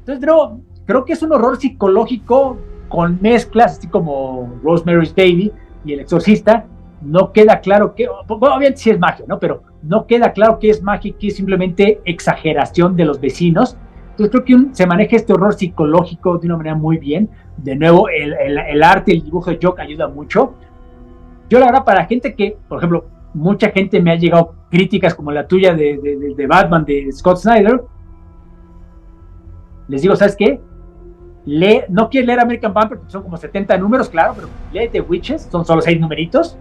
Entonces, creo, creo que es un horror psicológico con mezclas, así como Rosemary's Baby y El Exorcista, no queda claro que, obviamente sí es magia, ¿no? Pero no queda claro que es magia y que es simplemente exageración de los vecinos. Entonces creo que se maneja este horror psicológico de una manera muy bien. De nuevo, el, el, arte, el dibujo de Jock ayuda mucho. Yo la verdad, para gente que, por ejemplo, mucha gente me ha llegado críticas como la tuya de, de, de Batman de Scott Snyder, les digo, ¿sabes qué? Lee, no quieres leer American Vampire son como 70 números, claro, pero lee The Witches, son solo 6 numeritos.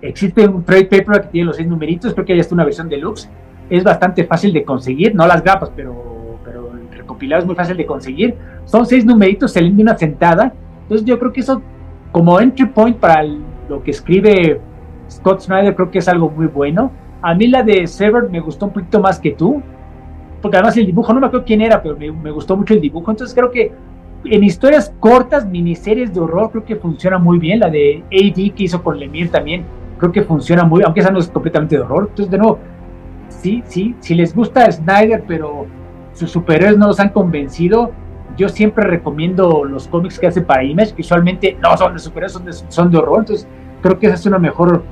Existe un trade paper que tiene los 6 numeritos, creo que hay hasta una versión deluxe. Es bastante fácil de conseguir, no las grapas, pero, pero el recopilado es muy fácil de conseguir. Son 6 numeritos, se leen de una sentada. Entonces yo creo que eso, como entry point para lo que escribe Scott Snyder, creo que es algo muy bueno. A mí la de Sever me gustó un poquito más que tú, porque además el dibujo, no me acuerdo quién era, pero me, me gustó mucho el dibujo. Entonces creo que en historias cortas, miniseries de horror, creo que funciona muy bien. La de AD que hizo con Lemire también, creo que funciona muy aunque esa no es completamente de horror. Entonces, de nuevo, sí, sí, si les gusta Snyder, pero sus superhéroes no los han convencido, yo siempre recomiendo los cómics que hace para Image, que usualmente no son de superhéroes, son de, son de horror. Entonces, creo que esa es una mejor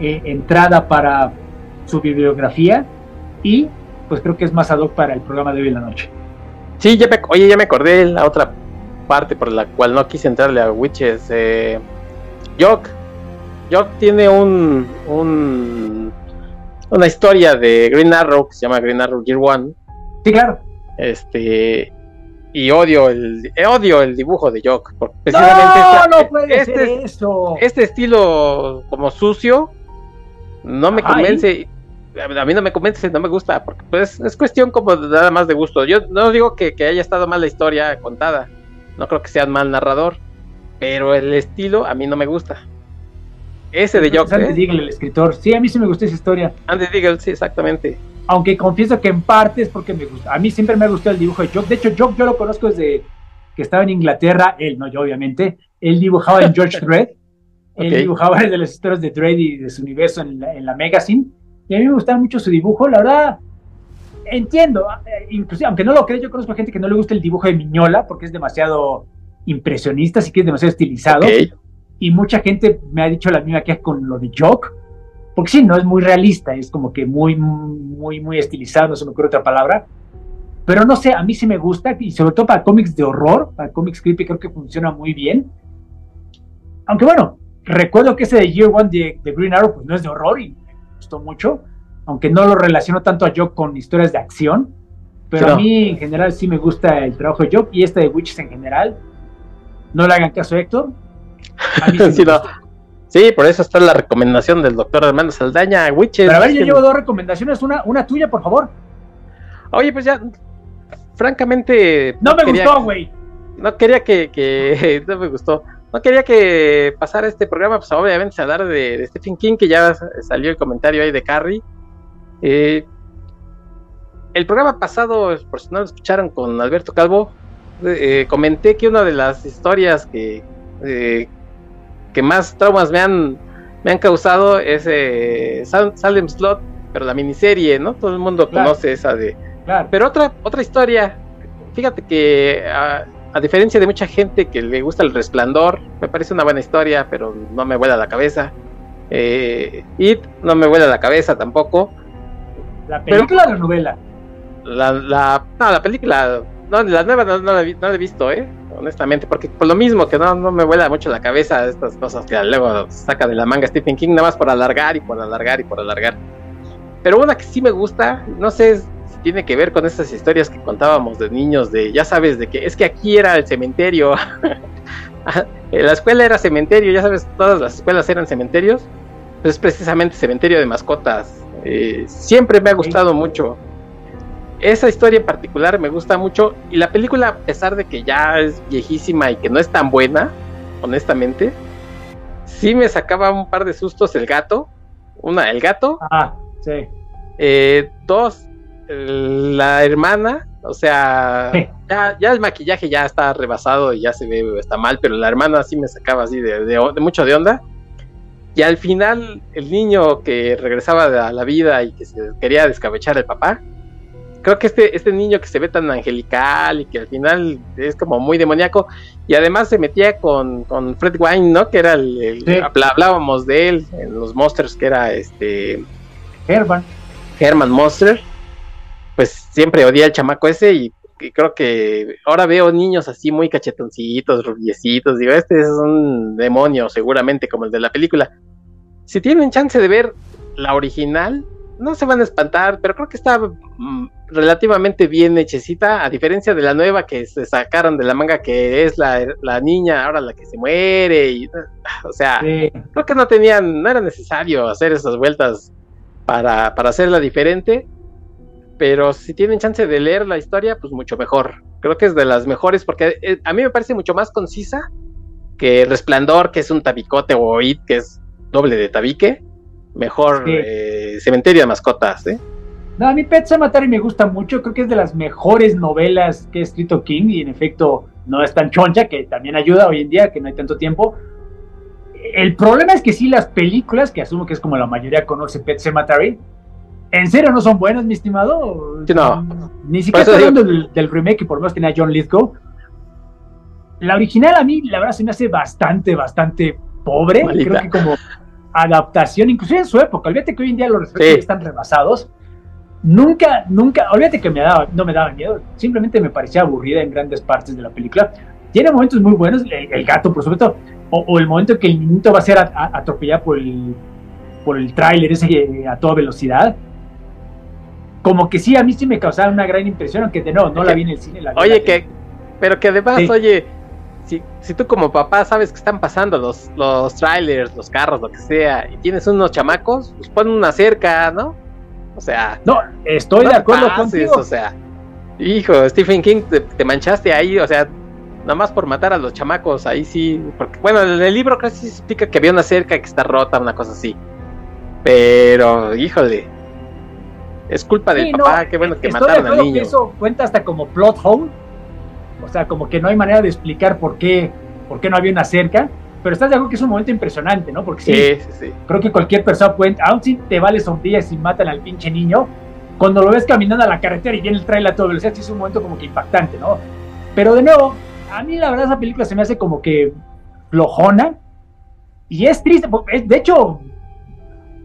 eh, entrada para su bibliografía y pues creo que es más ad hoc para el programa de hoy en la noche. Sí, oye, ya me acordé la otra parte por la cual no quise entrarle a Witches. Eh, Jock. Jock tiene un, un, una historia de Green Arrow que se llama Green Arrow Year One. Sí, claro. Este y odio el odio el dibujo de Jock porque precisamente no, no puede este, ser eso. este estilo como sucio no me convence a mí no me convence, no me gusta, porque pues es cuestión como nada más de gusto. Yo no digo que, que, haya estado mal la historia contada, no creo que sea mal narrador, pero el estilo a mí no me gusta. Ese de Jock. Andy ¿eh? el escritor. Sí, a mí sí me gusta esa historia. Andy Deagle, sí, exactamente. Aunque confieso que en parte es porque me gusta. A mí siempre me ha gustado el dibujo de Jock. De hecho, Jock yo lo conozco desde que estaba en Inglaterra. Él, no yo, obviamente. Él dibujaba en George Dredd. [laughs] Él dibujaba de las historias de Dredd y de su universo en la, en la Magazine. Y a mí me gustaba mucho su dibujo. La verdad, entiendo, eh, inclusive, aunque no lo crees, yo conozco a gente que no le gusta el dibujo de Miñola porque es demasiado impresionista, así que es demasiado estilizado. Y mucha gente me ha dicho la misma que es con lo de Jock, porque sí, no es muy realista, es como que muy, muy, muy estilizado, no se me ocurre otra palabra. Pero no sé, a mí sí me gusta, y sobre todo para cómics de horror, para cómics creepy, creo que funciona muy bien. Aunque bueno, recuerdo que ese de Year One de, de Green Arrow, pues no es de horror y me gustó mucho aunque no lo relaciono tanto a Jock con historias de acción, pero a mí en general sí me gusta el trabajo de Jock y este de Witches en general. No le hagan caso a Héctor. [laughs] sí, por eso está la recomendación del doctor Armando Saldaña, Witches. Pero a ver, yo llevo dos recomendaciones, una, una tuya, por favor. Oye, pues ya, francamente... No me gustó, güey. No quería que, que... [laughs] No me gustó no quería que pasara este programa, pues obviamente hablar de, de, Stephen King, que ya salió el comentario ahí de Carrie. Eh, el programa pasado, por si no lo escucharon con Alberto Calvo, eh, comenté que una de las historias que, eh, que más traumas me han, me han causado es Salem Slot, pero la miniserie, ¿no? Todo el mundo conoce esa de... Pero otra, otra historia, fíjate que a, a, diferencia de mucha gente que le gusta el resplandor, me parece una buena historia, pero no me vuela la cabeza. It no me vuela la cabeza tampoco ¿La película o la novela? La, la, no, la película, no, la nueva no, la, he visto, ¿eh? Honestamente, porque por lo mismo que no, no me vuela mucho la cabeza estas cosas que luego saca de la manga Stephen King, nada más por alargar y por alargar y por alargar. Pero una que sí me gusta, no sé si tiene que ver con estas historias que contábamos de niños, de ya sabes, de que es que aquí era el cementerio. [laughs] la escuela era cementerio, ya sabes, todas las escuelas eran cementerios. Pues es precisamente cementerio de mascotas. Eh, siempre me ha gustado mucho. Esa historia en particular me gusta mucho. Y la película, a pesar de que ya es viejísima y que no es tan buena, honestamente, sí me sacaba un par de sustos el gato. Una, el gato. Ah, sí. Eh, dos, la hermana, o sea, ya, el maquillaje ya está rebasado y ya se ve, está mal, pero la hermana sí me sacaba así de, mucho de onda. Y al final, el niño que regresaba a la vida y que se quería descabechar al papá, creo que este, este niño que se ve tan angelical y que al final es como muy demoníaco, y además se metía con, Fred Wine, ¿no? Que era el, hablábamos de él en los Monsters, que era este Herman. Herman Monster pues siempre odié al chamaco ese y, creo que ahora veo niños así muy cachetoncitos, rubiecitos, digo, este es un demonio seguramente como el de la película. Si tienen chance de ver la original, no se van a espantar, pero creo que está mm, relativamente bien hechecita, a diferencia de la nueva que se sacaron de la manga, que es la, niña, ahora la que se muere, y, o sea, creo que no tenían, no era necesario hacer esas vueltas para, para hacerla diferente pero si tienen chance de leer la historia, pues mucho mejor. Creo que es de las mejores porque eh, a mí me parece mucho más concisa que Resplandor, que es un tabicote, o It, que es doble de tabique. Mejor eh, Cementerio de Mascotas, ¿eh? No, a mí Pet Sematary me gusta mucho, creo que es de las mejores novelas que ha escrito King y en efecto no es tan choncha, que también ayuda hoy en día, que no hay tanto tiempo. El problema es que sí, las películas, que asumo que es como la mayoría conoce Pet Sematary, ¿En serio no son buenos, mi estimado? no. Ni siquiera estoy hablando del, remake que por lo menos tenía John Lithgow. La original a mí, la verdad, se me hace bastante, bastante pobre. Creo que como adaptación, inclusive en su época. Olvídate que hoy en día los respetos están rebasados. Nunca, nunca, olvídate que me daba, no me daba miedo. Simplemente me parecía aburrida en grandes partes de la película. Tiene momentos muy buenos, el, gato, por supuesto, o, el momento en que el niñito va a ser atropellado por el, por el tráiler ese eh, a toda velocidad como que sí, a mí sí me causaba una gran impresión, aunque de no, no la vi en el cine. La oye, que, pero que además, oye, si, si tú como papá sabes que están pasando los, los trailers, los carros, lo que sea, y tienes unos chamacos, pues pon una cerca, ¿no? O sea. No, estoy de acuerdo contigo. O sea, hijo, Stephen King, te, manchaste ahí, o sea, nada más por matar a los chamacos, ahí sí. Porque, bueno, en el libro casi se explica que había una cerca que está rota, una cosa así. Pero, híjole, es culpa del papá, qué bueno que mataron al niño. Que eso cuenta hasta como plot hole, o sea, como que no hay manera de explicar por qué, por qué no había una cerca, pero estás de acuerdo que es un momento impresionante, ¿no? Porque sí, sí, creo que cualquier persona puede, aun si te vale sombrillas y matan al pinche niño, cuando lo ves caminando a la carretera y viene el trailer a toda velocidad, sí es un momento como que impactante, ¿no? Pero de nuevo, a mí la verdad esa película se me hace como que flojona y es triste, de hecho,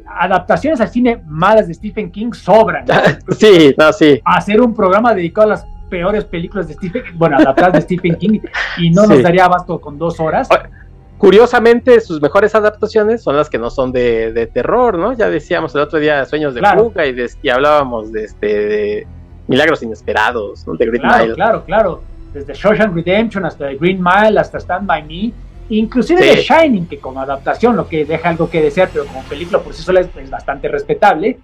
adaptaciones al cine malas de Stephen King sobran. [laughs] Sí, no, sí. Hacer un programa dedicado a las peores películas de Stephen bueno, adaptadas de Stephen King y no nos daría abasto con dos horas. Curiosamente, sus mejores adaptaciones son las que no son de, terror, ¿no? Ya decíamos el otro día Sueños de fuga y, hablábamos de, este, de Milagros Inesperados, ¿no? De Green claro, Claro, claro. Desde Shawshank Redemption hasta Green Mile hasta Stand By Me Inclusive The Shining, que como adaptación, lo que deja algo que desear, pero como película por sí sola es, bastante respetable.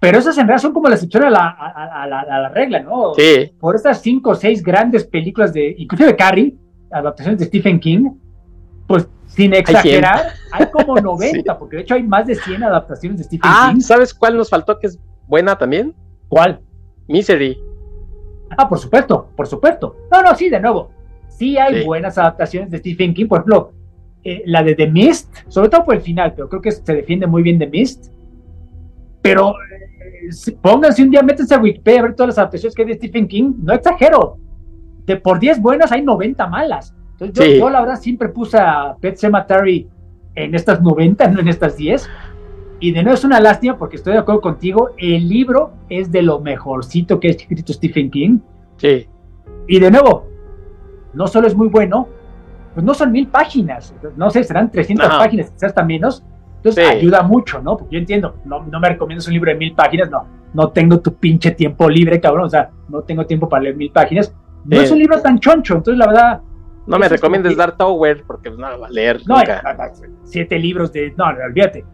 Pero esas en realidad son como la excepción a la, a, la, regla, ¿no? Sí. Por estas cinco o seis grandes películas de, inclusive de Carrie, adaptaciones de Stephen King, pues sin exagerar, hay, como [laughs] 90, porque de hecho hay más de 100 adaptaciones de Stephen ah, King. ¿sabes cuál nos faltó que es buena también? ¿Cuál? Misery. Ah, por supuesto, por supuesto. No, no, sí, de nuevo sí hay buenas adaptaciones de Stephen King, por ejemplo, eh, la de The Mist, sobre todo por el final, pero creo que se defiende muy bien The Mist. Pero pónganse un día, métanse a Wikipedia a ver todas las adaptaciones que hay de Stephen King, no exagero. De por 10 buenas hay 90 malas. Entonces yo, la verdad siempre puse a Pet Cemetery en estas 90, no en estas 10. Y de nuevo es una lástima porque estoy de acuerdo contigo, el libro es de lo mejorcito que ha escrito Stephen King. Sí. Y de nuevo, no solo es muy bueno, pues no son mil páginas, no sé, serán 300 páginas, quizás hasta menos. Entonces ayuda mucho, ¿no? Porque yo entiendo, no, no me recomiendas un libro de mil páginas, no, no tengo tu pinche tiempo libre, cabrón, o sea, no tengo tiempo para leer mil páginas. No es un libro tan choncho, entonces la verdad... No me recomiendes Dark Tower porque pues, no va a leer no, nunca. siete libros de... No, olvídate.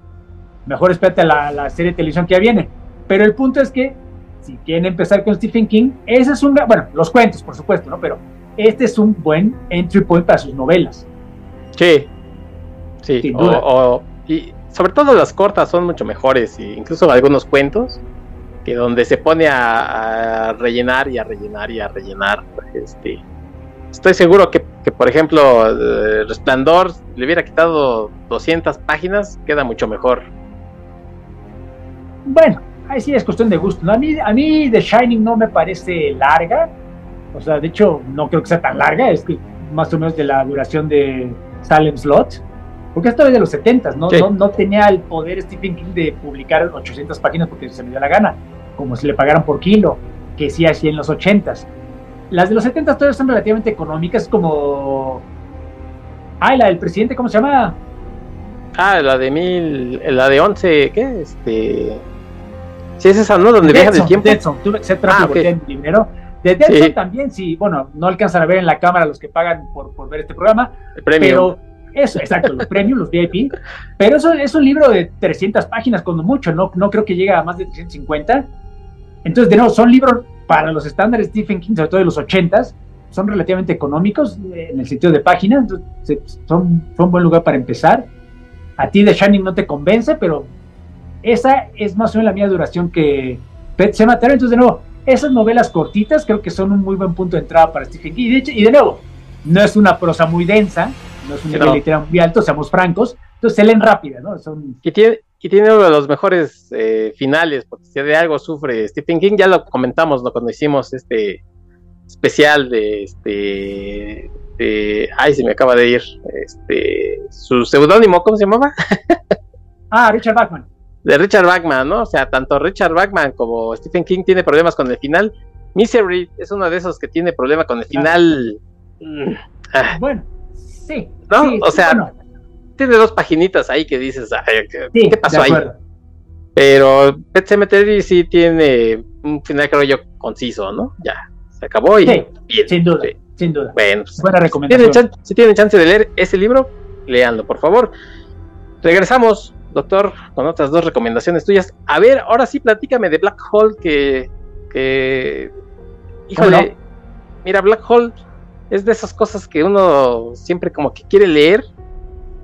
Mejor espérate a la, serie de televisión que ya viene. Pero el punto es que si quieren empezar con Stephen King, ese es un... Bueno, los cuentos, por supuesto, ¿no? Pero este es un buen entry point para sus novelas. Sí, sí. O, y sobre todo las cortas son mucho mejores, e incluso algunos cuentos que donde se pone a, rellenar y a rellenar y a rellenar. Este, estoy seguro que, por ejemplo, Resplandor le hubiera quitado 200 páginas, queda mucho mejor. Bueno, ahí sí es cuestión de gusto. A, mí, a mí The Shining no me parece larga. O sea, de hecho, no creo que sea tan larga. Es que más o menos de la duración de Salem Slot. Porque esto es de los 70, ¿no? ¿no? No, tenía el poder Stephen King de publicar 800 páginas porque se me dio la gana como si le pagaran por kilo, que sí hacía en los 80s. Las de los 70 todavía son relativamente económicas, como. Ah, la del presidente, ¿cómo se llama? Ah, la de mil. La de 11, ¿qué? Este. Sí, es esa, ¿no? Donde viaja del tiempo. Deadson, que ser ah, okay. dinero. De Deadson también, sí, bueno, no alcanzan a ver en la cámara los que pagan por, por ver este programa. El premio. Pero eso, exacto, los premios, los VIP. Pero eso es un libro de 300 páginas, cuando mucho, no, no creo que llegue a más de 350. Entonces, de nuevo, son libros para los estándares Stephen King, sobre todo de los 80s, son relativamente económicos eh, en el sentido de páginas, son, un buen lugar para empezar. A ti The Shining no te convence, pero esa es más o menos la misma duración que Pet Sematary. Entonces, de nuevo, esas novelas cortitas creo que son un muy buen punto de entrada para Stephen King. De, y de nuevo, no es una prosa muy densa, no es un nivel literario muy alto, seamos francos, entonces se leen rápida, ¿no? Son... Y tiene, y tiene uno de los mejores eh, finales, porque si de algo sufre Stephen King, ya lo comentamos ¿no? cuando hicimos este especial de este de, ay se me acaba de ir este su seudónimo cómo se llamaba [laughs] ah Richard Bachman. De Richard Bachman no o sea tanto Richard Bachman como Stephen King tiene problemas con el final. Misery es uno de esos que tiene problemas con el final. Bueno sí no o sea tiene dos paginitas ahí que dices, ¿qué, pasó ahí? Pero Pet Cemetery sí tiene un final, creo yo, conciso, ¿no? Ya, se acabó y. Sí, sin duda, sin duda. Bueno, pues, buena recomendación. Si tienen, chance de leer ese libro, leanlo, por favor. Regresamos, doctor, con otras dos recomendaciones tuyas. A ver, ahora sí, platícame de Black Hole, que. que híjole, mira, Black Hole es de esas cosas que uno siempre como que quiere leer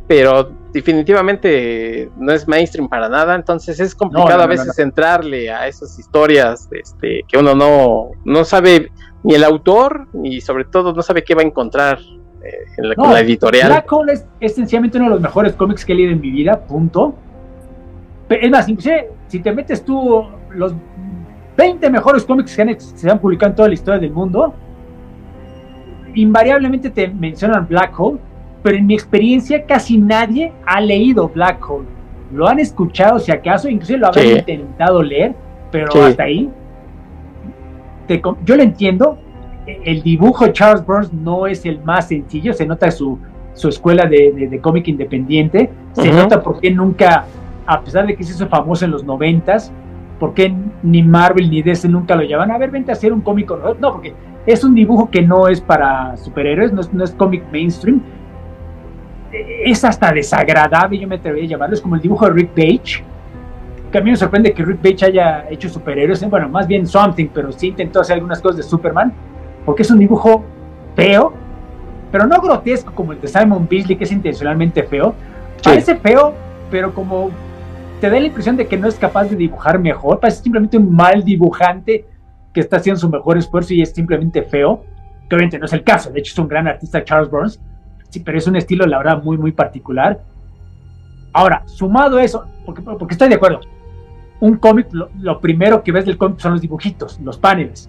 pero definitivamente no es mainstream para nada, entonces es complicado a veces entrarle a esas historias este, que uno no, no sabe ni el autor, ni sobre todo no sabe qué va a encontrar eh, en la, con la editorial. Black Hole es, esencialmente uno de los mejores cómics que he leído en mi vida, punto. es más, si te metes tú los 20 mejores cómics que se han publicado en toda la historia del mundo, invariablemente te mencionan Black Hole pero en mi experiencia casi nadie ha leído Black Hole. Lo han escuchado si acaso, inclusive lo habían intentado leer, pero hasta ahí. yo lo entiendo, el dibujo de Charles Burns no es el más sencillo, se nota su, su escuela de, cómic independiente, se nota por qué nunca, a pesar de que se hizo famoso en los noventas, por qué ni Marvel ni DC nunca lo llevan a ver, vente a hacer un cómic. No, porque es un dibujo que no es para superhéroes, no es, no es cómic mainstream, es hasta desagradable, yo me atrevería a llamarlo, es como el dibujo de Rick Page, que a mí me sorprende que Rick Page haya hecho superhéroes, bueno, más bien Something, pero sí intentó hacer algunas cosas de Superman, porque es un dibujo feo, pero no grotesco como el de Simon Beasley, que es intencionalmente feo, parece feo, pero como te da la impresión de que no es capaz de dibujar mejor, parece simplemente un mal dibujante que está haciendo su mejor esfuerzo y es simplemente feo, que obviamente no es el caso, de hecho es un gran artista Charles Burns, sí, pero es un estilo, la verdad, muy, muy particular. Ahora, sumado a eso, porque, porque estoy de acuerdo, un cómic, lo, primero que ves del cómic son los dibujitos, los paneles.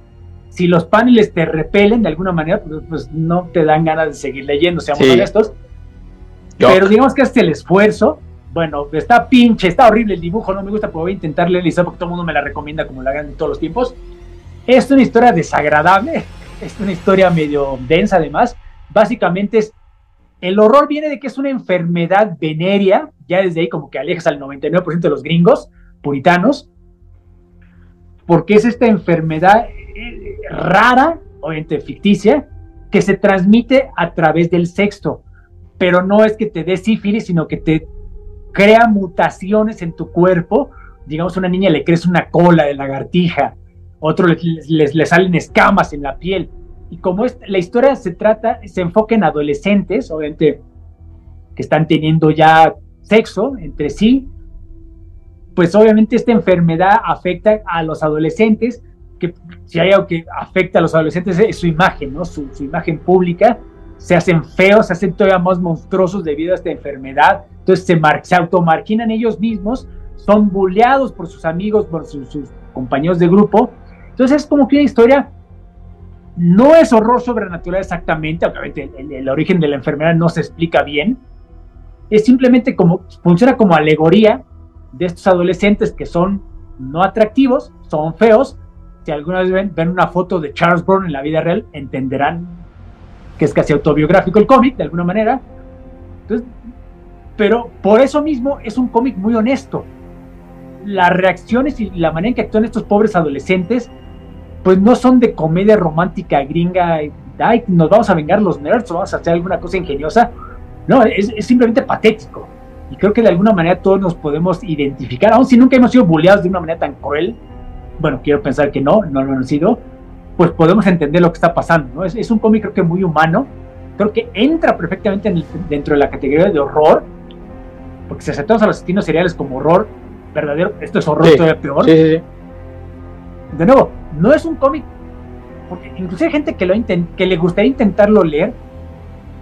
Si los paneles te repelen de alguna manera, pues, pues no te dan ganas de seguir leyendo, seamos honestos. Pero digamos que es el esfuerzo bueno, está pinche, está horrible el dibujo, no me gusta, pero voy a intentar leer porque todo el mundo me la recomienda como la hagan de todos los tiempos. Es una historia desagradable, [laughs] es una historia medio densa además. Básicamente es, el horror viene de que es una enfermedad venérea, ya desde ahí como que alejas al 99% de los gringos puritanos, porque es esta enfermedad eh, rara, obviamente ficticia, que se transmite a través del sexo, pero no es que te dé sífilis, sino que te crea mutaciones en tu cuerpo. Digamos, a una niña le crece una cola de lagartija, otro le, salen escamas en la piel. Y como es, la historia se trata, se enfoca en adolescentes, obviamente, que están teniendo ya sexo entre sí, pues obviamente esta enfermedad afecta a los adolescentes, que si hay algo que afecta a los adolescentes es su imagen, ¿no? Su, su imagen pública, se hacen feos, se hacen todavía más monstruosos debido a esta enfermedad, entonces se, se automarquinan ellos mismos, son bulleados por sus amigos, por sus, compañeros de grupo. Entonces es como que una historia, no es horror sobrenatural exactamente, obviamente el, origen de la enfermedad no se explica bien, es simplemente como, funciona como alegoría de estos adolescentes que son no atractivos, son feos. Si alguna vez ven, ven una foto de Charles Brown en la vida real, entenderán que es casi autobiográfico el cómic, de alguna manera. Entonces, pero por eso mismo es un cómic muy honesto. Las reacciones y la manera en que actúan estos pobres adolescentes, pues no son de comedia romántica gringa, ay, nos vamos a vengar los nerds o vamos a hacer alguna cosa ingeniosa. No, es, simplemente patético. Y creo que de alguna manera todos nos podemos identificar, aun si nunca hemos sido bulleados de una manera tan cruel. Bueno, quiero pensar que no, no lo han sido. Pues podemos entender lo que está pasando. ¿no? Es, un cómic creo que muy humano. Creo que entra perfectamente dentro de la categoría de horror porque si aceptamos a los asesinos seriales como horror verdadero, esto es horror todavía peor. de nuevo, no es un cómic, porque incluso hay gente que, lo que le gustaría intentarlo leer,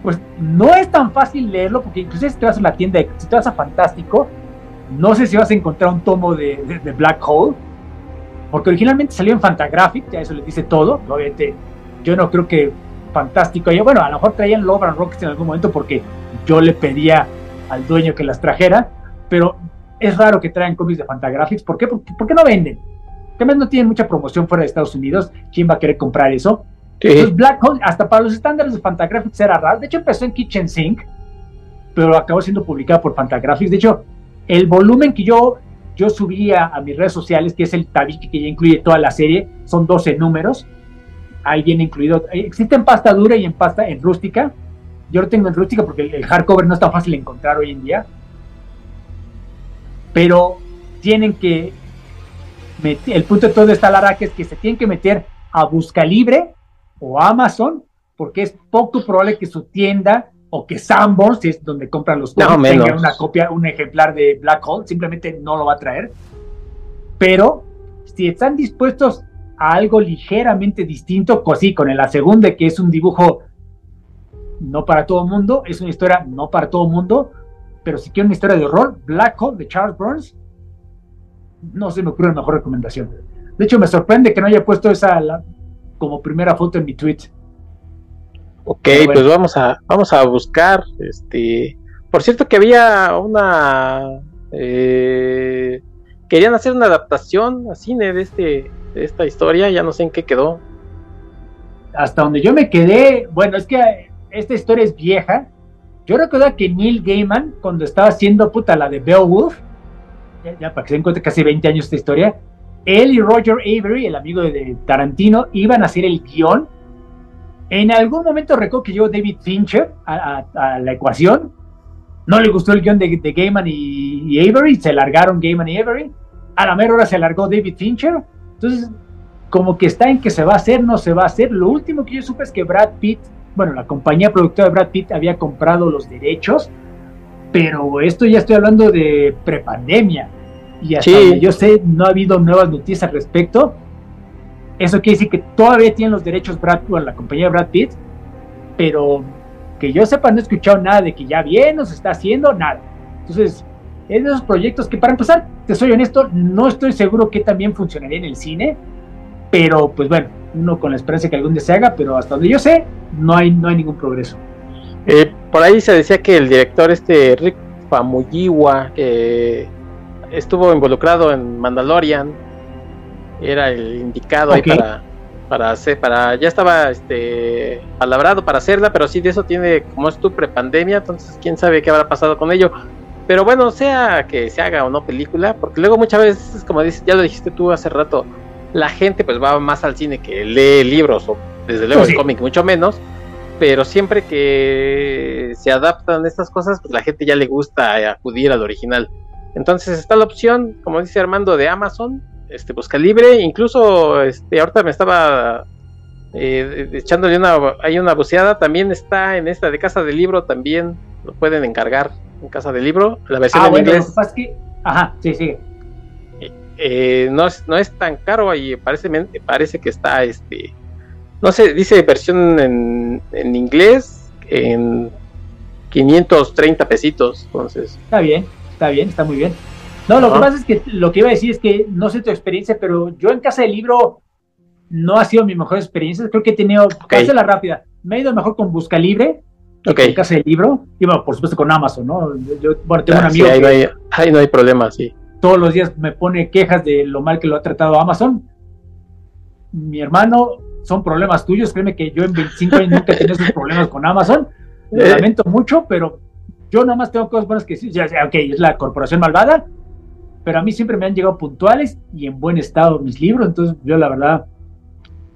pues no es tan fácil leerlo, porque incluso si te vas a la tienda, si te vas a Fantástico, no sé si vas a encontrar un tomo de, Black Hole, porque originalmente salió en Fantagraphic, ya eso les dice todo, obviamente yo no creo que Fantástico, yo, bueno, a lo mejor traían Love and Rockets en algún momento porque yo le pedía al dueño que las trajera, pero es raro que traigan cómics de Fantagraphics. ¿Por qué? ¿Por, qué no venden? Además no tienen mucha promoción fuera de Estados Unidos. ¿Quién va a querer comprar eso? Entonces Black Hole, hasta para los estándares de Fantagraphics era raro. De hecho empezó en Kitchen Sink, pero acabó siendo publicado por Fantagraphics. De hecho, el volumen que yo, yo subía a mis redes sociales, que es el tabique que ya incluye toda la serie, son 12 números. Ahí viene incluido, existe en pasta dura y en pasta en rústica. Yo lo tengo en rústica porque el, hardcover no es tan fácil de encontrar hoy en día. Pero tienen que. el punto de todo esta Laraca es que se tienen que meter a Busca Libre o Amazon, porque es poco probable que su tienda o que Sanborns, si es donde compran los cómics, tenga una copia, un ejemplar de Black Hole, simplemente no lo va a traer. Pero si están dispuestos a algo ligeramente distinto, pues sí, con la segunda, que es un dibujo no para todo el mundo, es una historia no para todo el mundo, pero si quieren una historia de horror, Black Hole de Charles Burns, no se me ocurre mejor recomendación. De hecho, me sorprende que no haya puesto esa como primera foto en mi tweet. Ok, pues vamos a, vamos a buscar. Este, por cierto que había una eh, querían hacer una adaptación a cine de este, de esta historia, ya no sé en qué quedó. Hasta donde yo me quedé, bueno, es que esta historia es vieja. Yo recuerdo que Neil Gaiman, cuando estaba haciendo puta la de Beowulf, ya, para que se den cuenta, casi 20 años esta historia, él y Roger Avery, el amigo de Tarantino, iban a hacer el guion. En algún momento recuerdo que llegó David Fincher a, la ecuación. No le gustó el guion de, Gaiman y, Avery, se largaron Gaiman y Avery. A la mera hora se largó David Fincher. Entonces, como que está en que se va a hacer, no se va a hacer. Lo último que yo supe es que Brad Pitt bueno, la compañía productora de Brad Pitt había comprado los derechos, pero esto ya estoy hablando de prepandemia. Y hasta yo sé, no ha habido nuevas noticias al respecto. Eso quiere decir que todavía tienen los derechos Brad, bueno, la compañía de Brad Pitt, pero que yo sepa, no he escuchado nada de que ya bien nos está haciendo, nada. Entonces, es de esos proyectos que, para empezar, te soy honesto, no estoy seguro que también funcionaría en el cine, pero pues bueno, uno con la esperanza que algún día se haga, pero hasta donde yo sé, no hay, no hay ningún progreso. Eh, por ahí se decía que el director este Rick Famuyiwa, que estuvo involucrado en Mandalorian, era el indicado ahí para, para hacer, para, ya estaba este palabrado para hacerla, pero sí de eso tiene, como es tu prepandemia, entonces quién sabe qué habrá pasado con ello. Pero bueno, sea que se haga o no película, porque luego muchas veces, como dices, ya lo dijiste tú hace rato, la gente pues va más al cine que lee libros o desde luego el cómic mucho menos, pero siempre que se adaptan estas cosas, pues la gente ya le gusta acudir al original. Entonces está la opción, como dice Armando, de Amazon, este busca libre, incluso este ahorita me estaba eh, echándole una hay una buceada, también está en esta de Casa del Libro, también lo pueden encargar en Casa del Libro, la versión ah, en bueno, inglés. que, ajá, sí, sí. Eh, no, es, no es tan caro y parece, parece que está, este, no sé, dice versión en, en inglés en 530 pesitos, entonces. Está bien, está bien, está muy bien. No, lo que pasa es que lo que iba a decir es que no sé tu experiencia, pero yo en casa del libro no ha sido mi mejor experiencia. Creo que he tenido, okay. la rápida, me ha ido mejor con Busca Libre, okay. en casa del libro, y bueno, por supuesto con Amazon, ¿no? Yo, bueno, tengo un amigo. Sí, ahí, no hay, ahí no hay problema, sí todos los días me pone quejas de lo mal que lo ha tratado Amazon. Mi hermano, son problemas tuyos. Créeme que yo en 25 años nunca he tenido esos problemas con Amazon. Lo [laughs] eh. lamento mucho, pero yo nada más tengo cosas buenas que decir. Ya, ok, es la corporación malvada, pero a mí siempre me han llegado puntuales y en buen estado mis libros. Entonces, yo la verdad,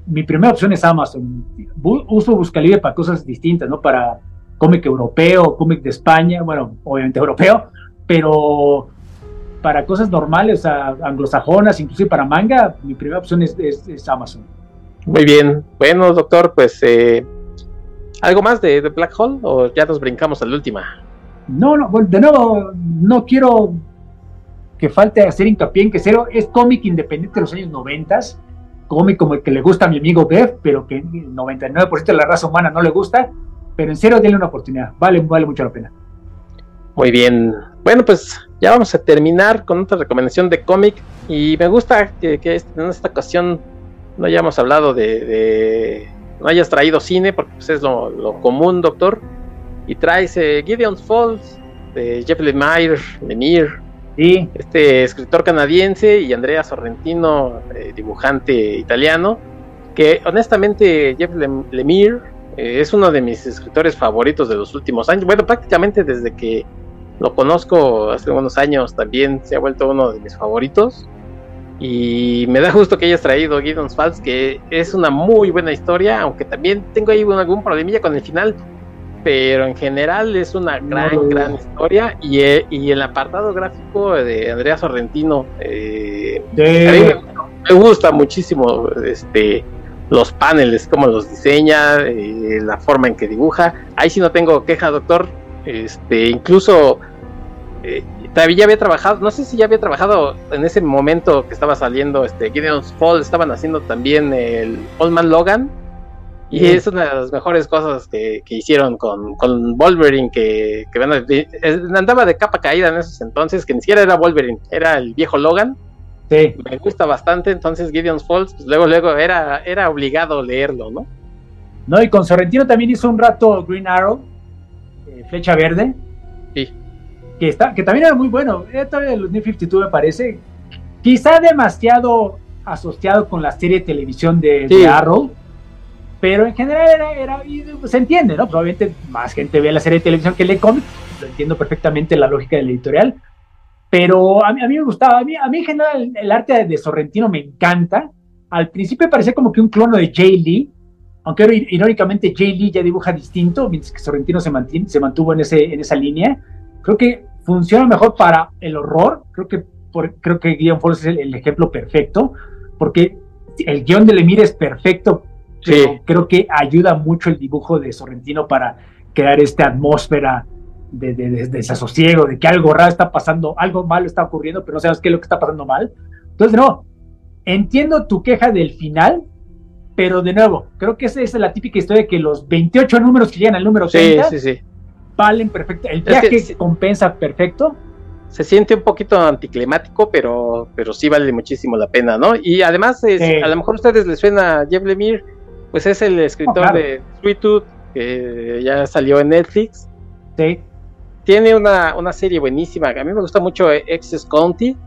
mi primera opción es Amazon. uso Buscalibre para cosas distintas, ¿no? Para cómic europeo, cómic de España, bueno, obviamente europeo, pero para cosas normales, o sea, anglosajonas, inclusive para manga, mi primera opción es, Amazon. Muy bien. Bueno, doctor, pues, eh, ¿algo más de, Black Hole o ya nos brincamos a la última? No, no, de nuevo, no quiero que falte hacer hincapié en que Cero es cómic independiente de los años 90, cómic como el que le gusta a mi amigo Bev, pero que el 99% de la raza humana no le gusta, pero en Cero denle una oportunidad, vale, vale mucho la pena. Muy bien. Bueno, pues ya vamos a terminar con otra recomendación de cómic. Y me gusta que, en esta ocasión no hayamos hablado de, no hayas traído cine, porque pues, es lo, común, doctor. Y traes eh, Gideon's Falls de Jeff Lemire, Lemire, sí. este escritor canadiense, y Andrea Sorrentino, eh, dibujante italiano. Que honestamente, Jeff Lemire eh, es uno de mis escritores favoritos de los últimos años. Bueno, prácticamente desde que lo conozco hace unos años también, se ha vuelto uno de mis favoritos. Y me da gusto que hayas traído Gideon's Falls, que es una muy buena historia, aunque también tengo ahí algún problemilla con el final, pero en general es una gran, gran historia. Y, eh, y, el apartado gráfico de Andrea Sorrentino, eh, me, gusta muchísimo este, los paneles, cómo los diseña, eh, la forma en que dibuja. Ahí sí no tengo queja, doctor este, incluso eh, ya había trabajado, no sé si ya había trabajado en ese momento que estaba saliendo este Gideon's Fall, estaban haciendo también el Old Man Logan. Y es una de las mejores cosas que, hicieron con, con, Wolverine, que, andaba de capa caída en esos entonces, que ni siquiera era Wolverine, era el viejo Logan. Sí. Me gusta bastante, entonces Gideon's Falls, pues luego, luego era, era obligado leerlo, ¿no? No, y con Sorrentino también hizo un rato Green Arrow, Flecha Verde. Sí. Que, está, que también era muy bueno. Era todavía los New 52 me parece. Quizá demasiado asociado con la serie de televisión de, Arrow. Pero en general era, se entiende, ¿no? Probablemente más gente ve la serie de televisión que lee cómics. Lo entiendo perfectamente la lógica del editorial. Pero a mí, a mí me gustaba. A mí, a mí en general el, arte de Sorrentino me encanta. Al principio parecía como que un clono de Jay Lee aunque irónicamente Jay Lee ya dibuja distinto, mientras que Sorrentino se, se mantuvo en, ese, en esa línea. Creo que funciona mejor para el horror. Creo que, creo que Guion Falls es el, ejemplo perfecto, porque el guion de Lemire es perfecto, pero creo que ayuda mucho el dibujo de Sorrentino para crear esta atmósfera de, de, desasosiego, de que algo raro está pasando, algo malo está ocurriendo, pero no sabes qué es lo que está pasando mal. Entonces, no, entiendo tu queja del final, pero de nuevo, creo que esa es la típica historia de que los 28 números que llegan al número 30 valen perfecto. El viaje compensa perfecto. Se siente un poquito anticlimático, pero, pero sí vale muchísimo la pena, ¿no? Y además, a lo mejor a ustedes les suena Jeff Lemire, pues es el escritor de Sweet Tooth, que ya salió en Netflix. Sí. tiene una, una serie buenísima. A mí me gusta mucho Excess County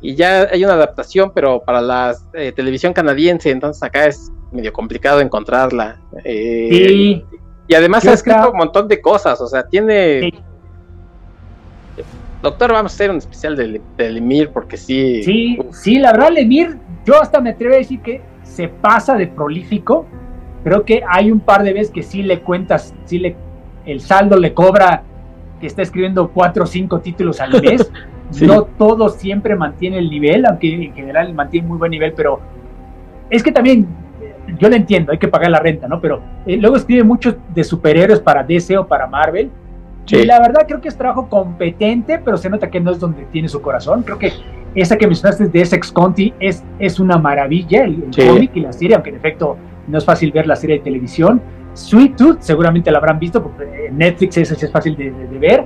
y ya hay una adaptación, pero para la eh, televisión canadiense, entonces acá es medio complicado encontrarla. Eh, sí. Y además ha escrito un montón de cosas, o sea, tiene... Doctor, vamos a hacer un especial de, de, Lemir porque sí... Sí, sí, la verdad, Lemir, yo hasta me atrevo a decir que se pasa de prolífico. Creo que hay un par de veces que sí le cuentas, sí le, el saldo le cobra que está escribiendo cuatro o cinco títulos al [laughs] mes. No todo siempre mantiene el nivel, aunque en general mantiene muy buen nivel, pero es que también yo lo entiendo, hay que pagar la renta, ¿no? Pero eh, luego escribe muchos de superhéroes para DC o para Marvel. Y la verdad creo que es trabajo competente, pero se nota que no es donde tiene su corazón. Creo que esa que mencionaste de Essex Conti es, es una maravilla, el, cómic y la serie, aunque en efecto no es fácil ver la serie de televisión. Sweet Tooth, seguramente la habrán visto, porque en Netflix sí es fácil de, ver.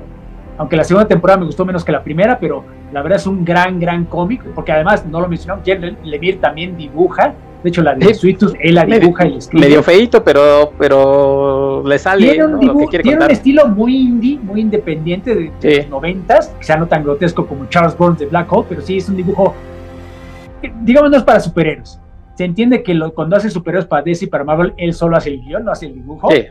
Aunque la segunda temporada me gustó menos que la primera, pero la verdad es un gran, gran cómic, porque además, no lo mencionamos, Jeff Lemire también dibuja. De hecho, la de Sweet Tooth, él la dibuja y escribe. Medio feito, pero, pero le sale tiene un, tiene un estilo muy indie, muy independiente de, los noventas, quizá no tan grotesco como Charles Burns de Black Hole, pero sí es un dibujo, digamos, no es para superhéroes se entiende que lo, cuando hace superhéroes para DC y para Marvel, él solo hace el guion, no hace el dibujo. Sí.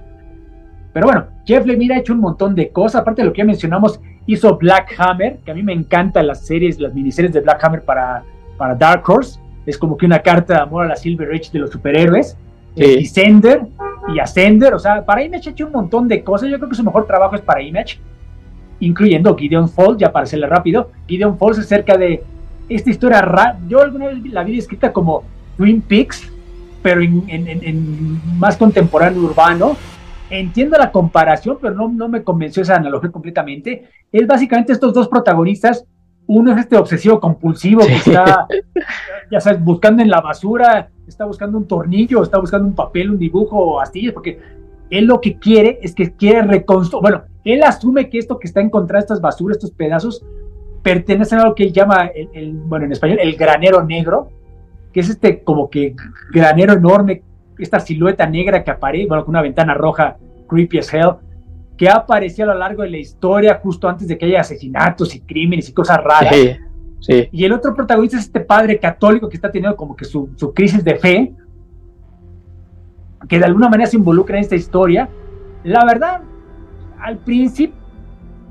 Pero bueno, Jeff Lemire ha hecho un montón de cosas. Aparte de lo que ya mencionamos, hizo Black Hammer, que a mí me encantan las series, las miniseries de Black Hammer para, para Dark Horse. Es como que una carta de amor a la Silver Age de los superhéroes. Sí. Eh, Descender y Ascender. O sea, para Image ha hecho un montón de cosas. Yo creo que su mejor trabajo es para Image, incluyendo Gideon Falls, ya para hacerle rápido. Gideon Falls es cerca de esta historia rara. Yo alguna vez la vi escrita como Twin Peaks, pero en, más contemporáneo urbano. Entiendo la comparación, pero no, no me convenció esa analogía completamente. Es básicamente estos dos protagonistas. Uno es este obsesivo compulsivo que está, ya sabes, buscando en la basura, está buscando un tornillo, está buscando un papel, un dibujo o astillas, porque él lo que quiere es que quiere reconstruir. Bueno, él asume que esto que está encontrando, estas basuras, estos pedazos, pertenecen a lo que él llama, el, bueno, en español, el granero negro, que es este como que granero enorme, esta silueta negra que aparece, bueno, con una ventana roja, creepy as hell, que ha aparecido a lo largo de la historia justo antes de que haya asesinatos y crímenes y cosas raras. Sí, sí. Y el otro protagonista es este padre católico que está teniendo como que su, su crisis de fe, que de alguna manera se involucra en esta historia. La verdad, al principio,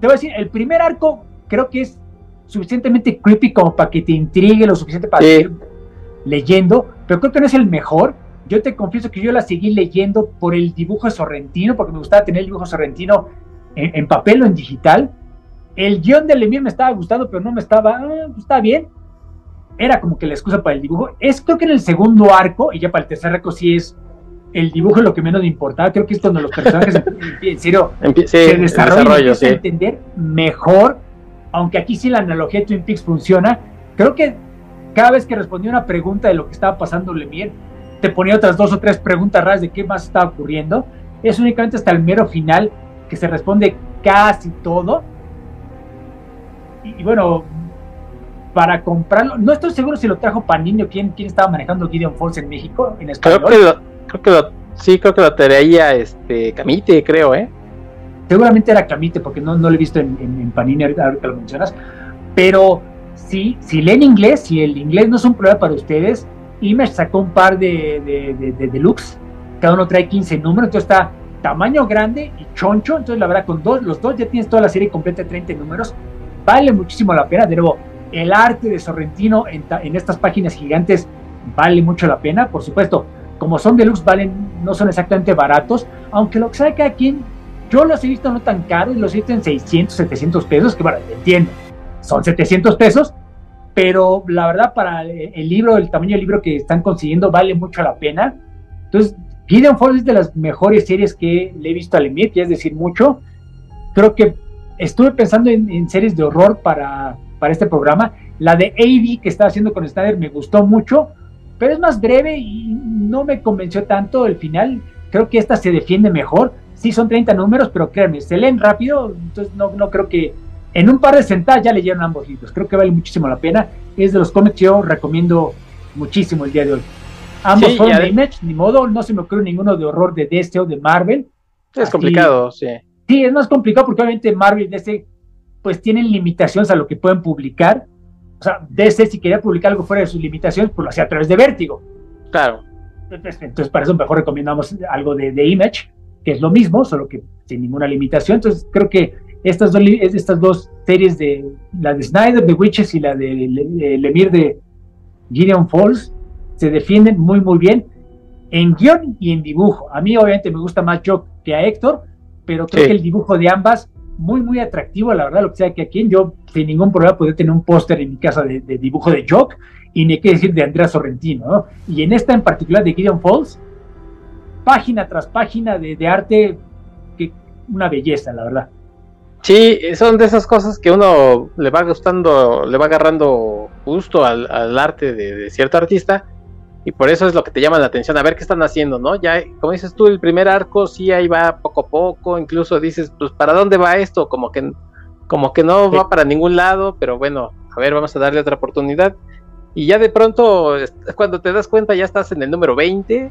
te voy a decir, el primer arco creo que es suficientemente creepy como para que te intrigue lo suficiente para leyendo, pero creo que no es el mejor. Yo te confieso que yo la seguí leyendo por el dibujo sorrentino, porque me gustaba tener el dibujo sorrentino en, papel o en digital. El guion de Lemire me estaba gustando, pero no me estaba, está bien. Era como que la excusa para el dibujo. Es creo que en el segundo arco, y ya para el tercer arco sí es el dibujo lo que menos me importaba. Creo que es cuando los personajes [laughs] en serio se desarrollan y entender mejor, aunque aquí sí la analogía de Twin Peaks funciona. Creo que cada vez que respondía una pregunta de lo que estaba pasando Lemire, te ponía otras dos o tres preguntas raras de qué más estaba ocurriendo. Es únicamente hasta el mero final que se responde casi todo. Y, bueno, para comprarlo, no estoy seguro si lo trajo Panini o quién, quién estaba manejando Gideon Falls en México, en español. Creo que, creo que sí, creo que lo traía este, Camite, creo, ¿eh? Seguramente era Camite, porque no, no lo he visto en, en Panini ahorita que lo mencionas. Pero si, leen inglés, si el inglés no es un problema para ustedes, Image sacó un par de, de, deluxe, cada uno trae 15 números, entonces está tamaño grande y choncho, entonces la verdad con dos, los dos ya tienes toda la serie completa de 30 números, vale muchísimo la pena, de nuevo, el arte de Sorrentino en, en estas páginas gigantes vale mucho la pena, por supuesto, como son deluxe valen, no son exactamente baratos, aunque lo que sabe cada quien, yo los he visto no tan caros, los he visto en 600, 700 pesos, que bueno, entiendo, son 700 pesos, pero la verdad para el libro, el tamaño del libro que están consiguiendo vale mucho la pena. Entonces, Gideon Falls es de las mejores series que le he visto a Lemire, que es decir mucho. Creo que estuve pensando en, series de horror para, para este programa. La de A.D. que estaba haciendo con Snyder me gustó mucho, pero es más breve y no me convenció tanto el final. Creo que esta se defiende mejor. Sí, son 30 números, pero créanme, se leen rápido, entonces no, no creo que en un par de sentadas ya leyeron ambos libros. Creo que vale muchísimo la pena. Es de los cómics que yo recomiendo muchísimo el día de hoy. Ambos son de Image, ni modo, no se me ocurre ninguno de horror de DC o de Marvel. Es complicado, sí. Sí, es más complicado porque obviamente Marvel y DC pues tienen limitaciones a lo que pueden publicar. O sea, DC si quería publicar algo fuera de sus limitaciones, pues lo hacía a través de Vértigo. Claro. Entonces, para eso mejor recomendamos algo de, de Image, que es lo mismo, solo que sin ninguna limitación. Entonces, creo que estas dos, estas dos series de la de Snyder, de Witches y la de Lemire de Gideon Falls se defienden muy, muy bien en guion y en dibujo. A mí, obviamente, me gusta más Jock que a Héctor, pero creo que el dibujo de ambas, muy, muy atractivo, la verdad, lo que sea que aquí yo sin ningún problema podría tener un póster en mi casa de, dibujo de Jock y ni qué decir de Andrea Sorrentino, ¿no? Y en esta en particular de Gideon Falls, página tras página de, de arte, que una belleza, la verdad. Sí, son de esas cosas que uno le va gustando, le va agarrando gusto al, arte de, cierto artista y por eso es lo que te llama la atención, a ver qué están haciendo, ¿no? Ya, como dices tú, el primer arco sí ahí va poco a poco, incluso dices, pues, ¿para dónde va esto? Como que, como que no va para ningún lado, pero bueno, a ver, vamos a darle otra oportunidad. Y ya de pronto, cuando te das cuenta, ya estás en el número 20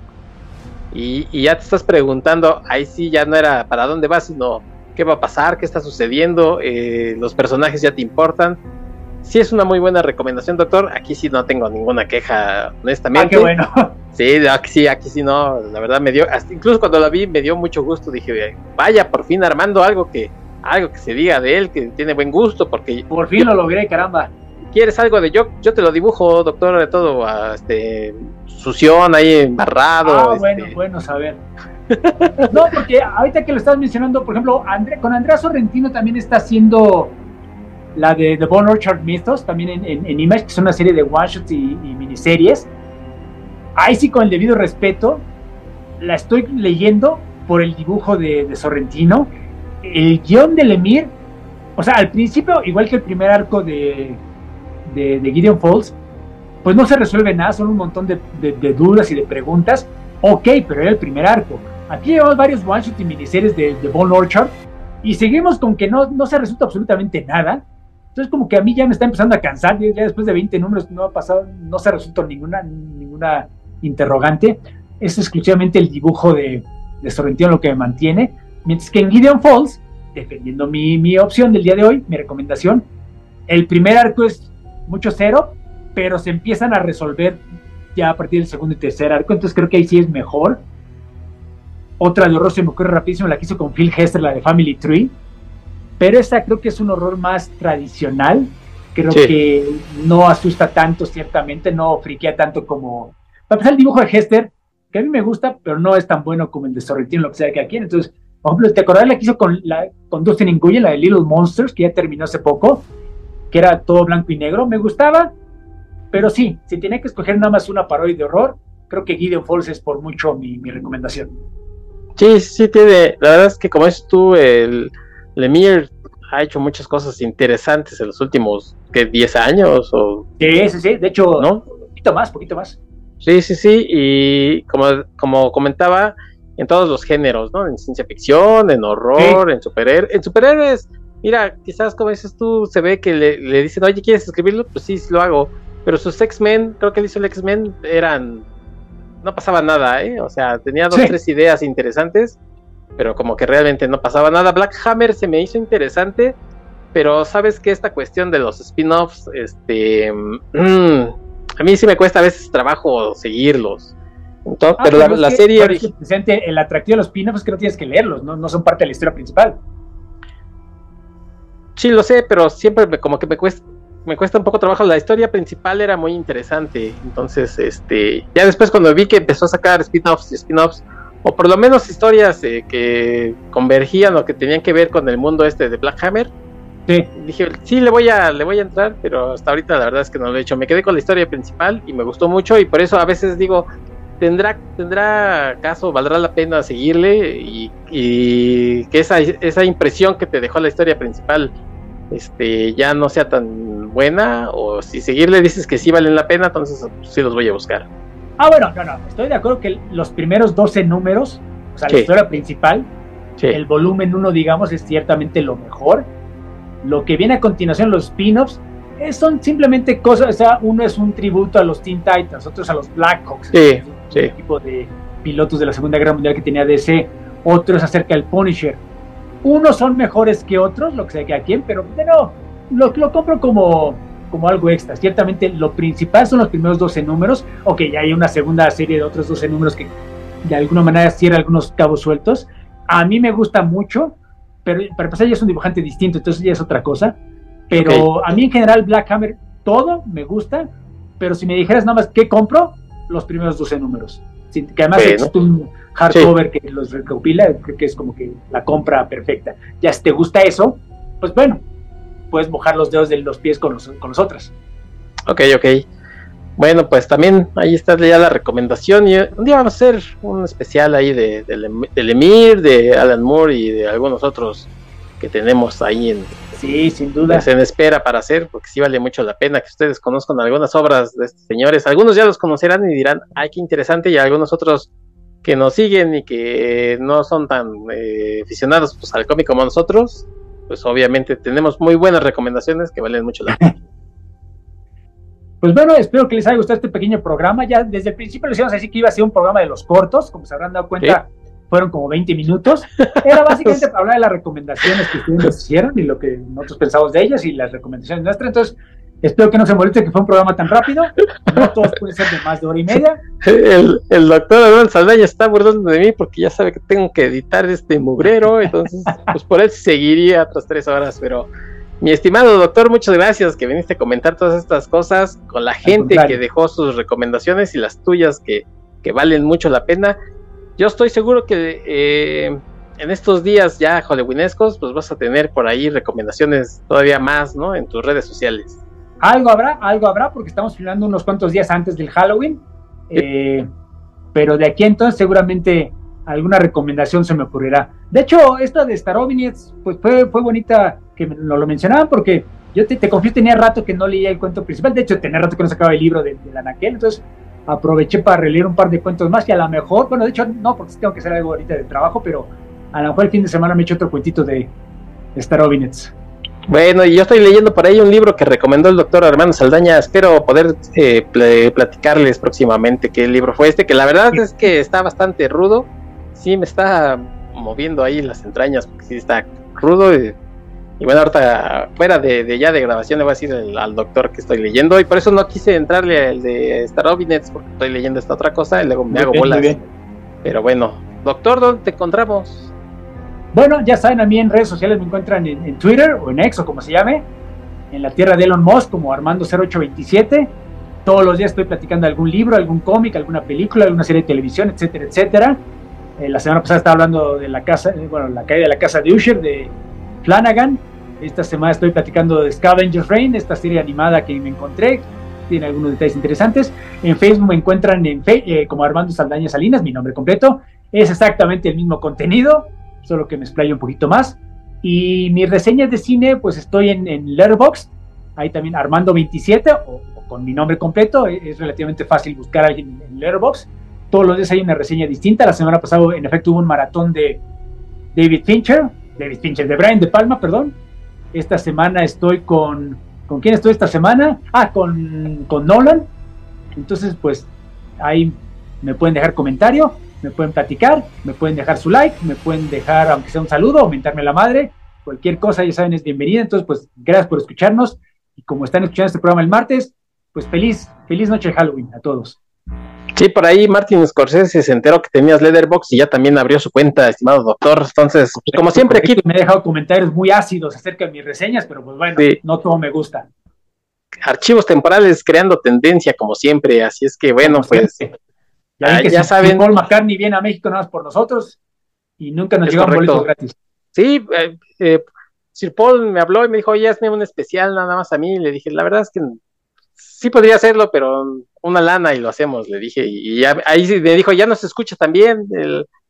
y, y ya te estás preguntando, ahí sí ya no era para dónde vas, sino qué va a pasar, qué está sucediendo, eh, los personajes ya te importan. Sí es una muy buena recomendación, doctor. Aquí sí no tengo ninguna queja, honestamente. Ah, qué bueno. [laughs] Sí, aquí sí, aquí sí no, la verdad me dio, incluso cuando la vi me dio mucho gusto. Dije, vaya, por fin armando algo que, algo que se diga de él, que tiene buen gusto, porque por fin lo logré, caramba. ¿Quieres algo de yo? Yo te lo dibujo, doctor, de todo, este sución ahí embarrado. Ah, bueno, este. bueno saber. [laughs] No, porque ahorita que lo estás mencionando, por ejemplo, con Andrea Sorrentino también está haciendo la de The Bone Orchard Mythos, también en, Image, que es una serie de one-shots y, miniseries. Ahí sí, con el debido respeto, la estoy leyendo por el dibujo de, Sorrentino. El guion de Lemire, o sea, al principio, igual que el primer arco de, de, Gideon Falls, pues no se resuelve nada, son un montón de, de dudas y de preguntas. Ok, pero era el primer arco. Aquí llevamos varios one shot y miniseries de, de Bone Orchard y seguimos con que no, no se resulta absolutamente nada. Entonces como que a mí ya me está empezando a cansar, ya después de 20 números no ha pasado, no se resulta ninguna, ninguna interrogante. Es exclusivamente el dibujo de, de Sorrentino lo que me mantiene. Mientras que en Gideon Falls, defendiendo mi, mi opción del día de hoy, mi recomendación, el primer arco es mucho cero, pero se empiezan a resolver ya a partir del segundo y tercer arco, entonces creo que ahí sí es mejor. Otra de horror se me ocurre rapidísimo, la que hizo con Phil Hester, la de Family Tree. Pero esta creo que es un horror más tradicional. Creo que no asusta tanto, ciertamente, no friquea tanto como. Para empezar, el dibujo de Hester, que a mí me gusta, pero no es tan bueno como el de Sorrentino, lo que sea que aquí. Entonces, por ejemplo, ¿te acordás la que hizo con, la, con Dustin Nguyen, la de Little Monsters, que ya terminó hace poco? Que era todo blanco y negro. Me gustaba, pero sí, si tenía que escoger nada más una parodia de horror, creo que Gideon Falls es por mucho mi, mi recomendación. Sí, sí, tiene. La verdad es que, como es tú, el Lemire ha hecho muchas cosas interesantes en los últimos ¿qué, 10 años. O, sí, sí, sí. De hecho, ¿no? un poquito más, poquito más. Sí, sí, sí. Y como, como comentaba, en todos los géneros, ¿no? En ciencia ficción, en horror, en superhéroes. En superhéroes, mira, quizás como dices tú, se ve que le, le dicen, oye, ¿quieres escribirlo? Pues sí, sí lo hago. Pero sus X-Men, creo que él hizo el X-Men, eran no pasaba nada, ¿eh? O sea, tenía dos, tres ideas interesantes, pero como que realmente no pasaba nada. Black Hammer se me hizo interesante, pero sabes que esta cuestión de los spin-offs, este, mm, [clears throat] a mí sí me cuesta a veces trabajo seguirlos. Entonces, ah, pero la, serie el atractivo de los spin-offs es que no tienes que leerlos, ¿no? no son parte de la historia principal. Sí, lo sé, pero siempre me, como que me cuesta, me cuesta un poco trabajo. La historia principal era muy interesante. Entonces, este, ya después cuando vi que empezó a sacar spin-offs y spin-offs, o por lo menos historias eh, que convergían o que tenían que ver con el mundo este de Black Hammer, sí. dije, sí, le voy a, le voy a entrar, pero hasta ahorita la verdad es que no lo he hecho. Me quedé con la historia principal y me gustó mucho y por eso a veces digo, tendrá, tendrá caso, valdrá la pena seguirle y, y que esa, esa impresión que te dejó la historia principal este, ya no sea tan buena, o si seguirle dices que sí valen la pena, entonces sí los voy a buscar. Ah, bueno, no, no, estoy de acuerdo que los primeros 12 números, o sea, la historia principal, el volumen 1, digamos, es ciertamente lo mejor. Lo que viene a continuación, los spin-offs, eh, son simplemente cosas, o sea, uno es un tributo a los Teen Titans, otros a los Blackhawks, sí, el tipo de pilotos de la Segunda Guerra Mundial que tenía DC, otro es acerca del Punisher, Unos son mejores que otros, lo que sea que a quien, pero no, lo, lo compro como, como algo extra. Ciertamente lo principal son los primeros 12 números, ok, ya hay una segunda serie de otros 12 números que de alguna manera cierra algunos cabos sueltos. A mí me gusta mucho, pero para pasar ya es un dibujante distinto, entonces ya es otra cosa. Pero a mí en general Black Hammer todo me gusta, pero si me dijeras nada más qué compro, los primeros 12 números. que además es un hardcover que los recopila, creo que es como que la compra perfecta. Ya si te gusta eso, pues bueno, puedes mojar los dedos de los pies con, los, con otros. Ok, ok. Bueno, pues también ahí está ya la recomendación. Y un día vamos a hacer un especial ahí de, del Emir, de Alan Moore y de algunos otros que tenemos ahí en, sí, sin duda. Pues, en espera para hacer, porque sí vale mucho la pena que ustedes conozcan algunas obras de estos señores. Algunos ya los conocerán y dirán, ay, qué interesante, y algunos otros que nos siguen y que no son tan eh, aficionados pues, al cómic como nosotros, pues obviamente tenemos muy buenas recomendaciones que valen mucho la pena. [laughs] Pues bueno, espero que les haya gustado este pequeño programa. Ya desde el principio les íbamos a decir que iba a ser un programa de los cortos, como se habrán dado cuenta, fueron como 20 minutos. Era básicamente [laughs] para hablar de las recomendaciones que ustedes hicieron y lo que nosotros pensamos de ellas y las recomendaciones nuestras. Entonces, Espero que no se moleste que fue un programa tan rápido. No todos pueden ser de más de hora y media. El, el doctor Adán Saldaña está burlando de mí porque ya sabe que tengo que editar este mugrero. Entonces, pues por él seguiría otras tres horas. Pero, mi estimado doctor, muchas gracias que viniste a comentar todas estas cosas con la gente que dejó sus recomendaciones y las tuyas que, que valen mucho la pena. Yo estoy seguro que eh, en estos días ya hollywoonescos, pues vas a tener por ahí recomendaciones todavía más, ¿no? En tus redes sociales. Algo habrá, algo habrá, porque estamos filmando unos cuantos días antes del Halloween. Eh, pero de aquí entonces seguramente alguna recomendación se me ocurrirá. De hecho, esta de Star pues fue, fue bonita que nos lo mencionaban porque yo te, te, confío, tenía rato que no leía el cuento principal. De hecho, tenía rato que no sacaba el libro de, de la Naquel, entonces aproveché para releer un par de cuentos más y a lo mejor, bueno, de hecho no, porque tengo que hacer algo ahorita de trabajo, pero a lo mejor el fin de semana me he hecho otro cuentito de, de Star bueno, y yo estoy leyendo por ahí un libro que recomendó el doctor Armando Saldaña. Espero poder eh, platicarles próximamente qué libro fue este, que la verdad es que está bastante rudo. Sí, me está moviendo ahí las entrañas, porque sí está rudo. Y, bueno, ahorita fuera de, ya de grabación le voy a decir al doctor que estoy leyendo. Y por eso no quise entrarle al de Star Obinets, porque estoy leyendo esta otra cosa y luego me hago bolas. Pero bueno, doctor, ¿dónde te encontramos? Bueno, ya saben, a mí en redes sociales me encuentran en, Twitter o en X o como se llame, en la tierra de Elon Musk como Armando0827. Todos los días estoy platicando algún libro, algún cómic, alguna película, alguna serie de televisión, etcétera, etcétera. Eh, la semana pasada estaba hablando de la casa, eh, bueno, la caída de la casa de Usher de Flanagan. Esta semana estoy platicando de Scavenger's Reign, esta serie animada que me encontré. Tiene algunos detalles interesantes. En Facebook me encuentran en eh, como Armando Saldaña Salinas, mi nombre completo. Es exactamente el mismo contenido solo que me explayo un poquito más. Y mis reseñas de cine, pues estoy en, en Letterboxd, ahí también Armando27 o, con mi nombre completo, e, es, relativamente fácil buscar a alguien en Letterboxd. Todos los días hay una reseña distinta. La semana pasada, en efecto, hubo un maratón de David Fincher, David Fincher, de Brian De Palma, perdón. Esta semana estoy con. ¿Con quién estoy esta semana? Ah, con, con Nolan. Entonces, pues ahí me pueden dejar comentario me pueden platicar, me pueden dejar su like, me pueden dejar, aunque sea un saludo, aumentarme la madre, cualquier cosa, ya saben, es bienvenida. Entonces, pues, gracias por escucharnos. Y como están escuchando este programa el martes, pues feliz, feliz noche de Halloween a todos. Sí, por ahí Martin Scorsese se enteró que tenías Leatherbox y ya también abrió su cuenta, estimado doctor. Entonces, como siempre aquí. Me he dejado comentarios muy ácidos acerca de mis reseñas, pero pues bueno, no todo me gusta. Archivos temporales creando tendencia, como siempre. Así es que bueno, pues. Ya, ah, ya saben. Paul McCartney viene a México nada más por nosotros y nunca nos llegó un boleto gratis. Sí, eh, eh, Sir Paul me habló y me dijo, oye, hazme un especial nada más a mí. Le dije, la verdad es que sí podría hacerlo, pero una lana y lo hacemos, le dije. Y, ahí me dijo, ya no se escucha también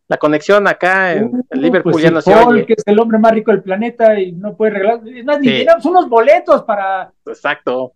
la conexión acá en, uh, Liverpool, pues ya no se oye. que es el hombre más rico del planeta y no puede regalar. No, ni tenemos unos boletos para. Exacto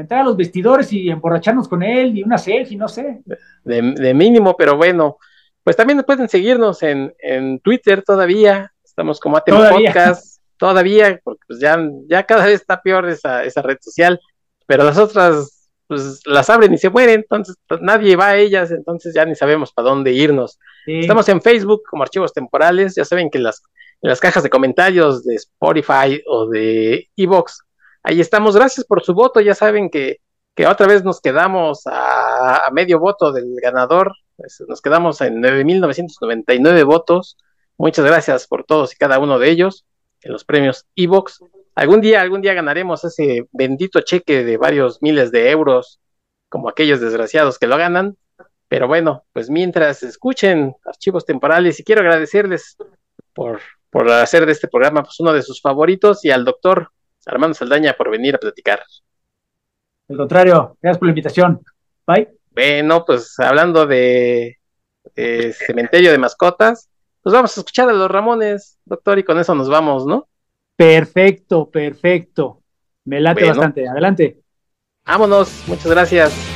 entrar a los vestidores y emborracharnos con él y una selfie, no sé. De, mínimo, pero bueno. Pues también pueden seguirnos en, en Twitter todavía. Estamos como Atem Podcast [laughs] todavía, porque pues ya, ya cada vez está peor esa, esa red social. Pero las otras, pues las abren y se mueren, entonces pues, nadie va a ellas, entonces ya ni sabemos para dónde irnos. Estamos en Facebook como Archivos Temporales. Ya saben que las en las cajas de comentarios de Spotify o de Evox. Ahí estamos. Gracias por su voto. Ya saben que, que otra vez nos quedamos a, medio voto del ganador. Nos quedamos en 9.999 votos. Muchas gracias por todos y cada uno de ellos en los premios Evox. Algún día, algún día ganaremos ese bendito cheque de varios miles de euros, como aquellos desgraciados que lo ganan. Pero bueno, pues mientras escuchen archivos temporales, y quiero agradecerles por, por hacer de este programa pues, uno de sus favoritos y al doctor Armando Saldaña por venir a platicar. Al contrario, gracias por la invitación. Bye. Bueno, pues hablando de, de cementerio de mascotas, pues vamos a escuchar a los Ramones, doctor, y con eso nos vamos, ¿no? Perfecto, perfecto. Me late bueno, bastante. Adelante. Vámonos, muchas gracias.